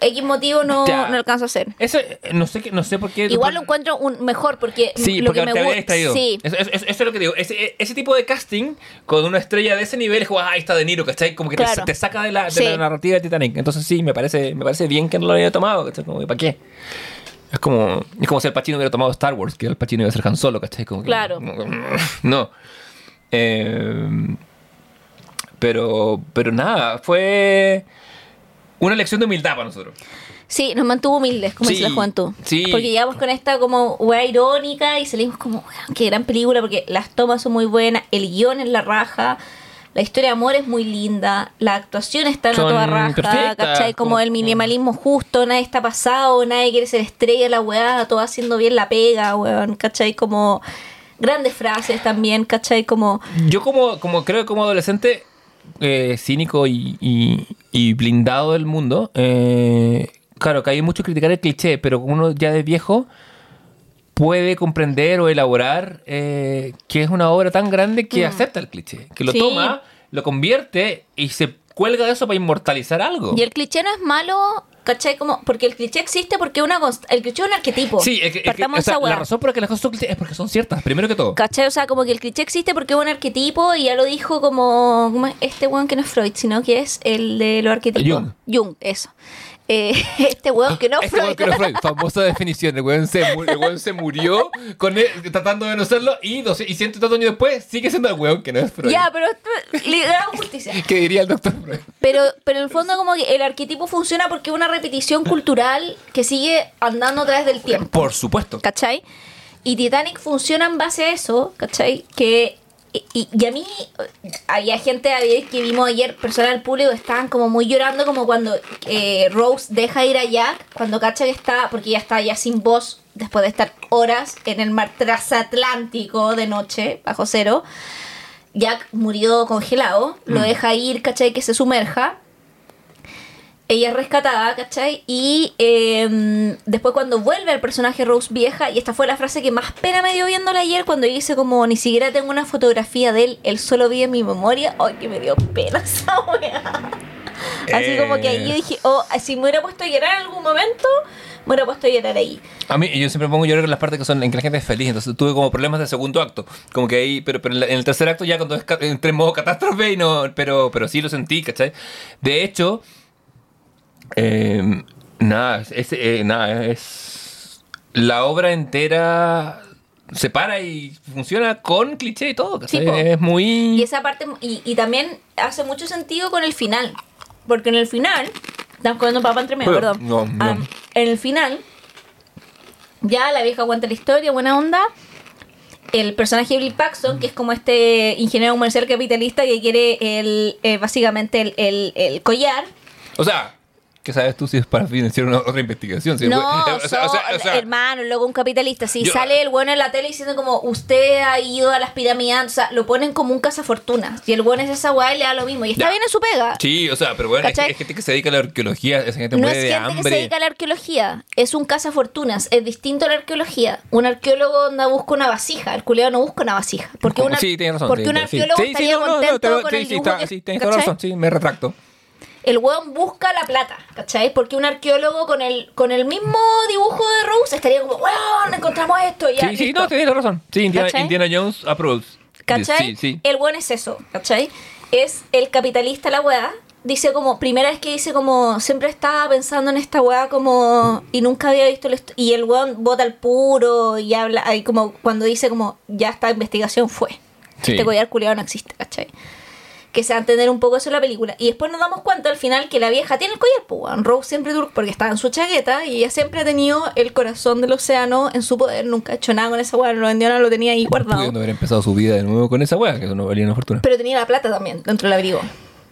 X motivo no, Ya. no alcanza a hacer. Eso, eh, no sé, qué- no sé por qué. Igual lo encuentro un mejor porque Sí, lo porque que me gusta. Sí, Eso, eso- eso es lo que digo. Ese, ese tipo de casting con una estrella de ese nivel es como, ah, ahí está De Niro, ¿cachai? Como que te- Claro. te, saca de la, de Sí. la narrativa de Titanic. Entonces sí, me parece, me parece bien que no lo haya tomado, ¿cachai? Como, ¿para qué? Es como, es como si el Pacino hubiera tomado Star Wars, que el Pacino iba a ser Han Solo, ¿cachai? Como que- Claro. No. Eh, pero, pero nada, fue una lección de humildad para nosotros. sí, nos mantuvo humildes, como Sí, dice la juventud. sí. Porque llegamos con esta como weá irónica y salimos como, weón, qué gran película, porque las tomas son muy buenas, el guion es la raja. La historia de amor es muy linda, la actuación está en Son toda raja, perfectas, ¿cachai? Como como- el minimalismo justo, nadie está pasado, nadie quiere ser estrella, la weá, todo haciendo bien la pega, weón, ¿cachai? Como grandes frases también, ¿cachai? Como, Yo como, como creo que como adolescente eh, cínico y, y- y blindado del mundo, eh, claro, que hay mucho criticar el cliché, pero uno ya de viejo puede comprender o elaborar eh, que es una obra tan grande que acepta el cliché, que lo Mm. Sí. toma, lo convierte y se cuelga de eso para inmortalizar algo. y el cliché no es malo, ¿cachai? Como, porque el cliché existe porque una el cliché es un arquetipo. Sí, es que, es que- Partamos o sea, esa weá. la razón por la que las cosas son clichés es porque son ciertas, primero que todo. ¿Cachai? O sea, como que el cliché existe porque es un arquetipo y ya lo dijo como, como este weón que no es Freud, sino que es el de los arquetipos. Jung. Jung, eso. Eh, este weón que no es Este Freud. que no Freud, famosa definición. El weón se, el weón se murió con él, tratando de no serlo y, doce- y ciento tantos años después sigue siendo el weón que no es Freud. ya, pero esto- le damos justicia. ¿Qué diría el doctor Freud? Pero, pero en el fondo como que el arquetipo funciona porque es una repetición cultural que sigue andando a través del tiempo. Por supuesto. ¿cachai? Y Titanic funciona en base a eso, ¿cachai? Que, y, y- y a mí, había gente ayer que vimos ayer, personas del público, estaban como muy llorando, como cuando eh, Rose deja ir a Jack, cuando cacha que está, porque ya está ya sin voz, después de estar horas en el mar transatlántico de noche, bajo cero. Jack murió congelado, lo deja ir, ¿cachai? Que se sumerja ella es rescatada, ¿cachai? Y eh, después cuando vuelve el personaje Rose vieja, y esta fue la frase que más pena me dio viéndola ayer, cuando dice como, ni siquiera tengo una fotografía de él, él solo vive en mi memoria, ay, que me dio pena esa weá. Así como que ahí yo dije, oh, si me hubiera puesto a llorar en algún momento, me hubiera puesto a llorar ahí. A mí, yo siempre pongo llorar en las partes que son en que la gente es feliz. Entonces tuve como problemas de segundo acto. Como que ahí, pero, pero en, en el tercer acto ya cuando entré en modo catástrofe y no. Pero, pero sí lo sentí, ¿cachai? De hecho, eh, nada, es, eh, nada, es. La obra entera se para y funciona con cliché y todo, es muy. Y esa parte, y, y también hace mucho sentido con el final. Porque en el final, estamos comiendo papa entre medio, perdón. no, no. Ah, en el final, ya la vieja cuenta la historia, buena onda. El personaje de Bill Paxton, que es como este ingeniero comercial capitalista que quiere el, eh, básicamente el, el- el collar. O sea, ¿qué sabes tú si es para financiar una otra investigación? Si no, fue- o sea, o sea, o sea, hermano, luego un capitalista. Si Yo- sale el bueno en la tele diciendo como usted ha ido a las pirámides, o sea, lo ponen como un cazafortunas. Y el bueno es esa weá y le da lo mismo. Y está Ya. bien en su pega. Sí, o sea, pero bueno, es, es gente que se dedica a la arqueología, esa gente No muere es de gente que se dedica a la arqueología, es un cazafortunas, es distinto a la arqueología. Un arqueólogo anda busca una vasija, el culeado no busca una vasija. Porque, una, sí, tienes razón. porque sí, un sí. arqueólogo Sí, sí, estaría no, no, no, contento te- con sí, el sí, dibujo sí, tienes razón, sí, me retracto. El weón busca la plata, ¿cachai? Porque un arqueólogo con el, con el mismo dibujo de Rose estaría como, weón, encontramos esto. y Ya, Sí, sí, listo". no, tienes razón. Sí, Indiana, Jones approves. ¿Cachai? Sí, sí. El buen es eso, ¿cachai? Es el capitalista la weá. Dice como, primera vez que dice como, siempre estaba pensando en esta weá como, y nunca había visto el y el weón vota al puro y habla, ahí como, cuando dice como, ya esta investigación fue. Sí. Este collar culiado no existe, ¿cachai? Que se va a entender un poco eso en la película. Y después nos damos cuenta al final que la vieja tiene el collar, pues. Rose siempre porque estaba en su chaqueta y ella siempre ha tenido el corazón del océano en su poder. Nunca ha hecho nada con esa weá, lo vendió, lo tenía ahí guardado. Pudiendo haber empezado su vida de nuevo con esa wea, que eso no valía una fortuna. Pero tenía la plata también dentro del abrigo.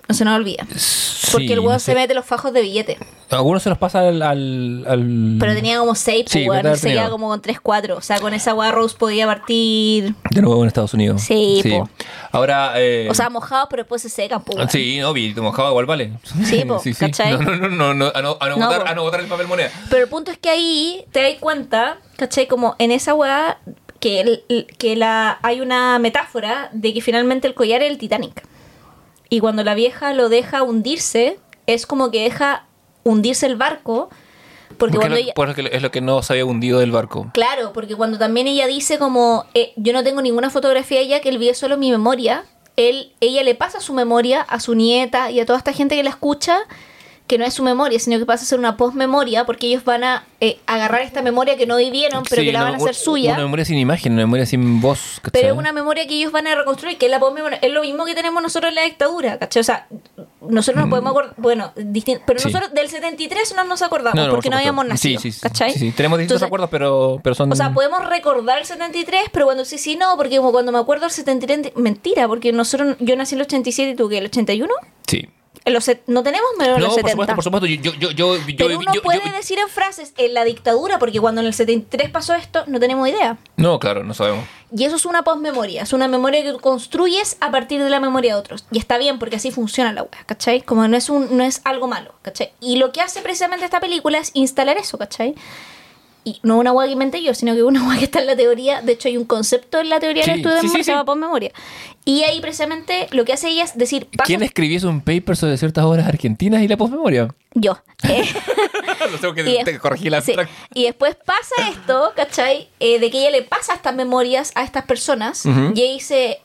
No se nos olvida. Porque Sí, el weón no se sé. mete los fajos de billete. Algunos se los pasa al. al, al- Pero tenía como 6, Sí, pues, se queda como con 3, 4. O sea, con esa weá Rose podía partir. De nuevo en Estados Unidos. Sí, po. Ahora. eh, O sea, mojados, pero después se secan, pues. weón. Sí, no, vi, mojado igual vale. Sí, po, ¿cachai? No, no, no, no, a no, a no No, botar, po. a no botar el papel moneda. Pero el punto es que ahí te das cuenta, ¿cachai? Como en esa weá que, el- que la, hay una metáfora de que finalmente el collar es el Titanic. Y cuando la vieja lo deja hundirse, es como que deja hundirse el barco. Porque Porque cuando lo- ella... porque es lo que no se había hundido del barco. Claro, porque cuando también ella dice como eh, yo no tengo ninguna fotografía de ella, que él vio solo mi memoria, él, ella le pasa su memoria a su nieta y a toda esta gente que la escucha, que no es su memoria, sino que pasa a ser una postmemoria, porque ellos van a eh, agarrar esta memoria que no vivieron, pero Sí, que la no, van a hacer suya. Una memoria sin imagen, una memoria sin voz. ¿cachai? Pero es una memoria que ellos van a reconstruir, que es la postmemoria. Es lo mismo que tenemos nosotros en la dictadura, ¿cachai? O sea, nosotros nos podemos acordar, bueno, distin- pero Mm. Sí. nosotros del 73 no nos acordamos No, no, porque por no habíamos nacido, Sí, sí, sí, ¿cachai? Tenemos distintos Entonces, acuerdos, pero, pero son. O sea, podemos recordar el 73, pero cuando sí, sí, no, porque como cuando me acuerdo del 73, mentira, porque nosotros, yo nací en el 87 y tú, ¿qué? ¿El 81? Sí. En los no tenemos menos en No, los por 70. supuesto, por supuesto. Yo, yo, yo, pero uno puede decir en frases, en la dictadura, porque cuando en el 73 pasó esto, no tenemos idea. No, claro, no sabemos. Y eso es una postmemoria, es una memoria que construyes a partir de la memoria de otros. Y está bien, porque así funciona la wea, ¿cachai? Como no es, un, no es algo malo, ¿cachai? Y lo que hace precisamente esta película es instalar eso, ¿cachai? Y no una wea que inventé yo, sino que una wea que está en la teoría. De hecho, hay un concepto en la teoría Sí, del estudio de sí, sí, que se llama sí. postmemoria. Y ahí precisamente lo que hace ella es decir, ¿Quién escribió un paper sobre ciertas obras argentinas y la postmemoria? Yo. Eh, no tengo que Y, te corregí la y después pasa esto, ¿cachai? Eh, de que ella le pasa estas memorias a estas personas Ujú. y ella dice,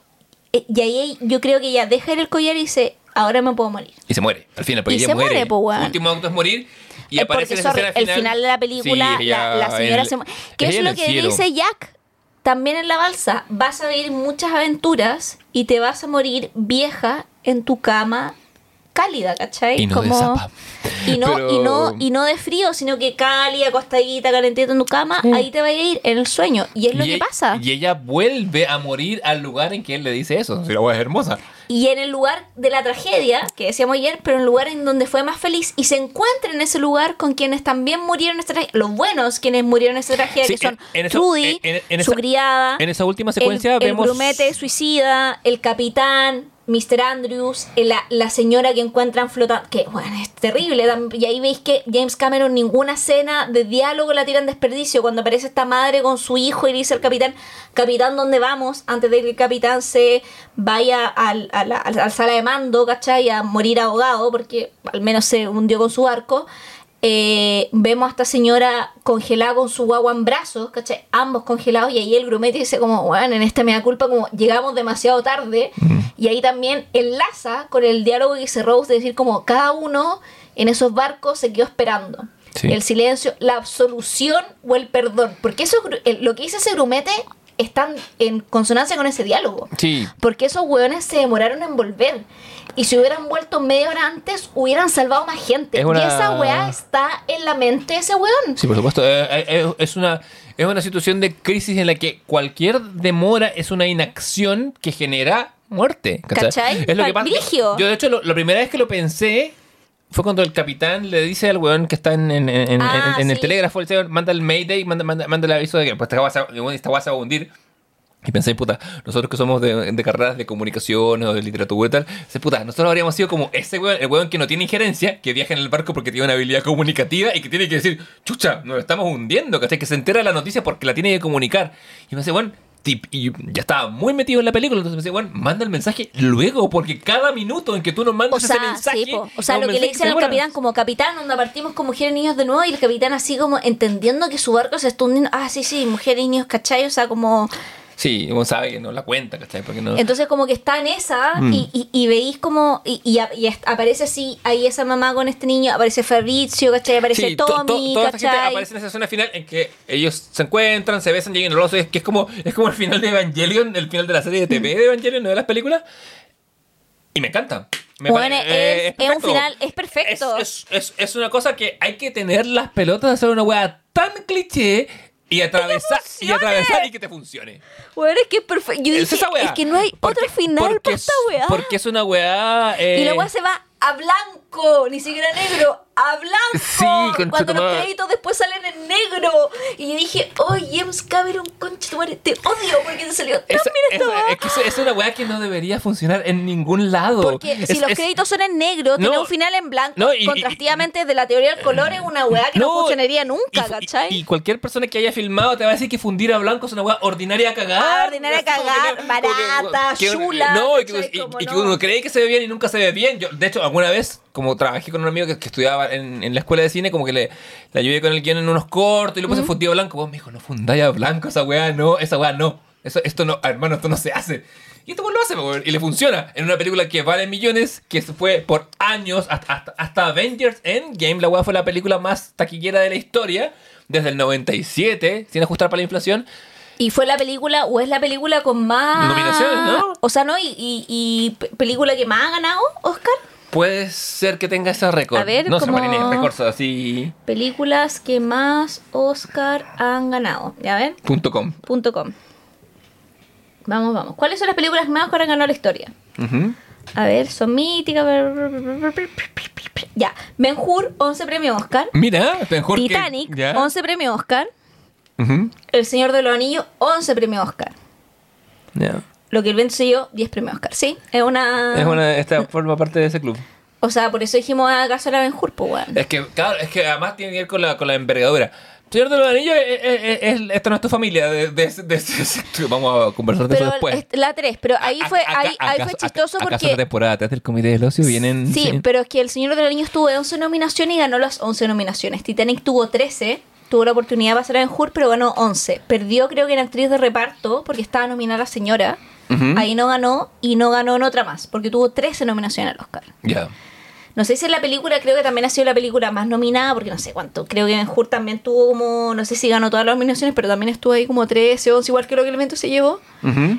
eh, y ahí yo creo que ella deja ir el collar y dice, ahora me puedo morir. Y se muere. Al final, porque Y ella se muere. muere, po, último acto es morir. Y Eh, aparece porque sorry, escena el final de la película, Sí, la, ella la señora en- se muere. ¿Qué es lo el que cielo. dice Jack? También en la balsa, vas a vivir muchas aventuras y te vas a morir vieja en tu cama cálida, ¿cachai? Y no de zapa. y no, Pero- y no, y no de frío, sino que cálida, acostadita, calentita en tu cama, ahí te va a ir en el sueño. Y es lo y que ella- pasa. Y ella vuelve a morir al lugar en que él le dice eso. Si la wea es hermosa. Y en el lugar de la tragedia, que decíamos ayer, pero en el lugar en donde fue más feliz, y se encuentra en ese lugar con quienes también murieron en esta tragedia, los buenos quienes murieron en esta tragedia, Sí, que son en- en Trudy, su esa- criada, En esa última secuencia el, el vemos. grumete suicida, el capitán, Mr. Andrews, eh, la, la señora que encuentran flotando, que bueno, es terrible, y ahí veis que James Cameron ninguna escena de diálogo la tira en desperdicio, cuando aparece esta madre con su hijo y dice al capitán, capitán, ¿dónde vamos? Antes de que el capitán se vaya al, a la, a la sala de mando, ¿cachai? A morir ahogado, porque al menos se hundió con su barco. Eh, vemos a esta señora congelada con su guagua en brazos, ¿cachai? Ambos congelados y ahí el grumete dice como, bueno, en esta me da culpa como llegamos demasiado tarde y ahí también enlaza con el diálogo que dice Rose de decir como cada uno en esos barcos se quedó esperando. Sí. El silencio, la absolución o el perdón. Porque eso, lo que dice ese grumete están en consonancia con ese diálogo. Sí. Porque esos hueones se demoraron en volver. Y si hubieran vuelto media hora antes, hubieran salvado más gente. Es una- Y esa weá está en la mente de ese weón. Sí, por supuesto. Eh, eh, eh, es, una, es una situación de crisis en la que cualquier demora es una inacción que genera muerte. ¿Cachai? Es lo que pasa. Yo, de hecho, lo- la primera vez que lo pensé fue cuando el capitán le dice al weón que está en, en- en- Ah, en el telégrafo, el señor manda el Mayday, manda, manda, manda el aviso de que pues, esta guasa va a hundir. Y pensé, puta, nosotros que somos de, de carreras de comunicación o de literatura y tal, pensé, puta, nosotros habríamos sido como ese weón, el weón que no tiene injerencia, que viaja en el barco porque tiene una habilidad comunicativa y que tiene que decir, chucha, nos estamos hundiendo, ¿cachai? Que se entera de la noticia porque la tiene que comunicar. Y me pensé, bueno, tip, y ya estaba muy metido en la película, entonces pensé, bueno, manda el mensaje luego, porque cada minuto en que tú nos O mandas sea, ese mensaje. sí, o sea lo que le dicen se al capitán como capitán, donde partimos con mujeres y niños de nuevo, y el capitán así como entendiendo que su barco se está hundiendo. Ah, sí, sí, mujeres y niños, ¿cachai? O sea, como... Sí, uno sabe que no la cuenta, ¿cachai? Porque no... Entonces como que está en esa Mm. y, y- y veis como... Y, aparece así, ahí esa mamá con este niño, aparece Fabrizio, ¿cachai? Aparece Sí, to- to- Tommy, toda esta gente aparece en esa escena final en que ellos se encuentran, se besan, llegan al oso. Es que es como, es como el final de Evangelion, el final de la serie de TV de Evangelion, no de las películas. Y me encanta. Me Bueno, es- eh, es un final- es perfecto. Es- es una cosa que hay que tener las pelotas de hacer una wea tan cliché y atravesar, y atravesar y que te funcione. Bueno, es que es perfecto. Yo Es dije, esa wea. es que no hay Porque- otro final porque para es- esta weá. Porque es una weá. Y la eh, weá se va a blanco. Blanco, ni siquiera negro, a blanco. Sí, Cuando los créditos después salen en negro. Y yo dije, oh, James Cameron, concha tu madre, te odio porque te salió tan Esa- bien es que eso- es una weá que no debería funcionar en ningún lado. Porque si los es- créditos son en negro, tiene No. un final en blanco, No, y- y- contrastivamente de la teoría del color es una weá que no, funcionaría nunca, y- ¿cachai? Y, cualquier persona que haya filmado te va a decir que fundir a blanco es una weá ordinaria a cagar. Ah, ordinaria a cagar, que no- barata, que- chula, No, y que, ¿cachai? y- Como y que no. uno cree que se ve bien y nunca se ve bien. Yo, de hecho, alguna vez, como trabajé con un amigo que, que estudiaba en, en la escuela de cine, como que le, le ayudé con el guion en unos cortos y le puse fundido blanco. Vos me dijo, no blanco esa weá, no, esa weá no. Eso, esto no, hermano, esto no se hace. Y esto pues lo hace, weón, y le funciona. En una película que vale millones, que fue por años, hasta, hasta, hasta Avengers Endgame, la weá fue la película más taquillera de la historia, desde el 97, sin ajustar para la inflación. Y fue la película, o es la película con más. Nominaciones, ¿no? O sea, ¿no? Y, y- y pe- película que más ha ganado, Oscar. Puede ser que tenga ese récord. A ver, no sé, como- Marini, récords así. Películas que más Oscar han ganado. Ya ver, Punto com. punto com. Vamos, vamos. ¿Cuáles son las películas que más Oscar han ganado en la historia? A ver, son míticas. Ya. Ben Hur, 11 premios Oscar. Mira, mejor que- Titanic, ya. 11 premios Oscar. El Señor de los Anillos, 11 premios Oscar. Ya. Lo que el viento se yo, 10 premios Oscar. Sí, es una. Es una, esta forma parte de ese club. O sea, por eso dijimos a caso a la Ben Hur, pues, weón. Es que, claro, es que además tiene que ver con la, con la envergadura. Señor de los Anillos, es, es- es- esta no es tu familia. De, de, de- de- vamos a conversar de Pero eso después. es- la 3, pero ahí A- fue, a- ahí, a- ahí acaso- fue chistoso a- ¿Acaso la porque. temporada 3 del Comité del Ocio vienen? Sí, pero es que El Señor de los Anillos tuvo 11 nominaciones y ganó las 11 nominaciones. Titanic tuvo 13, tuvo la oportunidad de pasar a Ben Hur, pero ganó 11. Perdió, creo que en actriz de reparto, porque estaba nominada la señora. Ahí no ganó y no ganó en otra más, porque tuvo 13 nominaciones al Oscar. Ya. No sé si en la película, creo que también ha sido la película más nominada, porque no sé cuánto. Creo que Ben Hur también tuvo como, no sé si ganó todas las nominaciones, pero también estuvo ahí como 13, 11, igual que lo que el evento se llevó.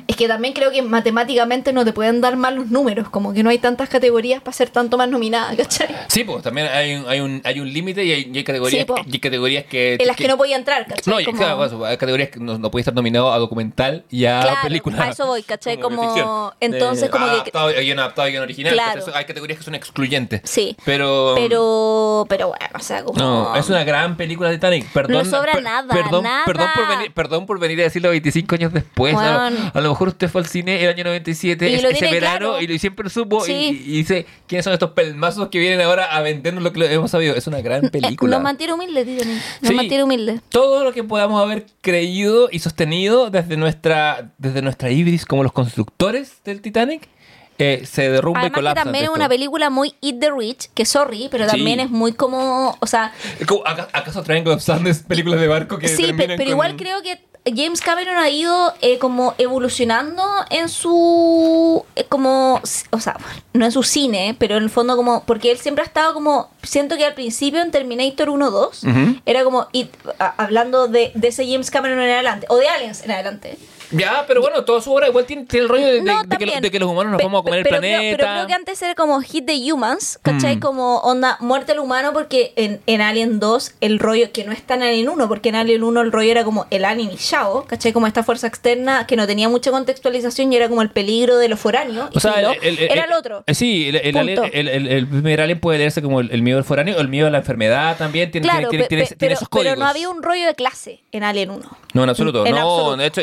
Es que también creo que matemáticamente no te pueden dar mal los números, como que no hay tantas categorías para ser tanto más nominada, ¿cachai? Sí, pues también hay un, hay un, hay un límite y hay, y hay categorías, Sí, y hay categorías que... En las que no podía entrar, ¿cachai? No, Como- claro, eso, hay categorías que no, no puede estar nominado a documental y a Claro, película. a eso voy, ¿cachai? Como- entonces, como que- adaptado, Guión adaptado, guion original. Claro. Hay categorías que son excluyentes. Sí. Pero... Pero, pero bueno, o sea, como... No, es una gran película Titanic. Perdón, No sobra per- nada, Perdón, nada. Perdón, por venir, perdón por venir a decirlo 25 años después. A, lo, Weón. a lo mejor usted fue al cine el año 97, Y es- ese verano, claro. y siempre supo. y- Sí. Y, dice, ¿quiénes son estos pelmazos que vienen ahora a vendernos lo que lo hemos sabido? Es una gran película. Nos mantiene humildes, Titanic. Nos Sí. mantiene humildes. Todo lo que podamos haber creído y sostenido desde nuestra, desde nuestra ibris como los constructores del Titanic eh, se derrumba y Además que colapsa. también es una película muy Eat the Rich, que sorry, pero Sí. también es muy como, o sea, Es como, ¿aca- ¿Acaso Triangle of Sadness, películas de barco que sí, pero con- igual creo que James Cameron ha ido eh, como evolucionando en su eh, como o sea no en su cine pero en el fondo como porque él siempre ha estado como siento que al principio en Terminator 1 2 Ujú. era como y, a- hablando de, de ese James Cameron en adelante o de Aliens en adelante Ya, pero bueno, toda su obra igual tiene, tiene el rollo de, de- No, de que, de los humanos nos vamos a comer el pero planeta. Creo, pero creo que antes era como Hit the Humans, ¿cachai? Mm. Como onda muerte al humano, porque en, en Alien 2 el rollo, que no está en Alien 1, porque en Alien 1 el rollo era como el alien y Shao, ¿cachai? Como esta fuerza externa que no tenía mucha contextualización y era como el peligro de los foráneos. O sea, filo, el- el- era el- el otro. eh, Sí, el, el, el- el- el primer alien puede leerse como el, el miedo al foráneo el miedo a la enfermedad también. Tiene, Claro, tiene, pe- tiene, pe- tiene pero, esos pero códigos. no había un rollo de clase en Alien 1. No, en absoluto. en no, absoluto. de hecho,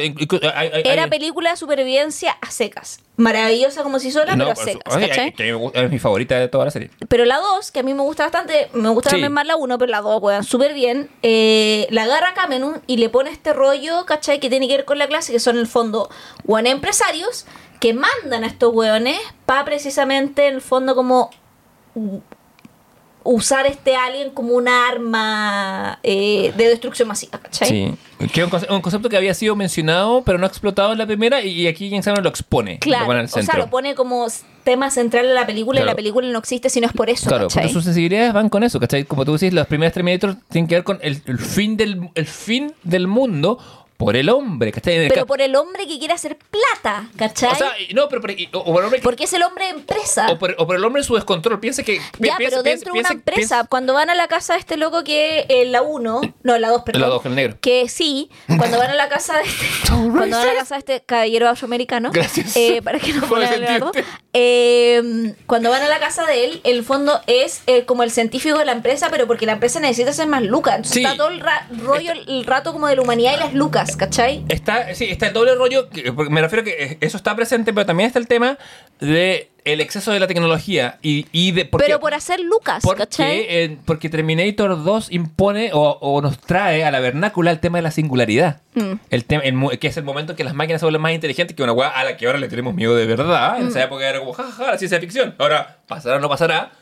hay- hay- Era película de supervivencia a secas. Maravillosa como si sola, no, pero a secas, ay, ¿cachai? que es mi favorita de toda la serie. Pero la 2, que a mí me gusta bastante, me gusta Sí. también más la 1, pero la 2, weón, súper bien. eh, la agarra Cameron y le pone este rollo, ¿cachai? Que tiene que ver con la clase, que son en el fondo, weón, empresarios que mandan a estos weones para precisamente, en el fondo, como usar este alien como una arma eh, de destrucción masiva, ¿cachai? Sí. Que es un, conce- un concepto que había sido mencionado, pero no explotado en la primera, y, y aquí James Cameron lo expone. Claro, lo o sea, lo pone como tema central en la película y Claro. la película no existe si no es por eso, Claro, ¿cachai? porque sus sensibilidades van con eso, ¿cachai? Como tú decís, las primeras Terminator tienen que ver con el, el fin, del, el fin del mundo por el hombre, ¿cachai? En el Pero por el hombre que quiere hacer plata, ¿cachai? O sea, no, pero por, o, por el hombre que- Porque es el hombre de empresa. o por, o por el hombre en su descontrol. Piensa que. Ya, piensa- pero piensa- dentro de una piensa- empresa, cuando van a la casa de este loco que en la 1, no, la 2, perdón. la dos, el negro. Que sí, cuando van a la casa de este, cuando van a la casa de este caballero afroamericano, Gracias. eh, para que no usted. eh, cuando van a la casa de él, el fondo es eh, como el científico de la empresa, pero porque la empresa necesita hacer más lucas. Entonces Sí. está todo el ra- rollo, el rato como de la humanidad y las lucas, ¿cachai? Está, sí, está el doble rollo, que- me refiero a que eso está presente, pero también está el tema de el exceso de la tecnología y, y de... Porque, pero por hacer lucas, ¿cachai? porque, eh, porque Terminator 2 impone o, o nos trae a la vernácula el tema de la singularidad. Mm. El tema, que es el momento en que las máquinas se vuelven más inteligentes que una weá a la que ahora le tenemos miedo de verdad. En Mm. esa época era como, jajaja, la ciencia ficción. Ahora, pasará o no pasará.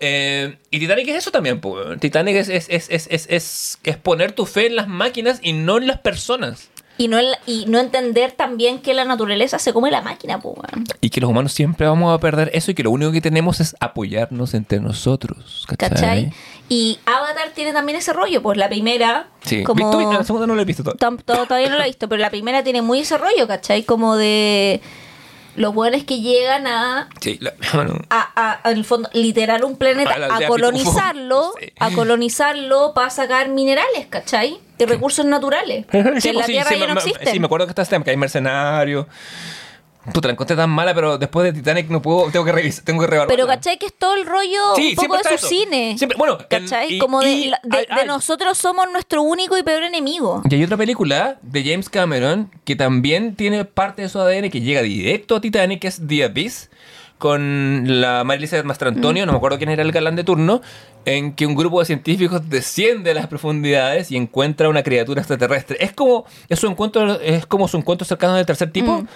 Eh, y Titanic es eso también, po. Titanic es, es, es, es, es, poner tu fe en las máquinas y no en las personas. Y no, el- y no entender también que la naturaleza se come la máquina, weón. Y que los humanos siempre vamos a perder eso y que lo único que tenemos es apoyarnos entre nosotros. ¿Cachai? ¿Cachai? Y Avatar tiene también ese rollo, pues la primera, Sí. como... La segunda no la he visto todavía. Todavía no la he visto, pero la primera tiene muy ese rollo, ¿cachai? Como de los buenos que llegan a, Sí, la- bueno, a, a- a, en el fondo, literal un planeta, A colonizarlo. Sí. a colonizarlo para sacar minerales, ¿cachai? Y recursos naturales. Que en pues la sí, Tierra ya no existen. Sí, me acuerdo que está este que hay mercenarios. Puta, la encontré tan mala, pero después de Titanic no puedo, tengo que revisar, tengo que reevaluarla. Pero ¿cachai? Que es todo el rollo Sí, un poco de su eso. cine. Siempre- bueno, en- ¿cachai? y- Como de, y- la- de- ay, de ay. nosotros somos nuestro único y peor enemigo. Y hay otra película de James Cameron que también tiene parte de su ADN que llega directo a Titanic, que es The Abyss, con la Elizabeth Mastrantonio, no me acuerdo quién era el galán de turno, en que un grupo de científicos desciende a las profundidades y encuentra una criatura extraterrestre. Es como, es su encuentro, es como su encuentro cercano del tercer tipo. Mm.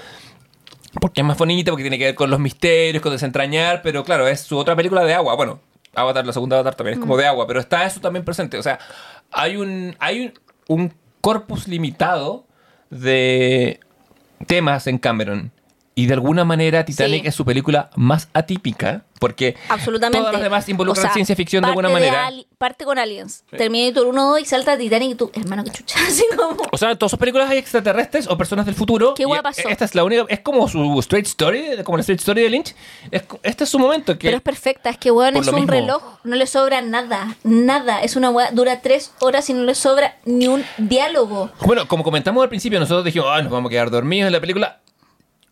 Porque es más bonita, porque tiene que ver con los misterios, con desentrañar, pero claro, es su otra película de agua. Bueno, Avatar, la segunda Avatar también es como de agua, pero está eso también presente. O sea, hay un, hay un, un corpus limitado de temas en Cameron. Y de alguna manera Titanic Sí. es su película más atípica, porque Absolutamente. todas las demás involucran O sea, ciencia ficción de alguna manera. Ali- parte con Aliens. Terminator 1 2 y salta a Titanic y tú, hermano, que chucha. Así como. O sea, en todas sus películas hay extraterrestres o personas del futuro. ¿Qué y hueá pasó? Esta es la única. Es como su straight story, como la straight story de Lynch. Es, este es su momento. Que Pero es perfecta, es que weón es un mismo. reloj, no le sobra nada, nada. Es una weá, dura tres horas y no le sobra ni un diálogo. Bueno, como comentamos al principio, nosotros dijimos, ah, nos vamos a quedar dormidos en la película.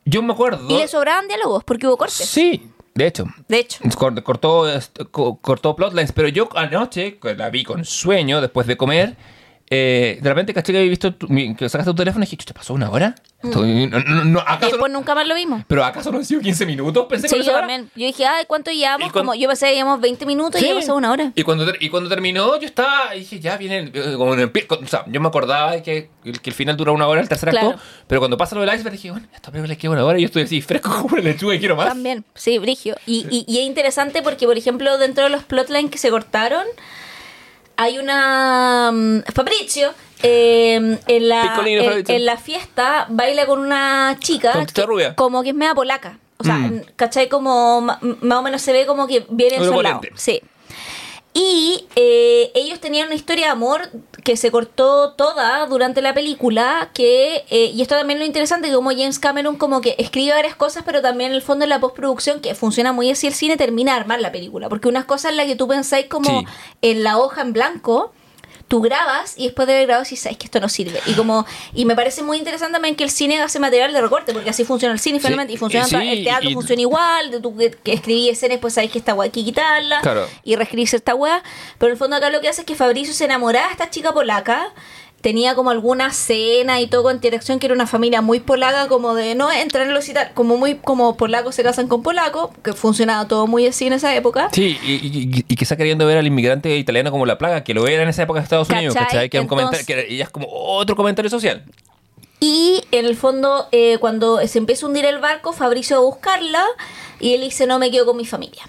Yo me acuerdo. Y le sobraban diálogos porque hubo cortes. Sí, de hecho. De hecho. Cort- Cortó, est- co- cortó plotlines, pero yo anoche, que la vi con sueño después de comer, eh, de repente caché que había visto tu- que sacaste tu teléfono y dije, ¿te pasó una hora? Estoy- no, no, no, Y ¿acaso después no- nunca más lo vimos. ¿Pero acaso no han sido 15 minutos? Pensé que Sí, no yo también. Yo dije, ay, ¿cuánto llevamos? Como yo pensé que llevamos 20 minutos y ya pasó una hora. Y cuando, y cuando terminó, yo estaba, y dije, ya viene, eh, como en el pie- o sea, yo me acordaba de que, el- que el final dura una hora, el tercer acto, Claro. pero cuando pasa lo del iceberg, dije, bueno, esta película le queda una hora y yo estoy así, fresco como una lechuga y quiero más. También, sí, Brigio. Y, y, y es interesante porque, por ejemplo, dentro de los plotlines que se cortaron, hay una. mm, Fabrizio. Eh, en, la, en, la fiesta baila con una chica Con testa que- rubia. como que es media polaca o sea Mm. ¿cachai? como más o menos se ve como que viene en su lado Europolente. sí y eh, ellos tenían una historia de amor que se cortó toda durante la película, que eh, y esto también es lo interesante, que como James Cameron como que escribe varias cosas, pero también en el fondo en la postproducción, que funciona muy así el cine, termina de armar la película. Porque unas cosas en las que tú pensáis como Sí. en la hoja en blanco, tú grabas y después de haber grabado si sabes que esto no sirve. Y como y me parece muy interesante también que el cine hace material de recorte, porque así funciona el cine Sí, finalmente, y funciona sí, el teatro y- funciona igual, de tú que, que escribí escenas, pues sabes que esta guay hay que quitarla Claro. y reescribirse esta weá. Pero en el fondo acá lo que hace es que Fabricio se enamoraba de esta chica polaca. Tenía como alguna cena y todo con interacción que era una familia muy polaca, como de no entrar en los tal, como muy como polacos se casan con polacos, que funcionaba todo muy así en esa época. Sí, y, y- y está queriendo ver al inmigrante italiano como la plaga, que lo era en esa época de Estados Unidos, ¿Cachai? ¿cachai? Que, era un comentario, Entonces- que ella es como otro comentario social. Y en el fondo, eh, cuando se empieza a hundir el barco, Fabricio va a buscarla y él dice, no me quedo con mi familia.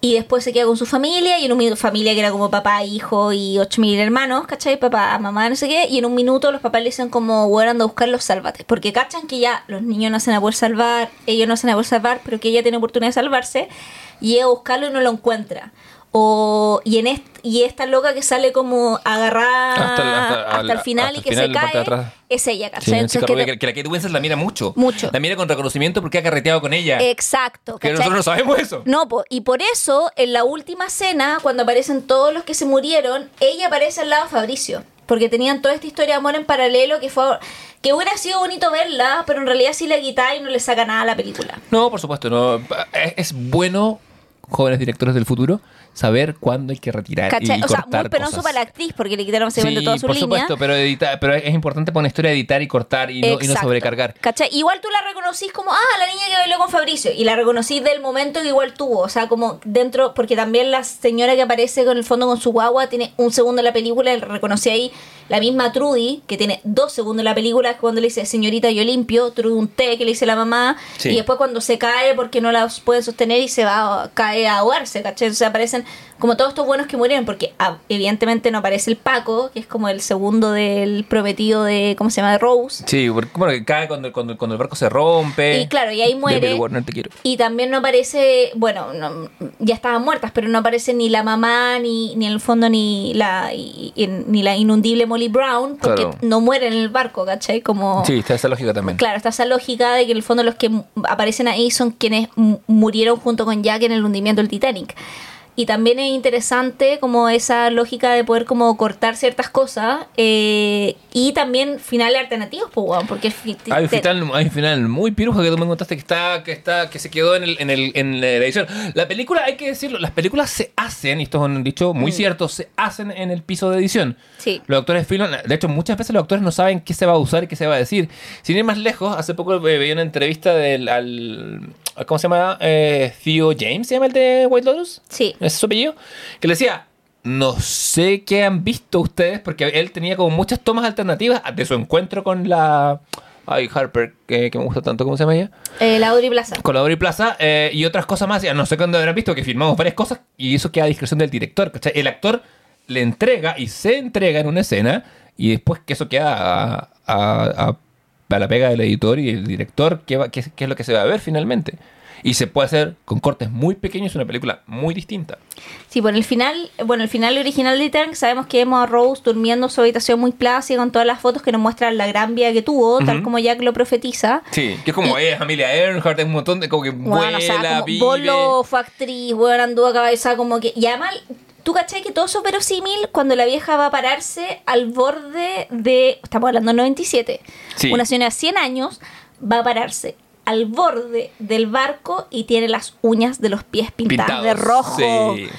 Y después se queda con su familia y en un familia que era como papá, hijo y ocho mil hermanos, ¿cachai? Papá, mamá, no sé qué. Y en un minuto los papás le dicen como, bueno, anda a buscarlos, sálvate. Porque cachan que ya los niños no se van a salvar, ellos no se van a salvar, pero que ella tiene oportunidad de salvarse. Y llega a buscarlo y no lo encuentra. O, y, en est- y esta loca que sale como agarrada Hasta hasta, el- hasta- al- el final hasta y que final, se cae, es ella, Sí. Entonces, que te- que, la Kate Winslet la mira mucho. Mucho. La mira con reconocimiento porque ha carreteado con ella. Exacto. que nosotros no sabemos eso. No, po, y por eso, en la última escena, cuando aparecen todos los que se murieron, ella aparece al lado de Fabricio. Porque tenían toda esta historia de amor en paralelo que fue. que hubiera sido bonito verla, pero en realidad sí la quita y no le saca nada a la película. No, por supuesto, no. Es bueno, jóvenes directores del futuro, saber cuándo hay que retirar ¿Cachai? y O sea, cortar muy penoso cosas. para la actriz, porque le quitaron básicamente Sí, toda su por línea. supuesto, pero, edita- pero es importante para una historia editar y cortar y no, y no sobrecargar. ¿Cachai? Igual tú la reconocís como, ah, la niña que bailó con Fabricio. Y la reconocís del momento que igual tuvo. O sea, como dentro, porque también la señora que aparece con el fondo con su guagua tiene un segundo en la película. y reconocí ahí la misma Trudy, que tiene dos segundos en la película, que cuando le dice, señorita, yo limpio. Trudy un té que le dice la mamá. Sí. Y después cuando se cae porque no la pueden sostener y se va, cae a ahogarse, ¿cachai? O sea, aparecen como todos estos buenos que murieron, porque ah, evidentemente no aparece el Paco, que es como el segundo del prometido de, ¿cómo se llama? De Rose. Sí, porque bueno, que cae cuando, cuando, cuando el barco se rompe. Y claro, y ahí muere. Debbie Warner, te quiero. Y también no aparece, bueno, no- ya estaban muertas, pero no aparece ni la mamá, ni, ni en el fondo ni la y- ni la inundible Molly Brown, porque Claro. no mueren en el barco, ¿cachai? Como... Sí, está esa lógica también. Claro, está esa lógica de que en el fondo los que aparecen ahí son quienes murieron junto con Jack en el hundimiento del Titanic. Y también es interesante como esa lógica de poder como cortar ciertas cosas eh, y también finales alternativos, pues, porque Hay un final, hay un final muy piruja que tú me contaste que está, que está, que se quedó en, el, en, el, en la edición. La película, hay que decirlo, las películas se hacen, y esto es un dicho muy cierto, se hacen en el piso de edición. Mm. Sí. Los actores filman, de hecho, muchas veces los actores no saben qué se va a usar y qué se va a decir. Sin ir más lejos, hace poco eh, veía una entrevista del al, ¿cómo se llama? Eh, Theo James, ¿se llama el de White Lotus? Sí. ¿Ese es su apellido? Que le decía, no sé qué han visto ustedes, porque él tenía como muchas tomas alternativas de su encuentro con la... Ay, Harper, que, que me gusta tanto, ¿cómo se llama ella? Eh, la Audrey Plaza. Con la Audrey Plaza eh, y otras cosas más. Ya no sé cuándo habrán visto que filmamos varias cosas y eso queda a discreción del director. ¿cachai? El actor le entrega y se entrega en una escena y después que eso queda a, a- a- a la pega del editor y el director qué, va- qué, qué es lo que se va a ver finalmente. Y se puede hacer con cortes muy pequeños una película muy distinta. Sí, bueno, el final, bueno, el final original de Titanic sabemos que vemos a Rose durmiendo en su habitación muy plácida con todas las fotos que nos muestran la gran vida que tuvo, tal Ujú. como Jack lo profetiza. Sí, que es como eh, familia Earnhardt, es un montón de como que Bueno, vuela, o sea, como vive. Bolo fue actriz, bueno, anduvo a cabeza como que... Y además, tú cachai que todo eso es verosímil cuando la vieja va a pararse al borde de... Estamos hablando del 97. Sí. Una señora de 100 años va a pararse al borde del barco y tiene las uñas de los pies pintadas de rojo. sí.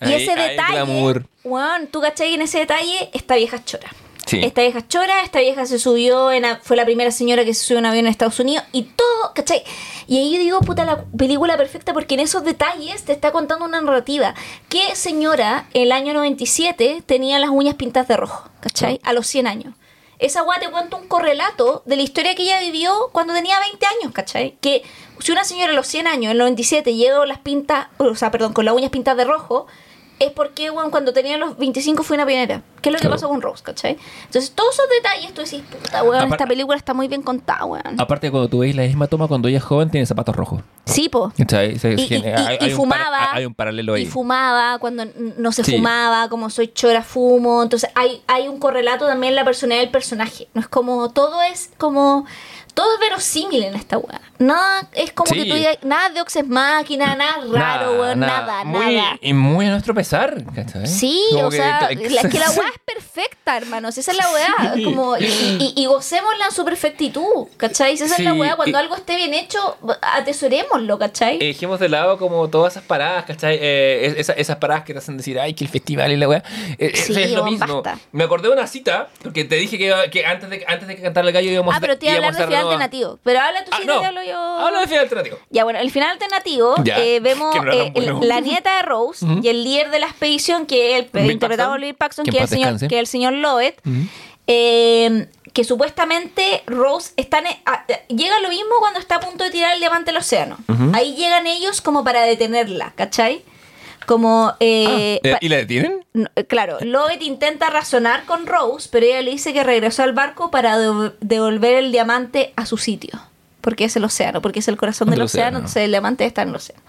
Y Ahí- ese ahí detalle, glamour. weón, tú cachai que en ese detalle esta vieja chora. Sí. Esta vieja chora, esta vieja se subió, en a- fue la primera señora que se subió en un avión en Estados Unidos y todo, ¿cachai? Y ahí yo digo, puta, la película perfecta porque en esos detalles te está contando una narrativa. ¿Qué señora el año 97 tenía las uñas pintadas de rojo, ¿cachai? A los 100 años. Esa weá te cuenta un correlato de la historia que ella vivió cuando tenía 20 años, ¿cachai? Que si una señora a los 100 años, en el 97, llegó las pintas, o sea, perdón, con las uñas pintadas de rojo, es porque, weón, cuando tenía los 25 fue una pionera. ¿Qué es lo que Claro. pasó con Rose, cachai? Entonces, todos esos detalles, tú decís, puta, weón, esta película está muy bien contada, weón. Aparte, cuando tú veis la misma toma cuando ella es joven, tiene zapatos rojos. Sí, po. ¿Cachai? Se- Y, y- y- hay- y hay un par- fumaba. hay un paralelo ahí. Y fumaba cuando no se Sí. fumaba, como soy chora, fumo. Entonces hay, hay un correlato también en la personalidad del personaje. No es como, todo es como, todo es verosímil en esta weá. Nada es como Sí. que tú digas, nada de Oxes Máquina, nada raro, weón, nada, muy, nada. Y muy a nuestro pesar, ¿cachai? Sí, Como o sea, te- la, es que la weá es perfecta, hermanos. Esa es la weá. Sí. Como, y, y, y gocémosla en su perfectitud, ¿cachai? Esa es la weá. Cuando algo esté bien hecho, atesorémoslo, ¿cachai? Eh, dejemos de lado como todas esas paradas, ¿cachai? Eh, es- esa- esas paradas que te hacen decir, ay, que el festival y la weá. Eh, Sí, eso es lo mismo. basta. Me acordé de una cita, porque te dije que, que antes, de, antes de que cantara el gallo íbamos Ah, pero te iba a íbamos hablar de final hacer una- alternativo. Pero habla tú Ah, no. te hablo yo. Habla de final alternativo. Ya, bueno, el final alternativo eh, vemos no eh, bueno. el- la nieta de Rose y el líder de la expedición, que es el interpretado por Bill Paxton, que en es el señor, que es el señor Lovett. Ujú. eh, que supuestamente Rose están eh, a- eh, llega lo mismo cuando está a punto de tirar el diamante al océano. Ahí llegan ellos como para detenerla, ¿cachai? Como eh, Eh, pa- ¿Y la detienen? no, eh, claro, Lovett intenta razonar con Rose, pero ella le dice que regresó al barco para dev- devolver el diamante a su sitio. Porque es el océano, porque es el corazón del, océano, océano. entonces el diamante está en el océano.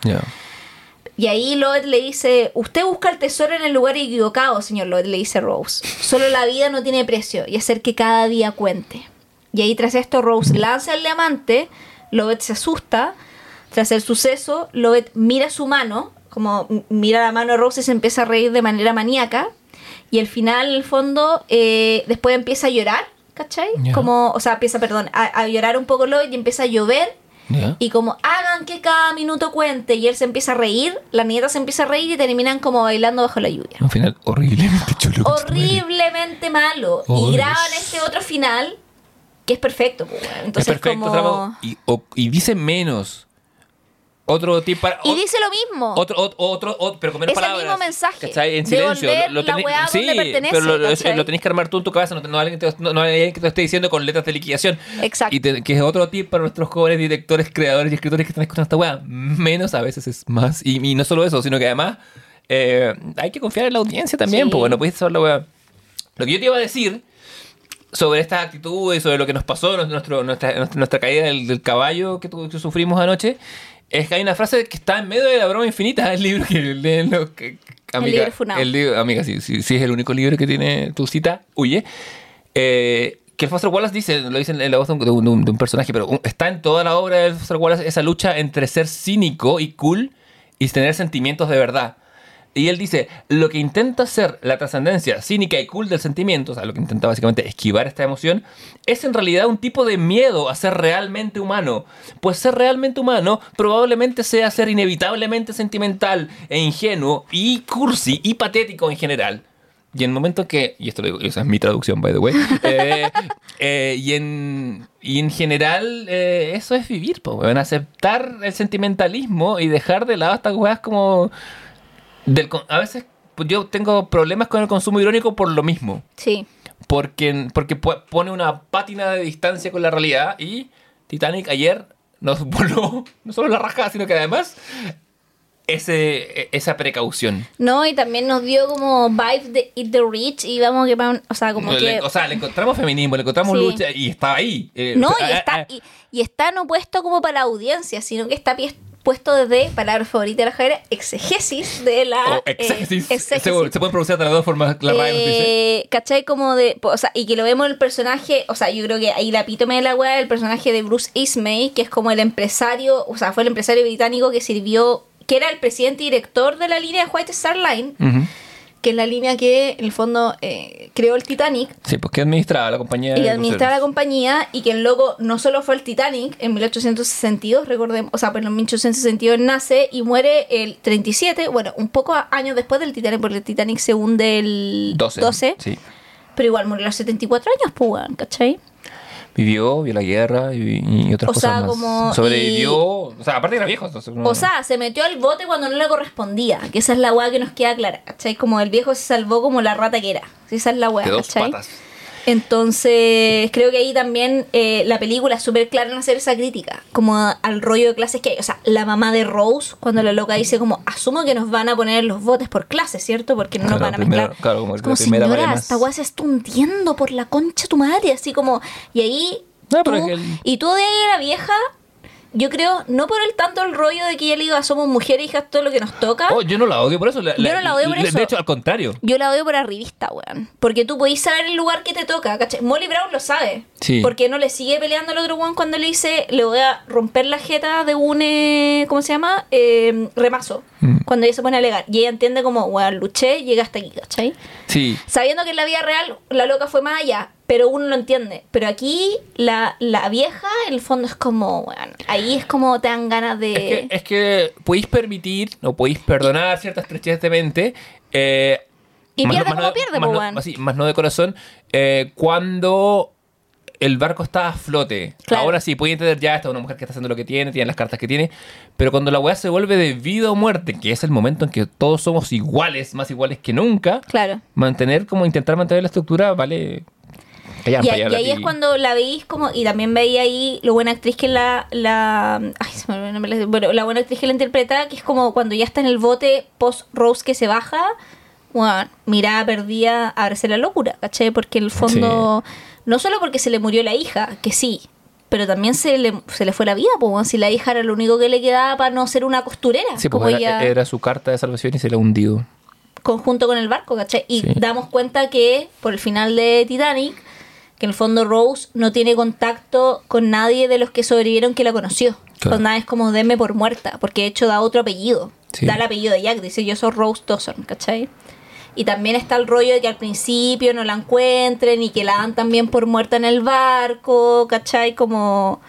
Y ahí Lloyd le dice, usted busca el tesoro en el lugar equivocado, señor Lloyd, le dice Rose. Solo la vida no tiene precio y hacer que cada día cuente. Y ahí tras esto Rose lanza el diamante, Lloyd se asusta. Tras el suceso, Lloyd mira su mano, como mira la mano de Rose y se empieza a reír de manera maníaca. Y al final, en el fondo, eh, después empieza a llorar, ¿cachai? Ya. Como, o sea, empieza, perdón, a, a llorar un poco Lloyd y empieza a llover. ¿Ya? Y como hagan que cada minuto cuente y él se empieza a reír, la nieta se empieza a reír y terminan como bailando bajo la lluvia. Un final horriblemente chulo. Horriblemente malo. Oh, y graban este otro final que es perfecto. pues, bueno. Es Entonces perfecto, como... y, o- y dice menos. Otro tipo para. Y dice lo mismo. Otro, otro, otro, otro- pero con menos Es el palabras. mismo mensaje, ¿cachai? En de silencio. volver la weá sí, donde pertenece, pero lo, lo tenés que armar tú en tu cabeza, no, no, alguien te, no, no hay alguien que te lo esté diciendo con letras de liquidación. Exacto. Y te- que es otro tip para nuestros jóvenes directores, creadores y escritores que están escuchando esta weá. Menos a veces es más. Y, y no solo eso, sino que además eh, hay que confiar en la audiencia también, Sí. pues bueno, puedes saber la weá. Lo que yo te iba a decir sobre estas actitudes, sobre lo que nos pasó, nuestro, nuestra, nuestra, nuestra caída del, del caballo que, tu- que sufrimos anoche, es que hay una frase que está en medio de la broma infinita, el libro que leen los... Que, amiga, libro funado. el libro- amiga, si sí es el único libro que tiene tu cita, huye. Eh, que el Foster Wallace dice, lo dice en la voz de un, de un- de un personaje, pero un- está en toda la obra del Foster Wallace esa lucha entre ser cínico y cool y tener sentimientos de verdad. Y él dice, lo que intenta hacer la trascendencia cínica y cool del sentimiento, o sea, lo que intenta básicamente esquivar esta emoción, es en realidad un tipo de miedo a ser realmente humano. Pues ser realmente humano probablemente sea ser inevitablemente sentimental e ingenuo y cursi y patético en general. Y en el momento que, y esto lo digo, esa es mi traducción, by the way, eh, eh, y, en, y en general eh, eso es vivir, po, weón, aceptar el sentimentalismo y dejar de lado estas weas como... Del, a veces pues, yo tengo problemas con el consumo irónico por lo mismo, Sí. porque, porque pone una pátina de distancia con la realidad y Titanic ayer nos voló no solo la raja, sino que además ese, esa precaución. No, y también nos dio como vibe de Eat the Rich y vamos que o sea, como que o sea, le encontramos feminismo, le encontramos Sí. lucha y estaba ahí. Eh, No, y ah, está, ah, y, y está no puesto como para la audiencia, sino que está pie- puesto desde, palabra favorita de la Javiera, exegesis de la... eh, Oh, exégesis. exégesis. Se, se pueden pronunciar de las dos formas, la RAE nos dice. Eh, ¿Cachai? Como de. O sea, y que lo vemos el personaje. O sea, yo creo que ahí la epítome de la weá el personaje de Bruce Ismay, que es como el empresario. O sea, fue el empresario británico que sirvió. Que era el presidente y director de la línea de White Star Line, Ujú. Que es la línea que en el fondo eh, creó el Titanic Sí, pues que administraba la compañía. y administraba la compañía y que el loco no solo fue el Titanic en 1862, recordemos, o sea, pues en 1862 nace y muere el 37, bueno, un poco años después del Titanic, porque el Titanic se hunde el 12. Sí. pero igual murió a los 74 años, pues, ¿cachai? Vivió, vio la guerra y, y otras O cosas sea, más. como- Sobrevivió. O sea, aparte era viejo. entonces, no- O sea, se metió al bote cuando no le correspondía, que esa es la weá que nos queda clara, ¿cachai? Como el viejo se salvó como la rata que era, esa es la weá, ¿cachai? patas. Entonces, creo que ahí también eh, la película es súper clara en hacer esa crítica, como a- al rollo de clases que hay. O sea, la mamá de Rose, cuando la loca dice como, asumo que nos van a poner los botes por clase, ¿cierto? Porque no nos van a mezclar. claro, como es como, la primera señora, más". esta weá se está hundiendo por la concha tu madre, así como... Y ahí... No, tú- el- Y tú de ahí la vieja... Yo creo, no por el tanto el rollo de que ella le diga somos mujeres, hijas, todo lo que nos toca. Oh, yo no la odio por eso. la- Yo no la odio por eso. De hecho, al contrario. Yo la odio por arribista, weón. Porque tú podís saber el lugar que te toca, ¿cachai? Molly Brown lo sabe. Sí. Porque no le sigue peleando al otro weón cuando le dice, le voy a romper la jeta de un, eh, ¿cómo se llama? Eh, remazo. Mm. Cuando ella se pone a alegar. Y ella entiende como, weón, luché, llegué hasta aquí, ¿cachai? Sí. Sabiendo que en la vida real la loca fue más allá, pero uno lo entiende. Pero aquí la, la vieja, en el fondo es como, weón, ahí es como te dan ganas de... Es que, es que podéis permitir o podéis perdonar ciertas estrechez de mente. eh, Y pierde no- como no- pierde, más no- weón. más no de corazón. eh, cuando el barco está a flote. Claro. Ahora sí, puede entender ya, esta es una mujer que está haciendo lo que tiene, tiene las cartas que tiene. Pero cuando la weá se vuelve de vida o muerte, que es el momento en que todos somos iguales, más iguales que nunca, Claro. mantener como intentar mantener la estructura vale. Y, ahí a es cuando la veis como, y también veía ahí lo buena actriz que la, la ay, se me olvidó el nombre, bueno, la buena actriz que la interpreta, que es como cuando ya está en el bote post Rose que se baja, bueno, mirada perdida, abrace la locura, ¿cachai? Porque en el fondo, no solo porque se le murió la hija, que sí, pero también se le, se le fue la vida, pues, si la hija era lo único que le quedaba para no ser una costurera. Sí, pues como era, ella, era su carta de salvación y se la ha hundido. conjunto con el barco, ¿cachai? Y Sí. damos cuenta que por el final de Titanic, que en el fondo Rose no tiene contacto con nadie de los que sobrevivieron que la conoció. Claro. Nada es como denme por muerta, porque de hecho da otro apellido. Sí. Da el apellido de Jack, dice yo soy Rose Dawson, ¿cachai? Y también está el rollo de que al principio no la encuentren y que la dan también por muerta en el barco, ¿cachai? Como...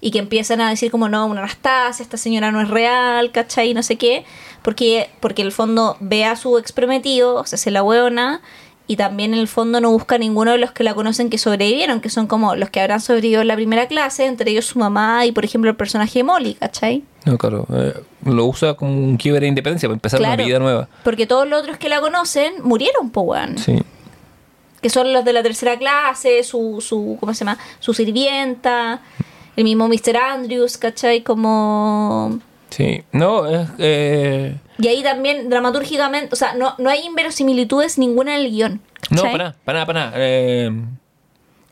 Y que empiezan a decir como, no, una Anastasia, esta señora no es real, ¿cachai? No sé qué. Porque, porque en el fondo ve a su ex prometido, o sea, se la hueona, y también en el fondo no busca a ninguno de los que la conocen que sobrevivieron, que son como los que habrán sobrevivido en la primera clase, entre ellos su mamá y, por ejemplo, el personaje de Molly, ¿cachai? No, claro. eh, lo usa como un quiebre de independencia para empezar una vida nueva. Porque todos los otros que la conocen murieron, po, weón. Sí. que son los de la tercera clase, su, su ¿cómo se llama? Su sirvienta, el mismo Mr. Andrews, ¿cachai? Como... Sí. No, es. Eh, Y ahí también, dramatúrgicamente, o sea, no, no hay inverosimilitudes ninguna en el guion. no, para nada, para nada, para nada. Eh,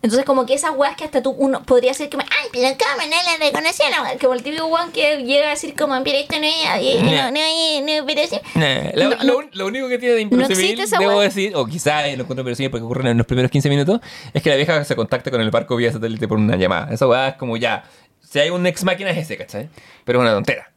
Entonces, como que esas weas que hasta tú, uno podría ser que me, ay, pero cómo no la wea?" Como el típico weón que llega a decir, como, pero esto no es, no, no, no, no, pero sí. nah, lo, No, lo- lo único que tiene de no esa debo wea. decir, o quizás lo encuentro inverosímil porque ocurre en los primeros 15 minutos, es que la vieja se contacta con el barco vía satélite por una llamada. Esa weá es como ya. Si hay un ex máquina es ese, ¿cachai? Pero es una tontera.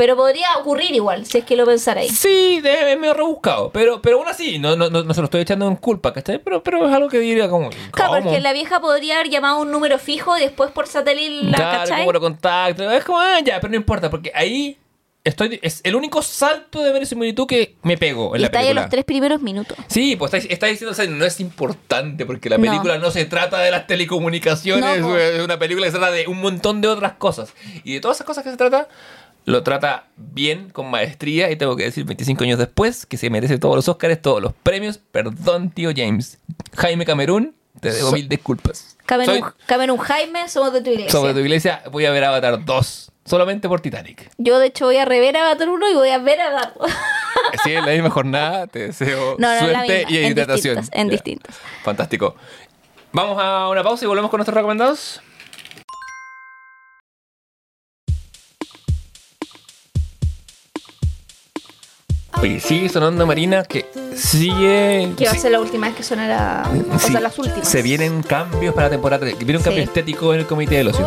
Pero podría ocurrir igual, si es que lo pensarais. Sí, es medio rebuscado. Pero, pero aún así, no, no, no, no se lo estoy echando en culpa, ¿cachai? Pero, pero es algo que diría como. Claro, porque la vieja podría haber llamado a un número fijo y después por satélite la Claro, ¿cachai? como lo contacto. Es como, ah, ya, pero no importa, porque ahí estoy. Es el único salto de verosimilitud que me pego en Y la está ahí en película. los tres primeros minutos. Sí, pues está, está diciendo, o sea, no es importante porque la No. película no, se trata de las telecomunicaciones, No, po. es una película que se trata de un montón de otras cosas. Y de todas esas cosas que se trata, lo trata bien, con maestría, y tengo que decir 25 años después que se merece todos los Oscars, todos los premios. Perdón, tío James. Jaime Camerún, te debo So- mil disculpas. Camerún, Soy Camerún Jaime, somos de tu iglesia. sobre tu iglesia, voy a ver Avatar 2, solamente por Titanic. Yo, de hecho, voy a rever Avatar 1 y voy a ver Avatar. Sí, en la misma jornada, te deseo No, no, en la suerte y en hidratación. en Ya. distintas. Fantástico. Vamos a una pausa y volvemos con nuestros recomendados. Oye, sigue sonando Marina que sigue. Que va a ser la última vez que sonará. O sí, sea, las últimas. Se vienen cambios para la temporada 3. Viene un cambio Sí. estético en el comité del ocio.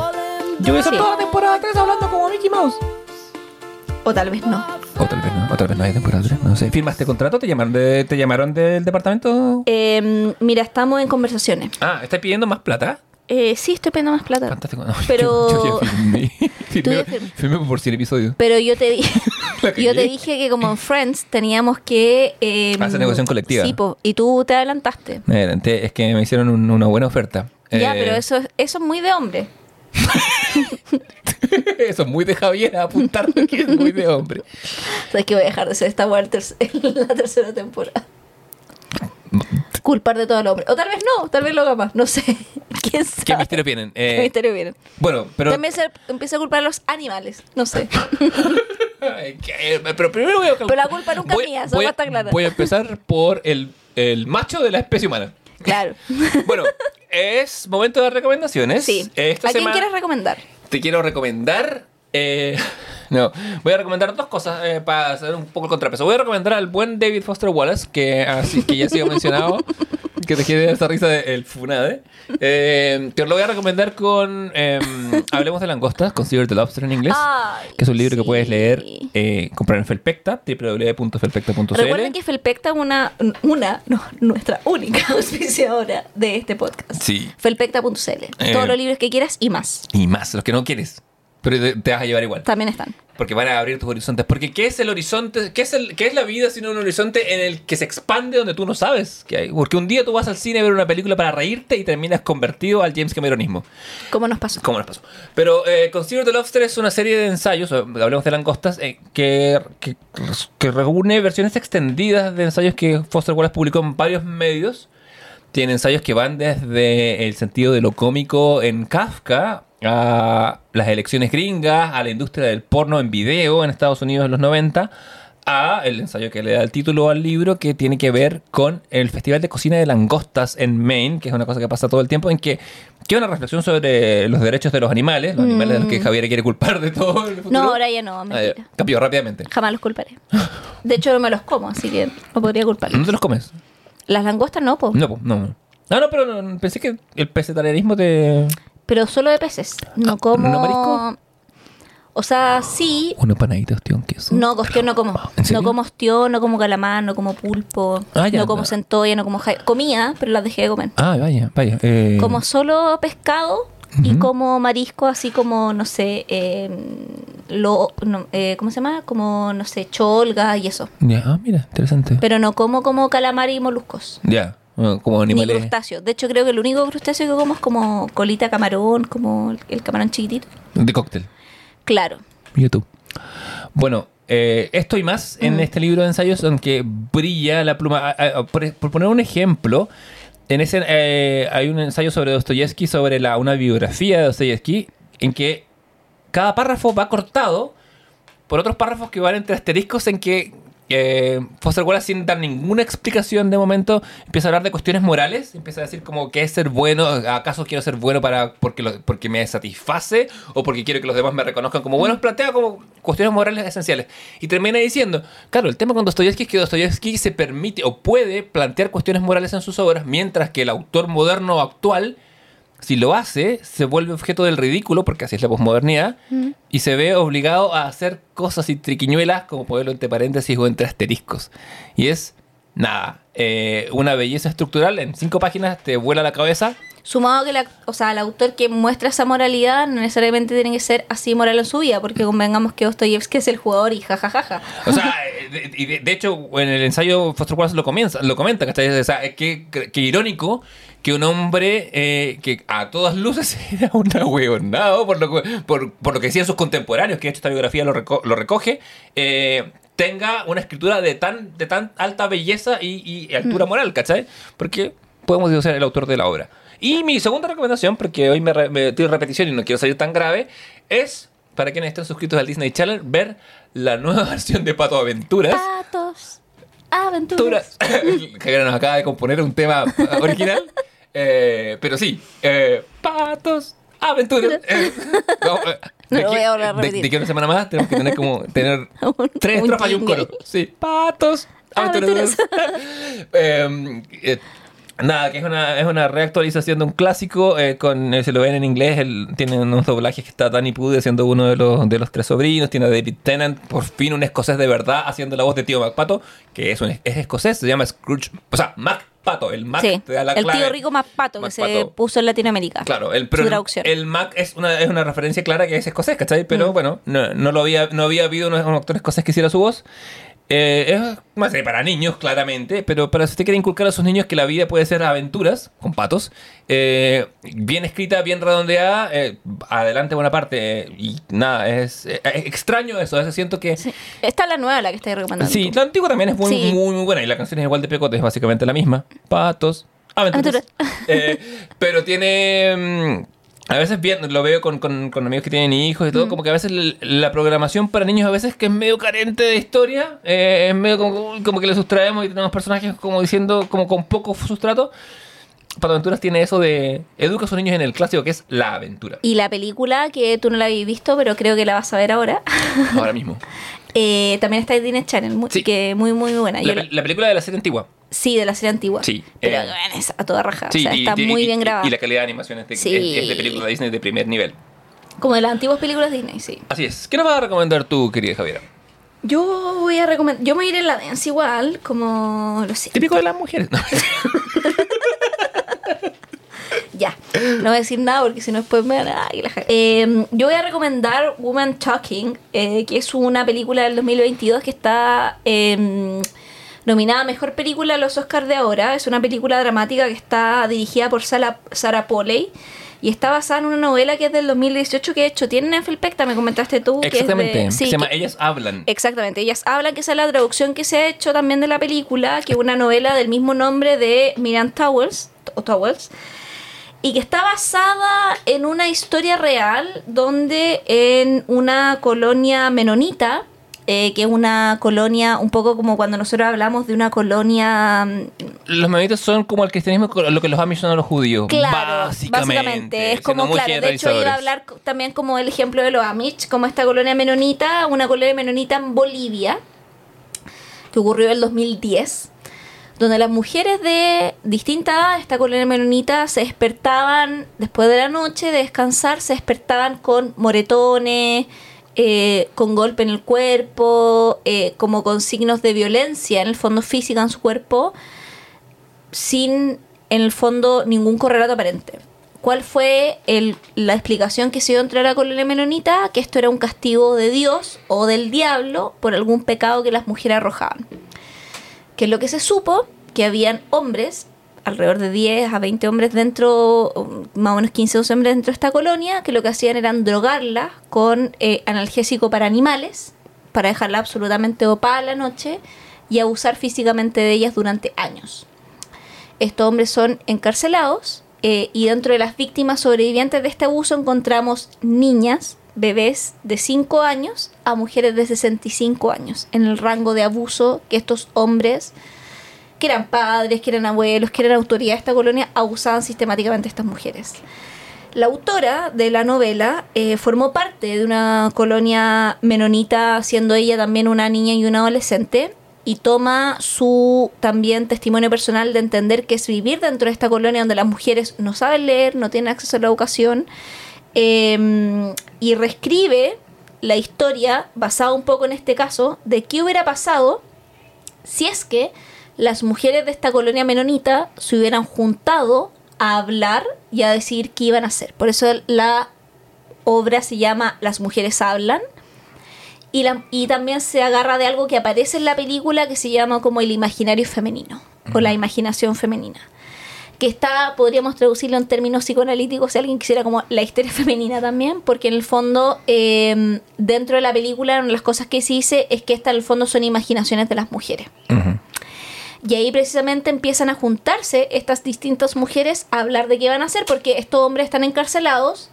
Yo voy a estar Sí. toda la temporada 3 hablando como Mickey Mouse. O tal vez no. O tal vez no, o tal vez no hay temporada 3. No sé. ¿Firmaste contrato? ¿Te llamaron, de- ¿Te llamaron del departamento? Eh, mira, estamos en conversaciones. Ah, ¿estás pidiendo más plata? Eh, sí, estoy pidiendo más plata. Fantástico. No, Pero- Yo, yo ya firmé por 100 episodios. Pero yo te dije. La Yo te dije que como en Friends teníamos que... eh, Hacer negociación colectiva. Sí, po, y tú te adelantaste. Me adelanté, es que me hicieron un- una buena oferta. Ya, Eh, pero eso, es- eso es muy de hombre. eso es muy de Javier, apuntar que es muy de hombre. Sabes que voy a dejar de ser esta en la tercera temporada. Culpar de todo el hombre. O tal vez no, tal vez lo haga más. No sé. ¿Quién sabe? ¿Qué misterio vienen? ¿Qué Eh, misterio viene? bueno, pero. También se empieza a culpar a los animales. No sé. Que- pero primero voy a Pero la culpa nunca es mía, eso voy, está claro. voy a empezar por el, el macho de la especie humana. Claro. Bueno, es momento de recomendaciones. Sí. Esta ¿A quién semana- quieres recomendar? te quiero recomendar. Eh, no, voy a recomendar dos cosas eh, para hacer un poco el contrapeso. Voy a recomendar al buen David Foster Wallace, que, así, que ya ha sido mencionado, que te quiere esa risa del Funade. Eh, que lo voy a recomendar con eh, Hablemos de langostas, Consider the Lobster en inglés. Ay, que es un libro que puedes leer, eh, comprar en Felpecta, www.felpecta.cl. Recuerden que Felpecta es una, una, no, nuestra única auspiciadora de este podcast. Sí. Felpecta.cl. Eh. Todos los libros que quieras y más. Y más, los que no quieres. Pero te, vas a llevar igual. También están. Porque van a abrir tus horizontes. Porque ¿qué es el horizonte? ¿Qué es, el, qué es la vida sino un horizonte en el que se expande donde tú no sabes que hay? Porque un día tú vas al cine a ver una película para reírte y terminas convertido al James Cameronismo. ¿Cómo nos pasó? ¿Cómo nos pasó? Pero eh, Consider the Lobster es una serie de ensayos, hablemos de langostas, eh, que, que, que reúne versiones extendidas de ensayos que Foster Wallace publicó en varios medios. Tiene ensayos que van desde el sentido de lo cómico en Kafka a las elecciones gringas, a la industria del porno en video en Estados Unidos en los 90, a el ensayo que le da el título al libro que tiene que ver con el Festival de Cocina de Langostas en Maine, que es una cosa que pasa todo el tiempo, en que que una reflexión sobre los derechos de los animales, los animales de los que Javier quiere culpar de todo el. Mm. No, ahora ya no, Ah, mentira. Cambió rápidamente. Jamás los culparé. De hecho, no me los como, así que no podría culparlos. ¿No te los comes? Las langostas no, po. No, po, no. no. No, no, pero no, pensé que el vegetarianismo te... Pero solo de peces. No como. Ah, ¿no marisco? O sea, sí. Una panadita ostión, queso. No, ostión no como. ¿En serio? No como ostión, no como calamar, no como pulpo. Ah, ya, no como centolla, no como jai- Comía, pero las dejé de comer. Ah, vaya, vaya. eh, Como solo pescado y como marisco, así como, no sé, eh, lo, no, eh, ¿cómo se llama? Como, no sé, cholga y eso. Ya, ah, mira, interesante. Pero no como como calamar y moluscos. Ya, eh, como Ni animales... crustáceos. De hecho, creo que el único crustáceo que como es como colita camarón, como el, camarón chiquitito. De cóctel. Claro. YouTube. Bueno, eh, esto y más en Mm. este libro de ensayos en que brilla la pluma. Ah, ah, Por, por poner un ejemplo, en ese eh, hay un ensayo sobre Dostoyevsky, sobre la, una biografía de Dostoyevsky, en que cada párrafo va cortado por otros párrafos que van entre asteriscos en que eh, Foster Wallace, sin dar ninguna explicación de momento, empieza a hablar de cuestiones morales, empieza a decir como qué es ser bueno, acaso quiero ser bueno para porque, lo- porque me satisface o porque quiero que los demás me reconozcan como buenos, plantea como cuestiones morales esenciales. Y termina diciendo, claro, el tema con Dostoyevsky es que Dostoyevsky se permite o puede plantear cuestiones morales en sus obras, mientras que el autor moderno actual si lo hace, se vuelve objeto del ridículo, porque así es la posmodernidad, y se ve obligado a hacer cosas y triquiñuelas, como ponerlo entre paréntesis o entre asteriscos. Y es, nada, eh, una belleza estructural, en cinco páginas te vuela la cabeza. Sumado que la, o sea, el autor que muestra esa moralidad no necesariamente tiene que ser así moral en su vida, porque convengamos que Dostoyevsky es el jugador y jajajaja. O sea, eh, de, de- de hecho, en el ensayo Foster Wallace lo, comienza, lo comenta, ¿cachai? O sea, es que, que irónico que un hombre eh, que a todas luces era un ahueonado por lo, que- por, por lo que decían sus contemporáneos, que de hecho esta biografía lo, reco- lo recoge, eh, tenga una escritura de tan, de tan alta belleza y, y altura moral, ¿cachai? Porque podemos ser el autor de la obra. Y mi segunda recomendación, porque hoy me, re- me estoy en repetición y no quiero salir tan grave, es, para quienes estén suscritos al Disney Channel, ver la nueva versión de Pato Aventuras. Patos, aventuras. Aventuras. Javier nos acaba de componer un tema original. Eh, pero sí, eh, Patos Aventuras. Eh, no, eh, No de voy a volver a de- repetir. de a una semana más tenemos que tener como tener Un- tres un estrofas y un coro. Sí, Patos Aventuras. Eh, eh, Nada, que es una, es una reactualización de un clásico. eh, con, eh, si lo ven en inglés, el- tiene unos doblajes que está Danny Pudi haciendo uno de los, de los tres sobrinos. Tiene a David Tennant, por fin un escocés de verdad, haciendo la voz de tío MacPato, que es, un, es escocés, se llama Scrooge. O sea, MacPato. El Mac Sí, te da la el clave. tío rico más pato que se Macpato. puso en Latinoamérica. Claro, el, pero el- traducción. el Mac es una, es una referencia clara que es escocés, ¿cachai? Pero Mm. bueno, no, no lo había, no había habido un, un actor escocés que hiciera su voz. Eh, es más para niños, claramente, pero para si usted quiere inculcar a sus niños que la vida puede ser aventuras con patos, eh, bien escrita, bien redondeada, eh, adelante buena parte. y nada, es, es extraño eso, siento que... Sí. Esta es la nueva la que estoy recomendando. Sí, tú. la antigua también es muy, Sí. muy, muy buena y la canción es igual de pecote, es básicamente la misma. Patos, aventuras. Pero tiene... mm, a veces bien, lo veo con, con- con amigos que tienen hijos y todo, como que a veces la programación para niños a veces que es medio carente de historia, eh, es medio como, como que le sustraemos y tenemos personajes como diciendo, como con poco sustrato. Pato Aventuras tiene eso de educa a sus niños en el clásico que es la aventura. Y la película, que tú no la habías visto, pero creo que la vas a ver ahora, Ahora mismo. eh, también está en Disney Channel, muy, Sí. que muy, muy buena. La película de la serie antigua. Sí, de la serie antigua. Sí, Pero eh, bueno, es a toda raja. Sí, o sea, está y- muy y- bien grabada. Y la calidad de animación es de, Sí. es- es de película Disney de primer nivel. Como de las antiguas películas de Disney, sí. Así es. ¿Qué nos vas a recomendar tú, querida Javiera? Yo voy a recomendar. Yo me iré en la dance igual, como lo sé. Típico de las mujeres. No. Ya, no voy a decir nada porque si no después me van a... Eh, yo voy a recomendar Woman Talking, eh, que es una película del 2022 que está eh, nominada a Mejor Película a los Oscars de ahora. Es una película dramática que está dirigida por Sara, Sarah Polley y está basada en una novela que es del 2018 que de hecho tiene en Felpecta, me comentaste tú. que es de- Exactamente. sí, Se llama que- Ellas Hablan. Exactamente, ellas hablan que esa es la traducción que se ha hecho también de la película, que es una novela del mismo nombre de Miriam Towers, o Towers, y que está basada en una historia real donde en una colonia menonita eh, que es una colonia, un poco como cuando nosotros hablamos de una colonia. mm, Los menonitas son como el cristianismo, lo que los amish son a los judíos. Claro, básicamente. básicamente. Es como, claro, de hecho iba a hablar también como el ejemplo de los Amish, como esta colonia menonita, una colonia menonita en Bolivia, que ocurrió en el 2010, donde las mujeres de distinta edad, esta colonia menonita, se despertaban después de la noche de descansar, se despertaban con moretones, eh, con golpe en el cuerpo, eh, como con signos de violencia en el fondo física en su cuerpo, sin en el fondo ningún correlato aparente. ¿Cuál fue la explicación que se dio entre la colonia menonita? Que esto era un castigo de Dios o del diablo por algún pecado que las mujeres arrojaban. Que es lo que se supo, que habían hombres, alrededor de 10 a 20 hombres dentro, más o menos 15 o 12 hombres dentro de esta colonia, que lo que hacían eran drogarlas con eh, analgésico para animales, para dejarla absolutamente opada la noche y abusar físicamente de ellas durante años. Estos hombres son encarcelados eh, y dentro de las víctimas sobrevivientes de este abuso encontramos niñas, bebés de 5 años a mujeres de 65 años en el rango de abuso que estos hombres, que eran padres, que eran abuelos, que eran autoridad de esta colonia, abusaban sistemáticamente a estas mujeres. La autora de la novela eh, formó parte de una colonia menonita, siendo ella también una niña y una adolescente, y toma su también testimonio personal de entender que es vivir dentro de esta colonia donde las mujeres no saben leer, no tienen acceso a la educación, eh, y reescribe la historia basada un poco en este caso de qué hubiera pasado si es que las mujeres de esta colonia menonita se hubieran juntado a hablar y a decir qué iban a hacer. Por eso la obra se llama Las mujeres hablan. Y, la- y también se agarra de algo que aparece en la película que se llama como el imaginario femenino o la imaginación femenina. Que está, podríamos traducirlo en términos psicoanalíticos si alguien quisiera como la historia femenina también, porque en el fondo, eh, dentro de la película, una de las cosas que se dice es que esta en el fondo son imaginaciones de las mujeres. Ujú. Y ahí precisamente empiezan a juntarse estas distintas mujeres a hablar de qué van a hacer, porque estos hombres están encarcelados,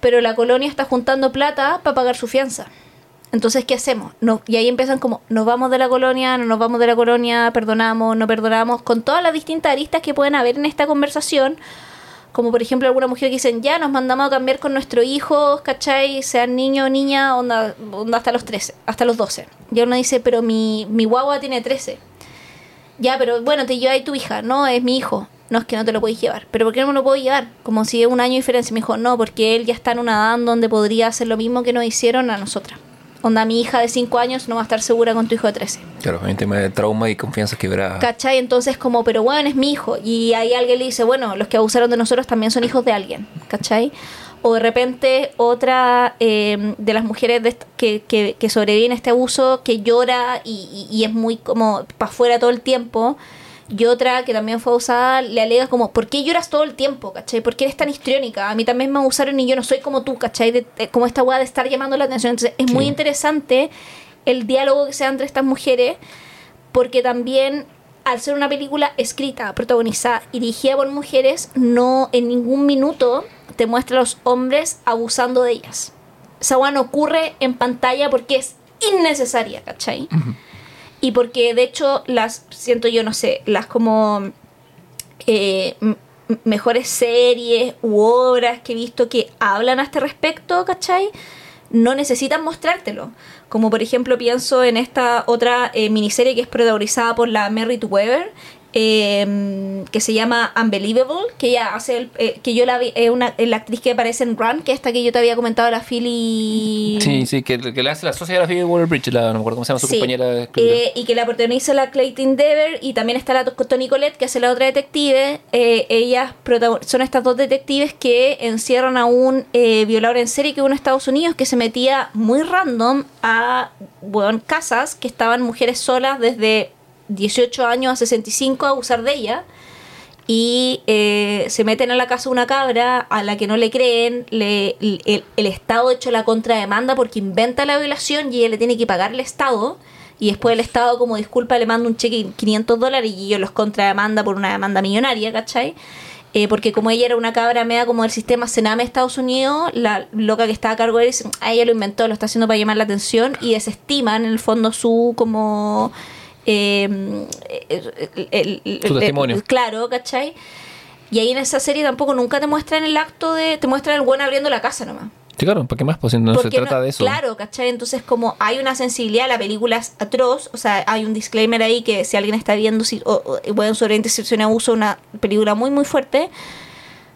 pero la colonia está juntando plata para pagar su fianza. Entonces, ¿qué hacemos? No, y ahí empiezan como, nos vamos de la colonia, no nos vamos de la colonia, perdonamos, no perdonamos, con todas las distintas aristas que pueden haber en esta conversación. Como por ejemplo alguna mujer que dicen, ya nos mandamos a cambiar con nuestro hijo, ¿cachai? Sean niño o niña, onda, onda hasta los 13, hasta los 12. Y uno dice, pero mi, mi guagua tiene 13. Ya, pero bueno, te lleva ahí tu hija. No, es mi hijo. No, es que no te lo podéis llevar. ¿Pero por qué no me lo puedo llevar? Como si es un año de diferencia. Me dijo, no, porque él ya está en una edad donde podría hacer lo mismo que nos hicieron a nosotras. Onda, mi hija de 5 años no va a estar segura con tu hijo de 13. Claro, hay un tema de trauma y confianza que verá. ¿Cachai? Entonces, como, pero bueno, es mi hijo. Y ahí alguien le dice, bueno, los que abusaron de nosotros también son hijos de alguien. ¿Cachai? O de repente otra eh, de las mujeres de que, que, que sobreviven a este abuso, que llora y, y- es muy como para afuera todo el tiempo. Y otra que también fue abusada le alega como, ¿por qué lloras todo el tiempo? ¿Cachai? ¿Por qué eres tan histriónica? A mí también me abusaron y yo no soy como tú, ¿cachai? De- de- como esta weá de estar llamando la atención. Entonces es muy interesante el diálogo que se da entre estas mujeres porque también al ser una película escrita, protagonizada y dirigida por mujeres, no en ningún minuto te muestra a los hombres abusando de ellas. Esa no ocurre en pantalla porque es innecesaria, ¿cachai? Y porque de hecho las, siento yo, no sé, las como eh, mejores series u obras que he visto que hablan a este respecto, ¿cachai? No necesitan mostrártelo. Como por ejemplo pienso en esta otra eh, miniserie que es protagonizada por la Merritt Weber, eh, que se llama Unbelievable, que ella hace, el- eh, que yo la vi, es una, la actriz que aparece en Run, que esta que yo te había comentado, la Philly... Sí, sí, que, que le hace la socia de la Phoebe Waller-Bridge, la, no me acuerdo cómo se llama su Sí. compañera. Eh, y que la protagoniza la Clayton Dever y también está la to- Toni Collette que hace la otra detective Eh, ellas son estas dos detectives que encierran a un eh, violador en serie que hubo en Estados Unidos que se metía muy random a bueno, casas que estaban mujeres solas desde 18 años a 65 a abusar de ella y eh, se meten a la casa de una cabra a la que no le creen, le, el, el Estado hecho la contrademanda porque inventa la violación y ella le tiene que pagar al Estado y después el Estado como disculpa le manda un cheque de 500 dólares y ellos los contrademanda por una demanda millonaria, ¿cachai? eh, porque como ella era una cabra media como del sistema Sename de Estados Unidos, la loca que estaba a cargo de él, dice, ah, ella lo inventó, lo está haciendo para llamar la atención y desestiman en el fondo su como... eh, el- el- el- Su testimonio. claro, ¿cachai? Y ahí en esa serie tampoco nunca te muestran el acto de... Te muestran el buen abriendo la casa nomás. Sí, claro, ¿para qué más? Pues no se trata no- de eso. Claro, ¿cachai? Entonces, como hay una sensibilidad, la película es atroz, o sea, hay un disclaimer ahí que si alguien está viendo, si, o, o- bueno, sobre intercepción y abuso, una película muy, muy fuerte,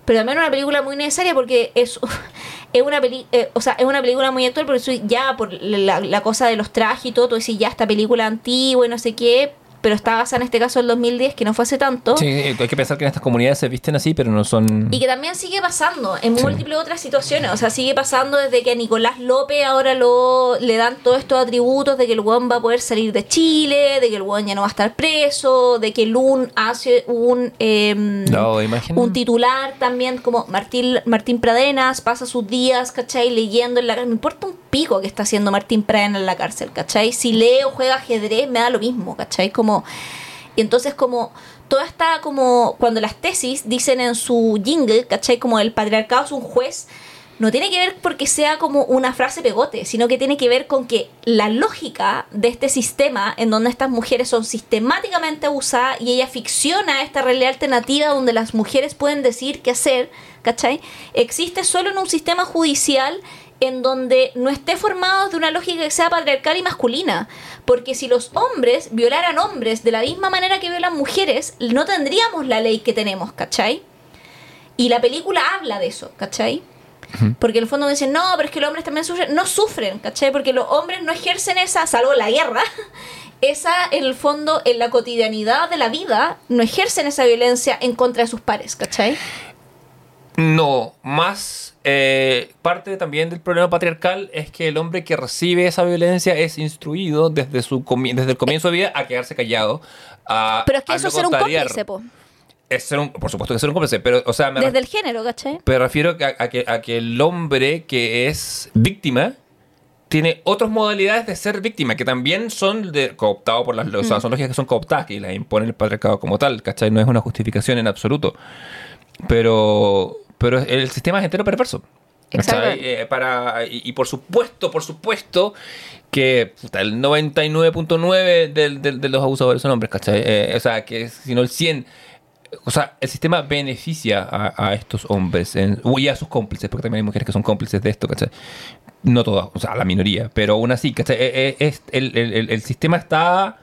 pero también una película muy necesaria porque es, es una peli, eh, o sea, es una película muy actual, porque ya por la, la cosa de los trajes y todo, tú decís, ya esta película antigua y no sé qué, pero está basada en este caso en el 2010, que no fue hace tanto. Sí, hay que pensar que en estas comunidades se visten así, pero no son. Y que también sigue pasando en Sí. múltiples otras situaciones. O sea, sigue pasando desde que a Nicolás López ahora lo, le dan todos estos atributos de que el weón va a poder salir de Chile, de que el weón ya no va a estar preso, de que Lun hace un, em, No, un titular también como Martín, Martín Pradenas, pasa sus días, ¿cachai? Leyendo en la cárcel. Me importa un pico que está haciendo Martín Pradenas en la cárcel, ¿cachai? Si lee o juega ajedrez, me da lo mismo, ¿cachai? Como... Y entonces como toda esta como cuando las tesis dicen en su jingle, ¿cachai? Como el patriarcado es un juez, no tiene que ver porque sea como una frase pegote, sino que tiene que ver con que la lógica de este sistema en donde estas mujeres son sistemáticamente abusadas y ella ficciona esta realidad alternativa donde las mujeres pueden decir qué hacer, ¿cachai? Existe solo en un sistema judicial en donde no esté formado de una lógica que sea patriarcal y masculina. Porque si los hombres violaran hombres de la misma manera que violan mujeres, no tendríamos la ley que tenemos, ¿cachai? Y la película habla de eso, ¿cachai? Porque en el fondo dicen, no, pero es que los hombres también sufren. No sufren, ¿cachai? Porque los hombres no ejercen esa, salvo la guerra, esa en el fondo, en la cotidianidad de la vida, no ejercen esa violencia en contra de sus pares, ¿cachai? No, más eh, parte también del problema patriarcal es que el hombre que recibe esa violencia es instruido desde su desde el comienzo de vida a quedarse callado. A, Pero es que a eso es ser un cómplice, po. Es ser un, por supuesto que ser un cómplice, pero, o sea, me, Desde el género, ¿cachai? pero refiero a, a que, a que el hombre que es víctima tiene otras modalidades de ser víctima que también son cooptados por las o Mm. sea, son lógicas que son cooptadas que las impone el patriarcado como tal, ¿cachai? No es una justificación en absoluto. Pero, pero el sistema es entero perverso. Exacto. Eh, para, y, y por supuesto, por supuesto que puta, el 99.9 del- del- de los abusadores son hombres, ¿cachai? Eh, o sea, que si no el 100... O sea, el sistema beneficia a, a estos hombres en- y a sus cómplices, porque también hay mujeres que son cómplices de esto, ¿cachai? No todas, o sea, la minoría, pero aún así, ¿cachai? Eh, eh, es- el, el- el- el sistema está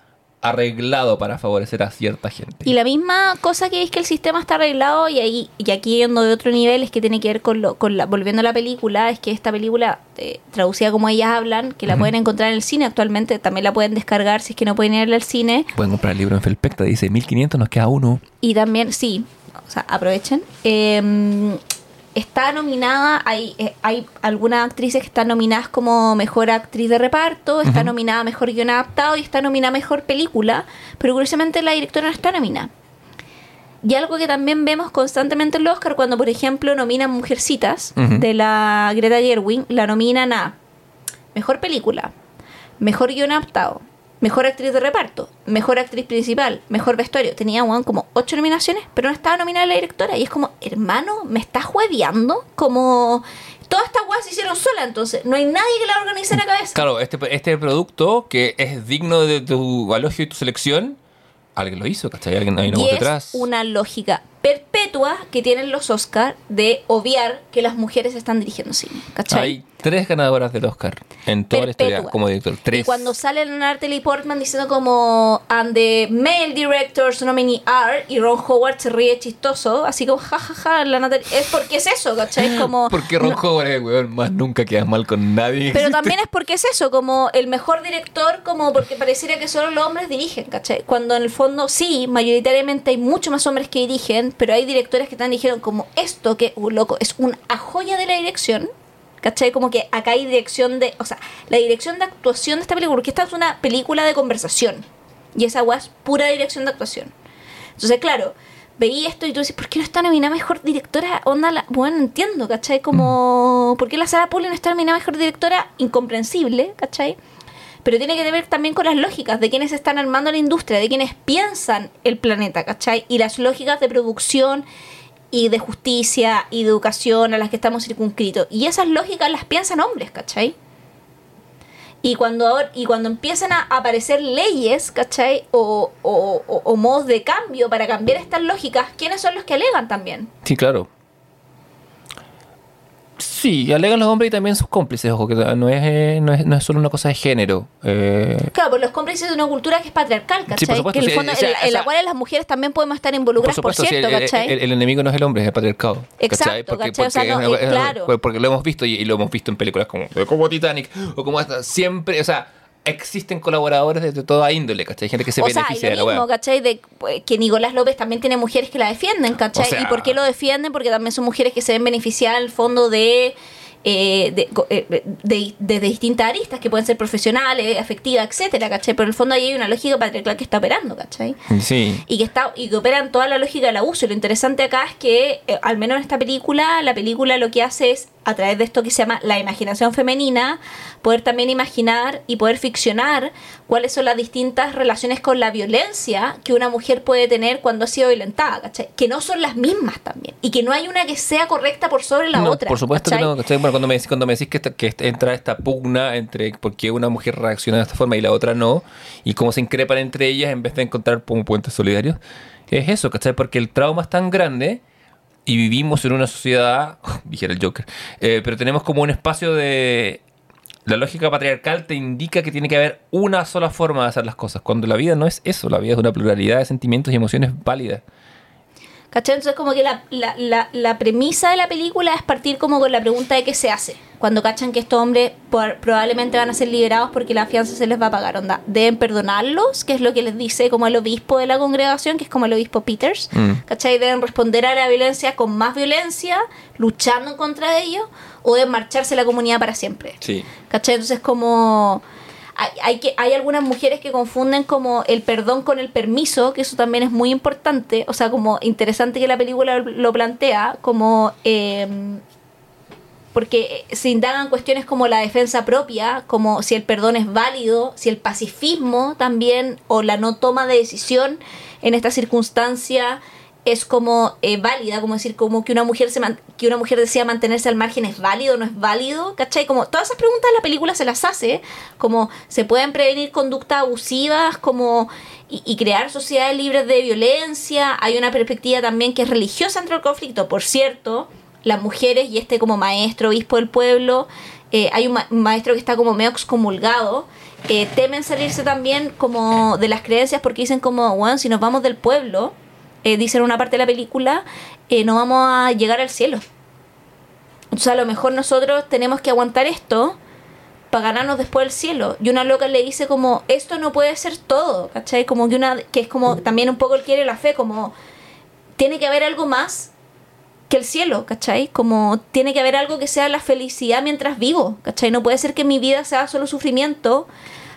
arreglado para favorecer a cierta gente. Y la misma cosa que es que el sistema está arreglado y ahí y aquí yendo de otro nivel es que tiene que ver con lo con la volviendo a la película es que esta película eh, traducida como ellas hablan que la pueden encontrar en el cine actualmente también la pueden descargar si es que no pueden ir al cine Pueden comprar el libro en Felpecta, dice 1500, nos queda uno. y también sí o sea aprovechen Eh, está nominada hay eh, hay algunas actrices que están nominadas como mejor actriz de reparto está nominada mejor guion adaptado y está nominada mejor película pero curiosamente la directora no está nominada. Y algo que también vemos constantemente en los Oscar, cuando por ejemplo nominan Mujercitas de la Greta Gerwig, la nominan a Mejor Película, Mejor Guión Adaptado, Mejor Actriz de Reparto, Mejor Actriz Principal, Mejor Vestuario. Tenía weón, como ocho nominaciones, pero no estaba nominada la directora. Y es como, hermano, ¿me estás jueveando? Como... Todas estas weas se hicieron sola, entonces no hay nadie que la organice en la cabeza. Claro, este, este producto que es digno de tu elogio y tu selección, alguien lo hizo, ¿cachai? Alguien hay una voz es detrás. una lógica perpetua que tienen los Oscar de obviar que las mujeres están dirigiendo cine. ¿Cachai? Hay tres ganadoras del Oscar en toda la historia como director. Tres. Y cuando sale Natalie Portman diciendo como and the male directors nominee are y Ron Howard se ríe chistoso, así como jajaja, la Natalie es porque es eso, ¿cachai? Es como Porque Ron no. Howard es weón, más nunca queda mal con nadie. Pero también es porque es eso, como el mejor director, como porque pareciera que solo los hombres dirigen, ¿cachai? Cuando en el fondo sí, mayoritariamente hay mucho más hombres que dirigen, pero hay directores que están dijeron como esto que, uh, loco, es una joya de la dirección, ¿cachai? Como que acá hay dirección de, o sea, la dirección de actuación de esta película, porque esta es una película de conversación, y esa weá es pura dirección de actuación. Entonces, claro, veí esto y tú dices, ¿por qué no está nominada mejor directora? Onda, la... bueno, entiendo, ¿cachai? Como, ¿por qué la Sara Poli no está nominada mejor directora? Incomprensible, ¿cachai? Pero tiene que ver también con las lógicas de quienes están armando la industria, de quienes piensan el planeta, ¿cachai? Y las lógicas de producción y de justicia y de educación a las que estamos circunscritos. Y esas lógicas las piensan hombres, ¿cachai? Y cuando, y cuando empiezan a aparecer leyes, ¿cachai? O, o, o- o modos de cambio para cambiar estas lógicas, ¿quiénes son los que alegan también? Sí, claro. Sí, alegan los hombres y también sus cómplices, ojo, que no es, eh, no es, no es solo una cosa de género. Eh, Claro, por los cómplices de una cultura que es patriarcal, Sí, ¿cachai? por supuesto, que en, el sí, fondo, o sea, en, la- en o sea- la cual las mujeres también podemos estar involucradas, por, sí, cierto, el, ¿cachai? el- el enemigo no es el hombre, es el patriarcado. Exacto, ¿cachai? O sea, no, es- es- claro. porque lo hemos visto y, y lo hemos visto en películas como, como Titanic o como esta. Siempre, o sea, existen colaboradores de, de toda índole, ¿cachai? Hay gente que se o sea, y beneficia de la mismo. ¿cachai? De eh, que Nicolás López también tiene mujeres que la defienden, ¿cachai? O sea- ¿Y por qué lo defienden? Porque también son mujeres que se ven beneficiadas al fondo de, eh, de, eh, de- de distintas aristas, que pueden ser profesionales, afectivas, etcétera, ¿cachai? Pero en el fondo ahí hay una lógica patriarcal que está operando, ¿cachai? Sí. y que está y que operan toda la lógica del abuso. Y lo interesante acá es que, eh, al menos en esta película, la película lo que hace es, a través de esto que se llama la imaginación femenina, poder también imaginar y poder ficcionar cuáles son las distintas relaciones con la violencia que una mujer puede tener cuando ha sido violentada, ¿cachai? Que no son las mismas también. Y que no hay una que sea correcta por sobre la No, otra. Por supuesto ¿cachai? que no. ¿cachai? Bueno, cuando me, decís- cuando me decís que, esta- que entra esta pugna entre por qué una mujer reacciona de esta forma y la otra no, y cómo se increpan entre ellas en vez de encontrar como puentes solidarios, es eso, ¿cachai? Porque el trauma es tan grande y vivimos en una sociedad, dijera el Joker, eh, pero tenemos como un espacio de... La lógica patriarcal te indica que tiene que haber una sola forma de hacer las cosas, cuando la vida no es eso, la vida es una pluralidad de sentimientos y emociones válidas. ¿Cachai? Entonces como que la, la, la, la premisa de la película es partir como con la pregunta de qué se hace. Cuando cachan que estos hombres por- probablemente van a ser liberados porque la fianza se les va a pagar. Onda, deben perdonarlos, que es lo que les dice como el obispo de la congregación, que es como el obispo Peters. Mm. ¿Cachai? Deben responder a la violencia con más violencia, luchando contra ellos, o deben marcharse la comunidad para siempre. Sí. ¿Cachai? Entonces como... Hay, que, hay algunas mujeres que confunden como el perdón con el permiso, que eso también es muy importante, o sea, como interesante que la película lo plantea, como... eh, porque se indagan cuestiones como la defensa propia, como si el perdón es válido, si el pacifismo también, o la no toma de decisión en esta circunstancia es como eh, válida, como decir, como que una mujer se man- que una mujer decía mantenerse al margen es válido no es válido, ¿cachai? Como todas esas preguntas la película se las hace, como se pueden prevenir conductas abusivas, como y, crear sociedades libres de violencia, hay una perspectiva también que es religiosa entre el conflicto, por cierto, las mujeres y este como maestro, obispo del pueblo, eh, hay un maestro que está como medio excomulgado, eh, temen salirse también como de las creencias porque dicen como, bueno, si nos vamos del pueblo, eh, dicen en una parte de la película, eh, no vamos a llegar al cielo. Entonces a lo mejor nosotros tenemos que aguantar esto para ganarnos después el cielo. Y una loca le dice como, esto no puede ser todo, ¿cachai? Como que una, que es como también un poco el quiere la fe, como tiene que haber algo más que el cielo, ¿cachai? Como tiene que haber algo que sea la felicidad mientras vivo, ¿cachai? No puede ser que mi vida sea solo sufrimiento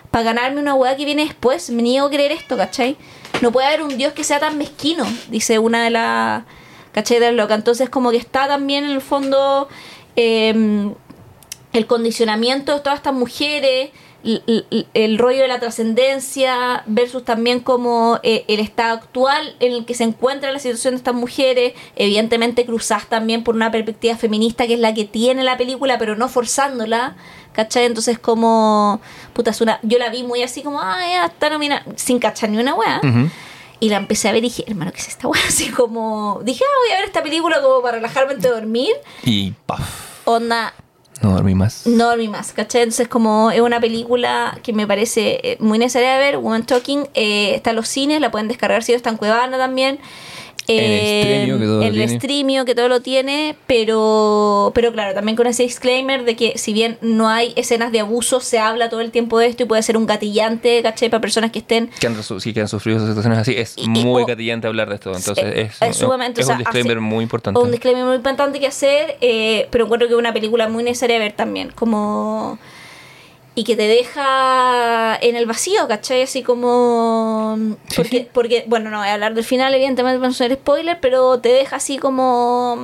para ganarme una hueá que viene después. Me niego a creer esto, ¿cachai? No puede haber un Dios que sea tan mezquino, dice una de las, las locas. Entonces como que está también en el fondo eh, el condicionamiento de todas estas mujeres, el rollo de la trascendencia versus también como eh, el estado actual en el que se encuentra la situación de estas mujeres, evidentemente cruzadas también por una perspectiva feminista que es la que tiene la película, pero no forzándola, ¿cachai? Entonces como, puta, es una, yo la vi muy así como, ah, ya está nominada, sin cachar ni una wea. Ujú. Y la empecé a ver y dije, hermano, ¿qué es esta wea? Así como, dije, ah, voy a ver esta película como para relajarme antes de dormir. Y paf, Onda, no dormí más. no dormí más, ¿cachai? Entonces como es una película que me parece eh, muy necesaria de ver, Woman Talking, eh, está en los cines, la pueden descargar si no está en Cuevana también. En Streamio, que todo lo en el tiene. Streamio, que todo lo tiene, pero, pero claro, también con ese disclaimer de que si bien no hay escenas de abuso, se habla todo el tiempo de esto y puede ser un gatillante, ¿cachai? Para personas que estén Que han, resu- sí, que han sufrido esas situaciones así. Es Y- y- muy o- gatillante hablar de esto. Entonces Eh, es, es sumamente, es o sea, un disclaimer muy importante. un disclaimer muy importante que hacer, eh, pero encuentro que es una película muy necesaria ver también, como... Y que te deja en el vacío, ¿cachai? Así como... Sí, Porque, sí. porque bueno, no voy a hablar del final, evidentemente para no ser spoiler, pero te deja así como...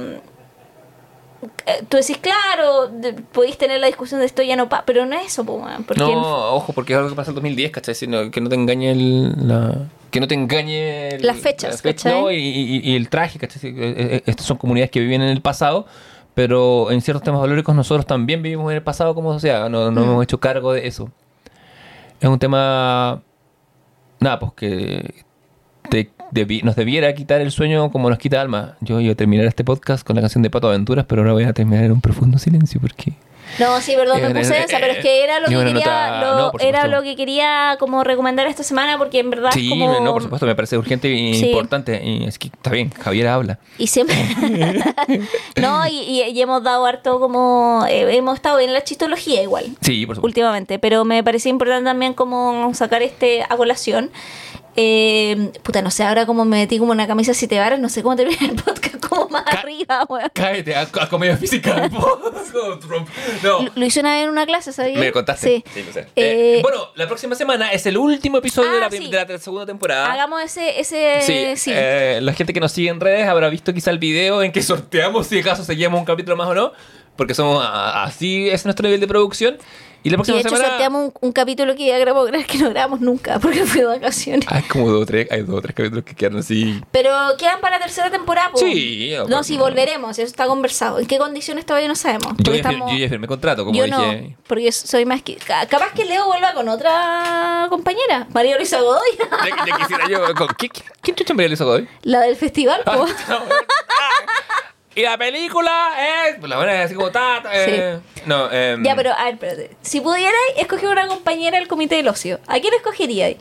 eh, Tú decís, claro, podéis tener la discusión de esto ya no pa pero no es eso, porque no, en- ojo, porque es algo que pasa en el 2010, ¿cachai? Sino que no te engañe el, la... que no te engañe el- Las fechas, ¿cachai? no, y, y- y el traje, ¿cachai? Sí, eh, eh, Estas son comunidades que viven en el pasado, pero en ciertos temas valóricos nosotros también vivimos en el pasado como sociedad, no, no Mm. hemos hecho cargo de eso. Es un tema, nada, pues que te- debi- nos debiera quitar el sueño como nos quita alma. Yo iba a terminar este podcast con la canción de Pato Aventuras, pero ahora voy a terminar en un profundo silencio porque... No, sí, perdón, me Eh, puse eh, esa, pero es que era lo que quería, nota- lo- no, era lo que quería como recomendar esta semana porque en verdad Sí, como... no, por supuesto, me parece urgente e Sí. importante. Y es que está bien, Javier habla. Y siempre. no, y, y- y hemos dado harto como. eh, hemos estado en la chistología igual. Sí, por supuesto. Últimamente, pero me parecía importante también como sacar este a colación. Eh, puta, no sé, ahora como me metí como una camisa siete varas, no sé cómo terminar el podcast como más Ca- arriba, weón. Cállate, a comedia física. no. Lo, lo hice una vez en una clase, ¿sabías? Me contaste. Sí. lo sé. Eh, Eh, bueno, la próxima semana es el último episodio de, Ah, la, prim- sí. de la segunda temporada. Hagamos ese. ese Sí, sí. eh, la gente que nos sigue en redes habrá visto quizá el video en que sorteamos si acaso seguimos un capítulo más o no, porque somos a- así es nuestro nivel de producción. Y la Y próxima de hecho semana sorteamos un, un capítulo que ya grabamos, que no grabamos nunca, porque fui de vacaciones. hay como dos o tres, hay dos o tres capítulos que quedan así. Pero quedan para la tercera temporada. po. Sí, No, no. volveremos. Eso está conversado. ¿En qué condiciones todavía no sabemos? Yo ya, fir- estamos- yo ya firmé contrato, como yo dije. no, porque soy más que... ca- Capaz que Leo vuelva con otra compañera, María Luisa Godoy, Ya, ya quisiera yo. con- ¿Quién, quién chucha María Luisa Godoy? la del festival. po. Y la película es. La buena es así como tata. Eh, No, eh, ya, pero a ver, espérate. Si pudierais escoger una compañera del comité del ocio, ¿a quién escogeríais?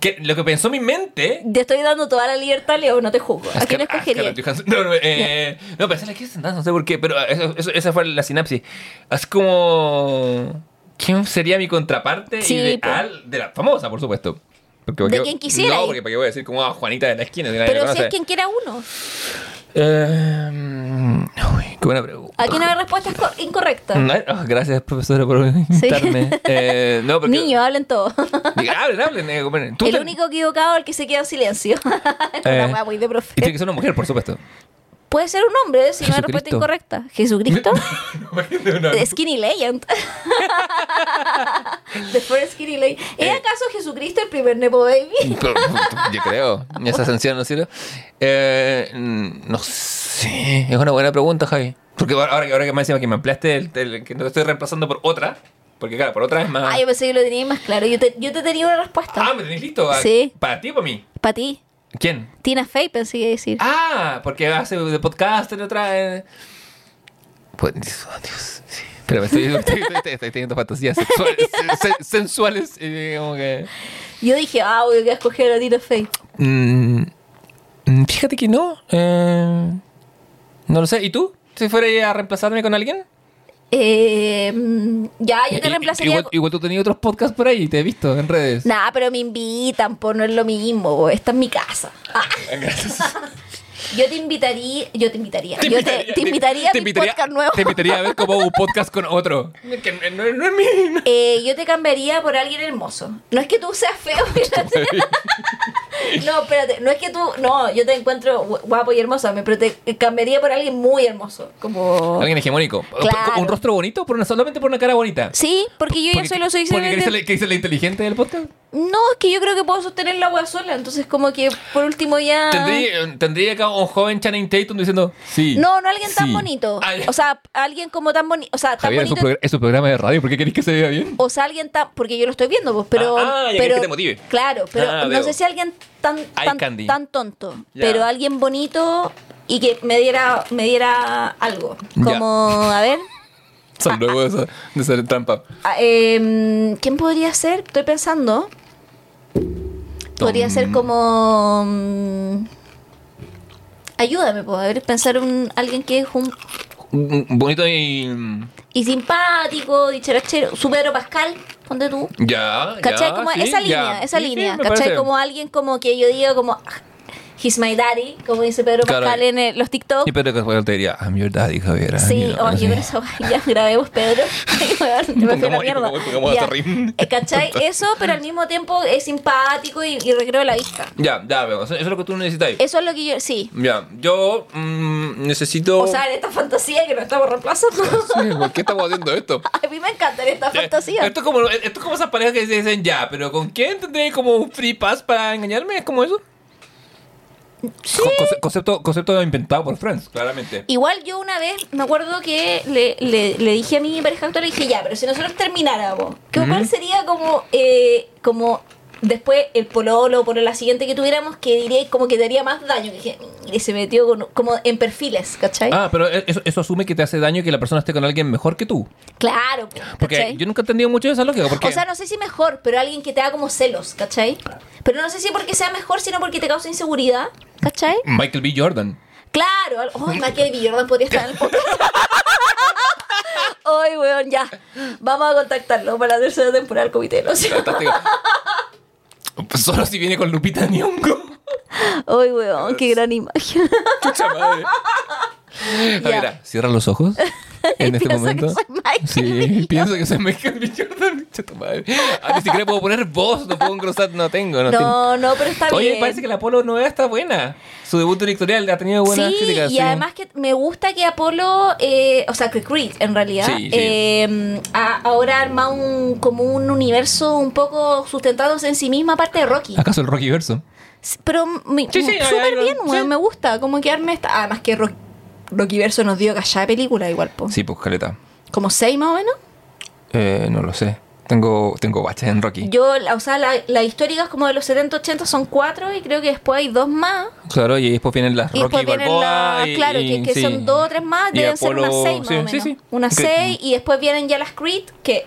que lo que pensó mi mente. Te estoy dando toda la libertad, Leo, no te juzgo. ¿A quién ah, Johansson. No, no, eh, no pensé en la que no sé por qué, pero eso- eso- esa fue la sinapsis. Es como. ¿Quién sería mi contraparte Sí, ideal de la famosa, por supuesto? Porque, De porque- quien quisiera. No, porque para qué voy a decir como ah, Juanita de la esquina. si Pero si es quien quiera uno. Eh, uy, qué buena pregunta. Aquí no hay respuestas co- incorrectas. No, ah, gracias, profesora, por invitarme. Eh, no, porque... Niños, hablen todo. Diga, hablen, hablen. eh, bueno, tú El te- único equivocado es el que se queda en silencio. Eh, Una muy de Y tiene que ser una mujer, por supuesto. Puede ser un hombre si no hay respuesta incorrecta. ¿Jesucristo? Skinny Legend. The first Skinny Legend. ¿Es Eh. acaso Jesucristo el primer Nepo Baby? Yo creo. Esa ascensión, ¿no es cierto? Eh, no sé. Es una buena pregunta, Javi. Porque ahora, ahora que- me encima que me ampliaste, el, el- que no te estoy reemplazando por otra. Porque claro, por otra es más... Ah, yo pensé que lo tenía más claro. Yo te, yo te tenía una respuesta. Ah, ¿me tenés listo? Sí. ¿Para ti o para mí? Para ti. ¿Quién? Tina Fey pensé que decir. Ah, porque hace de podcast en otra. eh. Pues, Dios, oh, Dios, sí. Pero me estoy, estoy, estoy- estoy teniendo fantasías sexuales, sen- sensuales. Y como que. Yo dije, ah, voy a escoger a Tina Fey. Mm, mm, fíjate que no. eh, no lo sé. ¿Y tú? Si fuera a reemplazarme con alguien. Eh, mm, ya, yo te reemplazaría. Igual, igual tú tenías otros podcasts por ahí, te he visto en redes. Nah, pero me invitan, pues no es lo mismo. Esta es mi casa. Ah, Gracias. yo te invitaría. Yo te invitaría. yo te, te invitaría a mi podcast nuevo. Te invitaría a ver como un podcast con otro. Que no, no es mi. Eh, yo te cambiaría por alguien hermoso. No es que tú seas feo. no, espérate. No es que tú. No, yo te encuentro gu- guapo y hermoso, me- pero te cambiaría por alguien muy hermoso. Como. Alguien hegemónico. Claro. Un rostro bonito, por una, solamente por una cara bonita. Sí, porque yo ya Porque- solo soy porque ¿querés ser la- ¿querés ser la inteligente del podcast? No, es que yo creo que puedo sostener la agua sola. Entonces, como que por último ya. Tendría, tendría acá un joven Channing Tatum diciendo sí. No, no alguien tan sí. bonito. Ah, ya. O sea, alguien como tan bonito. O sea, tan Javier, es un, bonito. es un programa de radio, ¿por qué queréis que se vea bien? O sea, alguien tan. Porque yo lo estoy viendo, pues, pero. Ah, ah, ya pero que te motive. Claro, pero Ah, no veo. sé si alguien tan, tan, candy. tan tonto. Pero alguien bonito y que me diera, me diera algo. Como, a ver. Son luego de, esa- de trampa. ah, em, ¿Quién podría ser? Estoy pensando. Podría Tom- ser como. mm, ayúdame, puedo ver, pensar un alguien que es un Bonito y. y simpático, dicharachero, su Pedro Pascal, ponte tú. Ya. ¿Cachai? ya, como sí, esa ya. línea, esa Sí, sí, línea, me ¿cachai? parece. Como alguien como que yo digo como, He's my daddy, como dice Pedro Claro. Pascal en eh, los TikTok. Y Pedro Pascal te diría, I'm your daddy, Javier. Sí, oye, pero eso, ya grabemos, Pedro. Me fui a la mierda. Ya. Eh, ¿Cachai? Eso, pero al mismo tiempo es simpático y, y recreo la vista. Ya, ya veo. Eso es lo que tú necesitas. Eso es lo que yo, sí. Ya, yo mm, necesito... O sea, en esta fantasía que nos estamos reemplazando. Sí, ¿Por qué estamos haciendo esto? A mí me encanta esta Ya, fantasía. Esto es, como, esto es como esas parejas que dicen ya, pero ¿con quién tendré como un free pass para engañarme? ¿Es como eso? Sí. Concepto, concepto inventado por Friends, claramente. Igual yo una vez me acuerdo que le, le- le dije a mi pareja actual, le dije, ya, pero si nosotros termináramos, ¿qué Ujú. cuál sería como, eh, como después el pololo por la siguiente que tuviéramos que diría como que te haría más daño? Que se metió con- como en perfiles, ¿cachai? Ah, pero eso, eso asume que te hace daño que la persona esté con alguien mejor que tú. Claro, Porque ¿cachai? yo nunca he entendido mucho de esa lógica. Porque O sea, no sé si mejor, pero alguien que te da como celos, ¿cachai? Pero no sé si porque sea mejor, sino porque te causa inseguridad, ¿cachai? Michael B. Jordan. Claro, oh, Michael B. Jordan podría estar en el podcast. Ay, weón, ya. Vamos a contactarlo para la tercera temporada del comité. ¿no? Pues Solo si viene con Lupita Nyong'o. Ay, weón, qué gran imagen. Chucha madre. Javiera, cierra los ojos en este que momento. soy Michael sí, pienso que soy Michael B. Jordan. Chuta madre. Ah, ni siquiera puedo poner voz, no puedo engrosar, no tengo. No, tengo. No, no, pero está Oye, bien. parece que la Apolo nueva está buena. Su debut directorial ha tenido buenas sí, críticas. y sí. además que me gusta que Apolo, eh, o sea, que Creed en realidad, Sí, sí. eh, ha ahora arma un, como un universo un poco sustentándose en sí misma, aparte de Rocky. ¿Acaso el Rocky verso? Sí, Pero mi- Sí, sí, ahí- súper bien, me gusta. Como que arme esta. Además que Rock, Rocky Verso nos dio callada de película igual, po. Sí, pues caleta. Como seis más o menos. Eh, no lo sé. Tengo, tengo baches en Rocky. Yo, la- o sea, la- las históricas como de los 70, 80 son cuatro y creo que después hay dos más. Claro, y después vienen las Y Rocky después vienen Balboa. las. y- Claro, que, que sí. son dos o tres más, Y deben ser unas seis más sí, o menos. sí, sí. Unas Que- seis y después vienen ya las Creed, que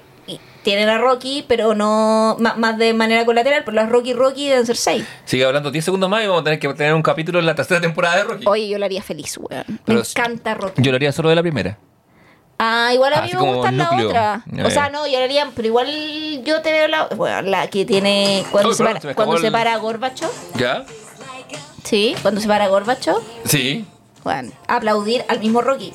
tienen a Rocky, pero no. Más, de manera colateral, pero las Rocky Rocky deben ser seis. Sigue hablando 10 segundos más y vamos a tener que tener un capítulo en la tercera temporada de Rocky. Oye, yo lo haría feliz, weón. Me encanta Rocky. Yo lo haría solo de la primera. Ah, igual a mí Así me gusta la otra. Ya, O sea, no, yo haría, pero igual yo te veo la, bueno, la que tiene cuando Uy, se perdón, para, se cuando se para Gorbachev. ¿Ya? Sí, cuando se para Gorbachev. Sí. Bueno, aplaudir al mismo Rocky.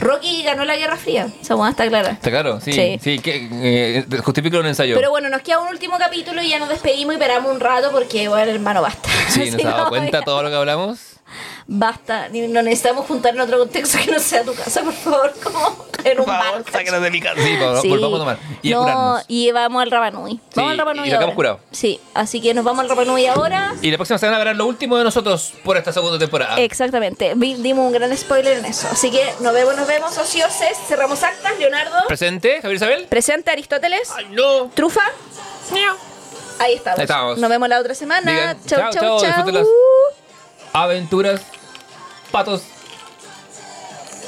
Rocky ganó la Guerra Fría, esa está clara. ¿Está claro? Sí. Sí. Sí, que eh, justifico un ensayo. Pero bueno, nos queda un último capítulo y ya nos despedimos y esperamos un rato porque, bueno, hermano, basta. sí, Si ¿nos ha dado no, cuenta ya, todo lo que hablamos? Basta, no necesitamos juntar en otro contexto que no sea tu casa, por favor, como en un bar. sáquenos de mi casa. Sí, por- Sí. volvamos a tomar. Y no, curarnos. y vamos al Rapanui. Vamos al Rapanui y sacamos ahora. curado. Sí, así que nos vamos al Rapanui ahora. Y la próxima semana verán lo último de nosotros por esta segunda temporada. Exactamente, dimos un gran spoiler en eso. Así que nos vemos, nos vemos, ocioses. Cerramos actas, Leonardo. Presente, Javier Isabel. Presente Aristóteles. Ay, no. Trufa. Ahí estamos. Ahí estamos. Nos vemos la otra semana. Digan, chau, chao, chau, chao, chau. Aventuras. Patos.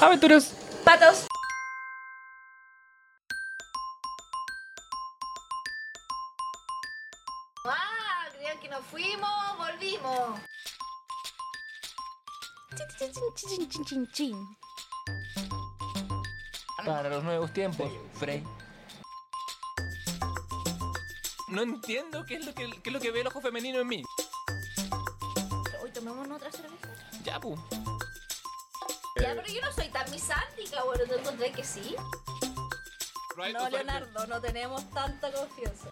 Aventuras. Patos. Ah, creían que nos fuimos, volvimos. Chin, chin, chin, chin, chin, chin. Para los nuevos tiempos, Frey. No entiendo qué es lo que, qué es lo que ve el ojo femenino en mí. Otra cerveza. Ya, pu. Ya, pero yo no soy tan misántica, bueno, ¿te encontré que sí? No, Leonardo, no tenemos tanta confianza.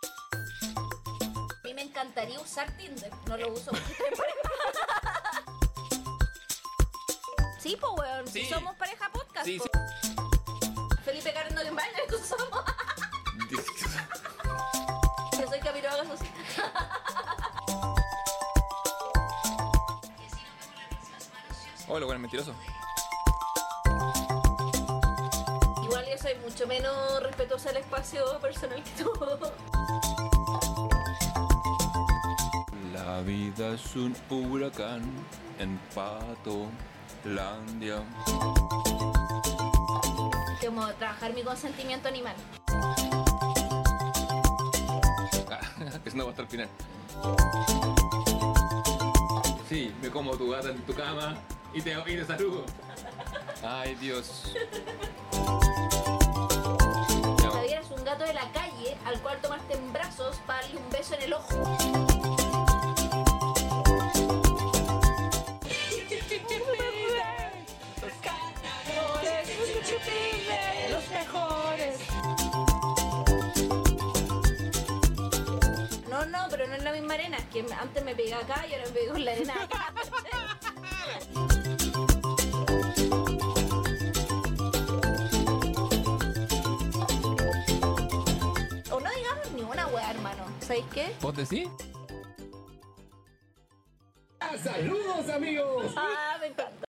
A mí me encantaría usar Tinder, no lo uso porque estoy en pareja. Sí, pues, weón, si Sí. somos pareja podcast. Sí, po. Felipe Karen no eso somos. Yo soy Camilo Vargas Hola, bueno, mentiroso. Igual yo soy mucho menos respetuosa del espacio personal que tú. La vida es un huracán en Pato Landia. Como trabajar mi consentimiento animal. Eso no va hasta el final. Sí, me como tu gata en tu cama y te, y te saludo. Ay, Dios. Javier es un gato de la calle al cual tomaste en brazos para darle un beso en el ojo. Los mejores. No, no, pero no es la misma arena, que antes me pegaba acá y ahora me pegó en la arena acá. ¿Sabéis qué? ¿Vos decís? ¡Saludos, amigos! Ah, me encanta.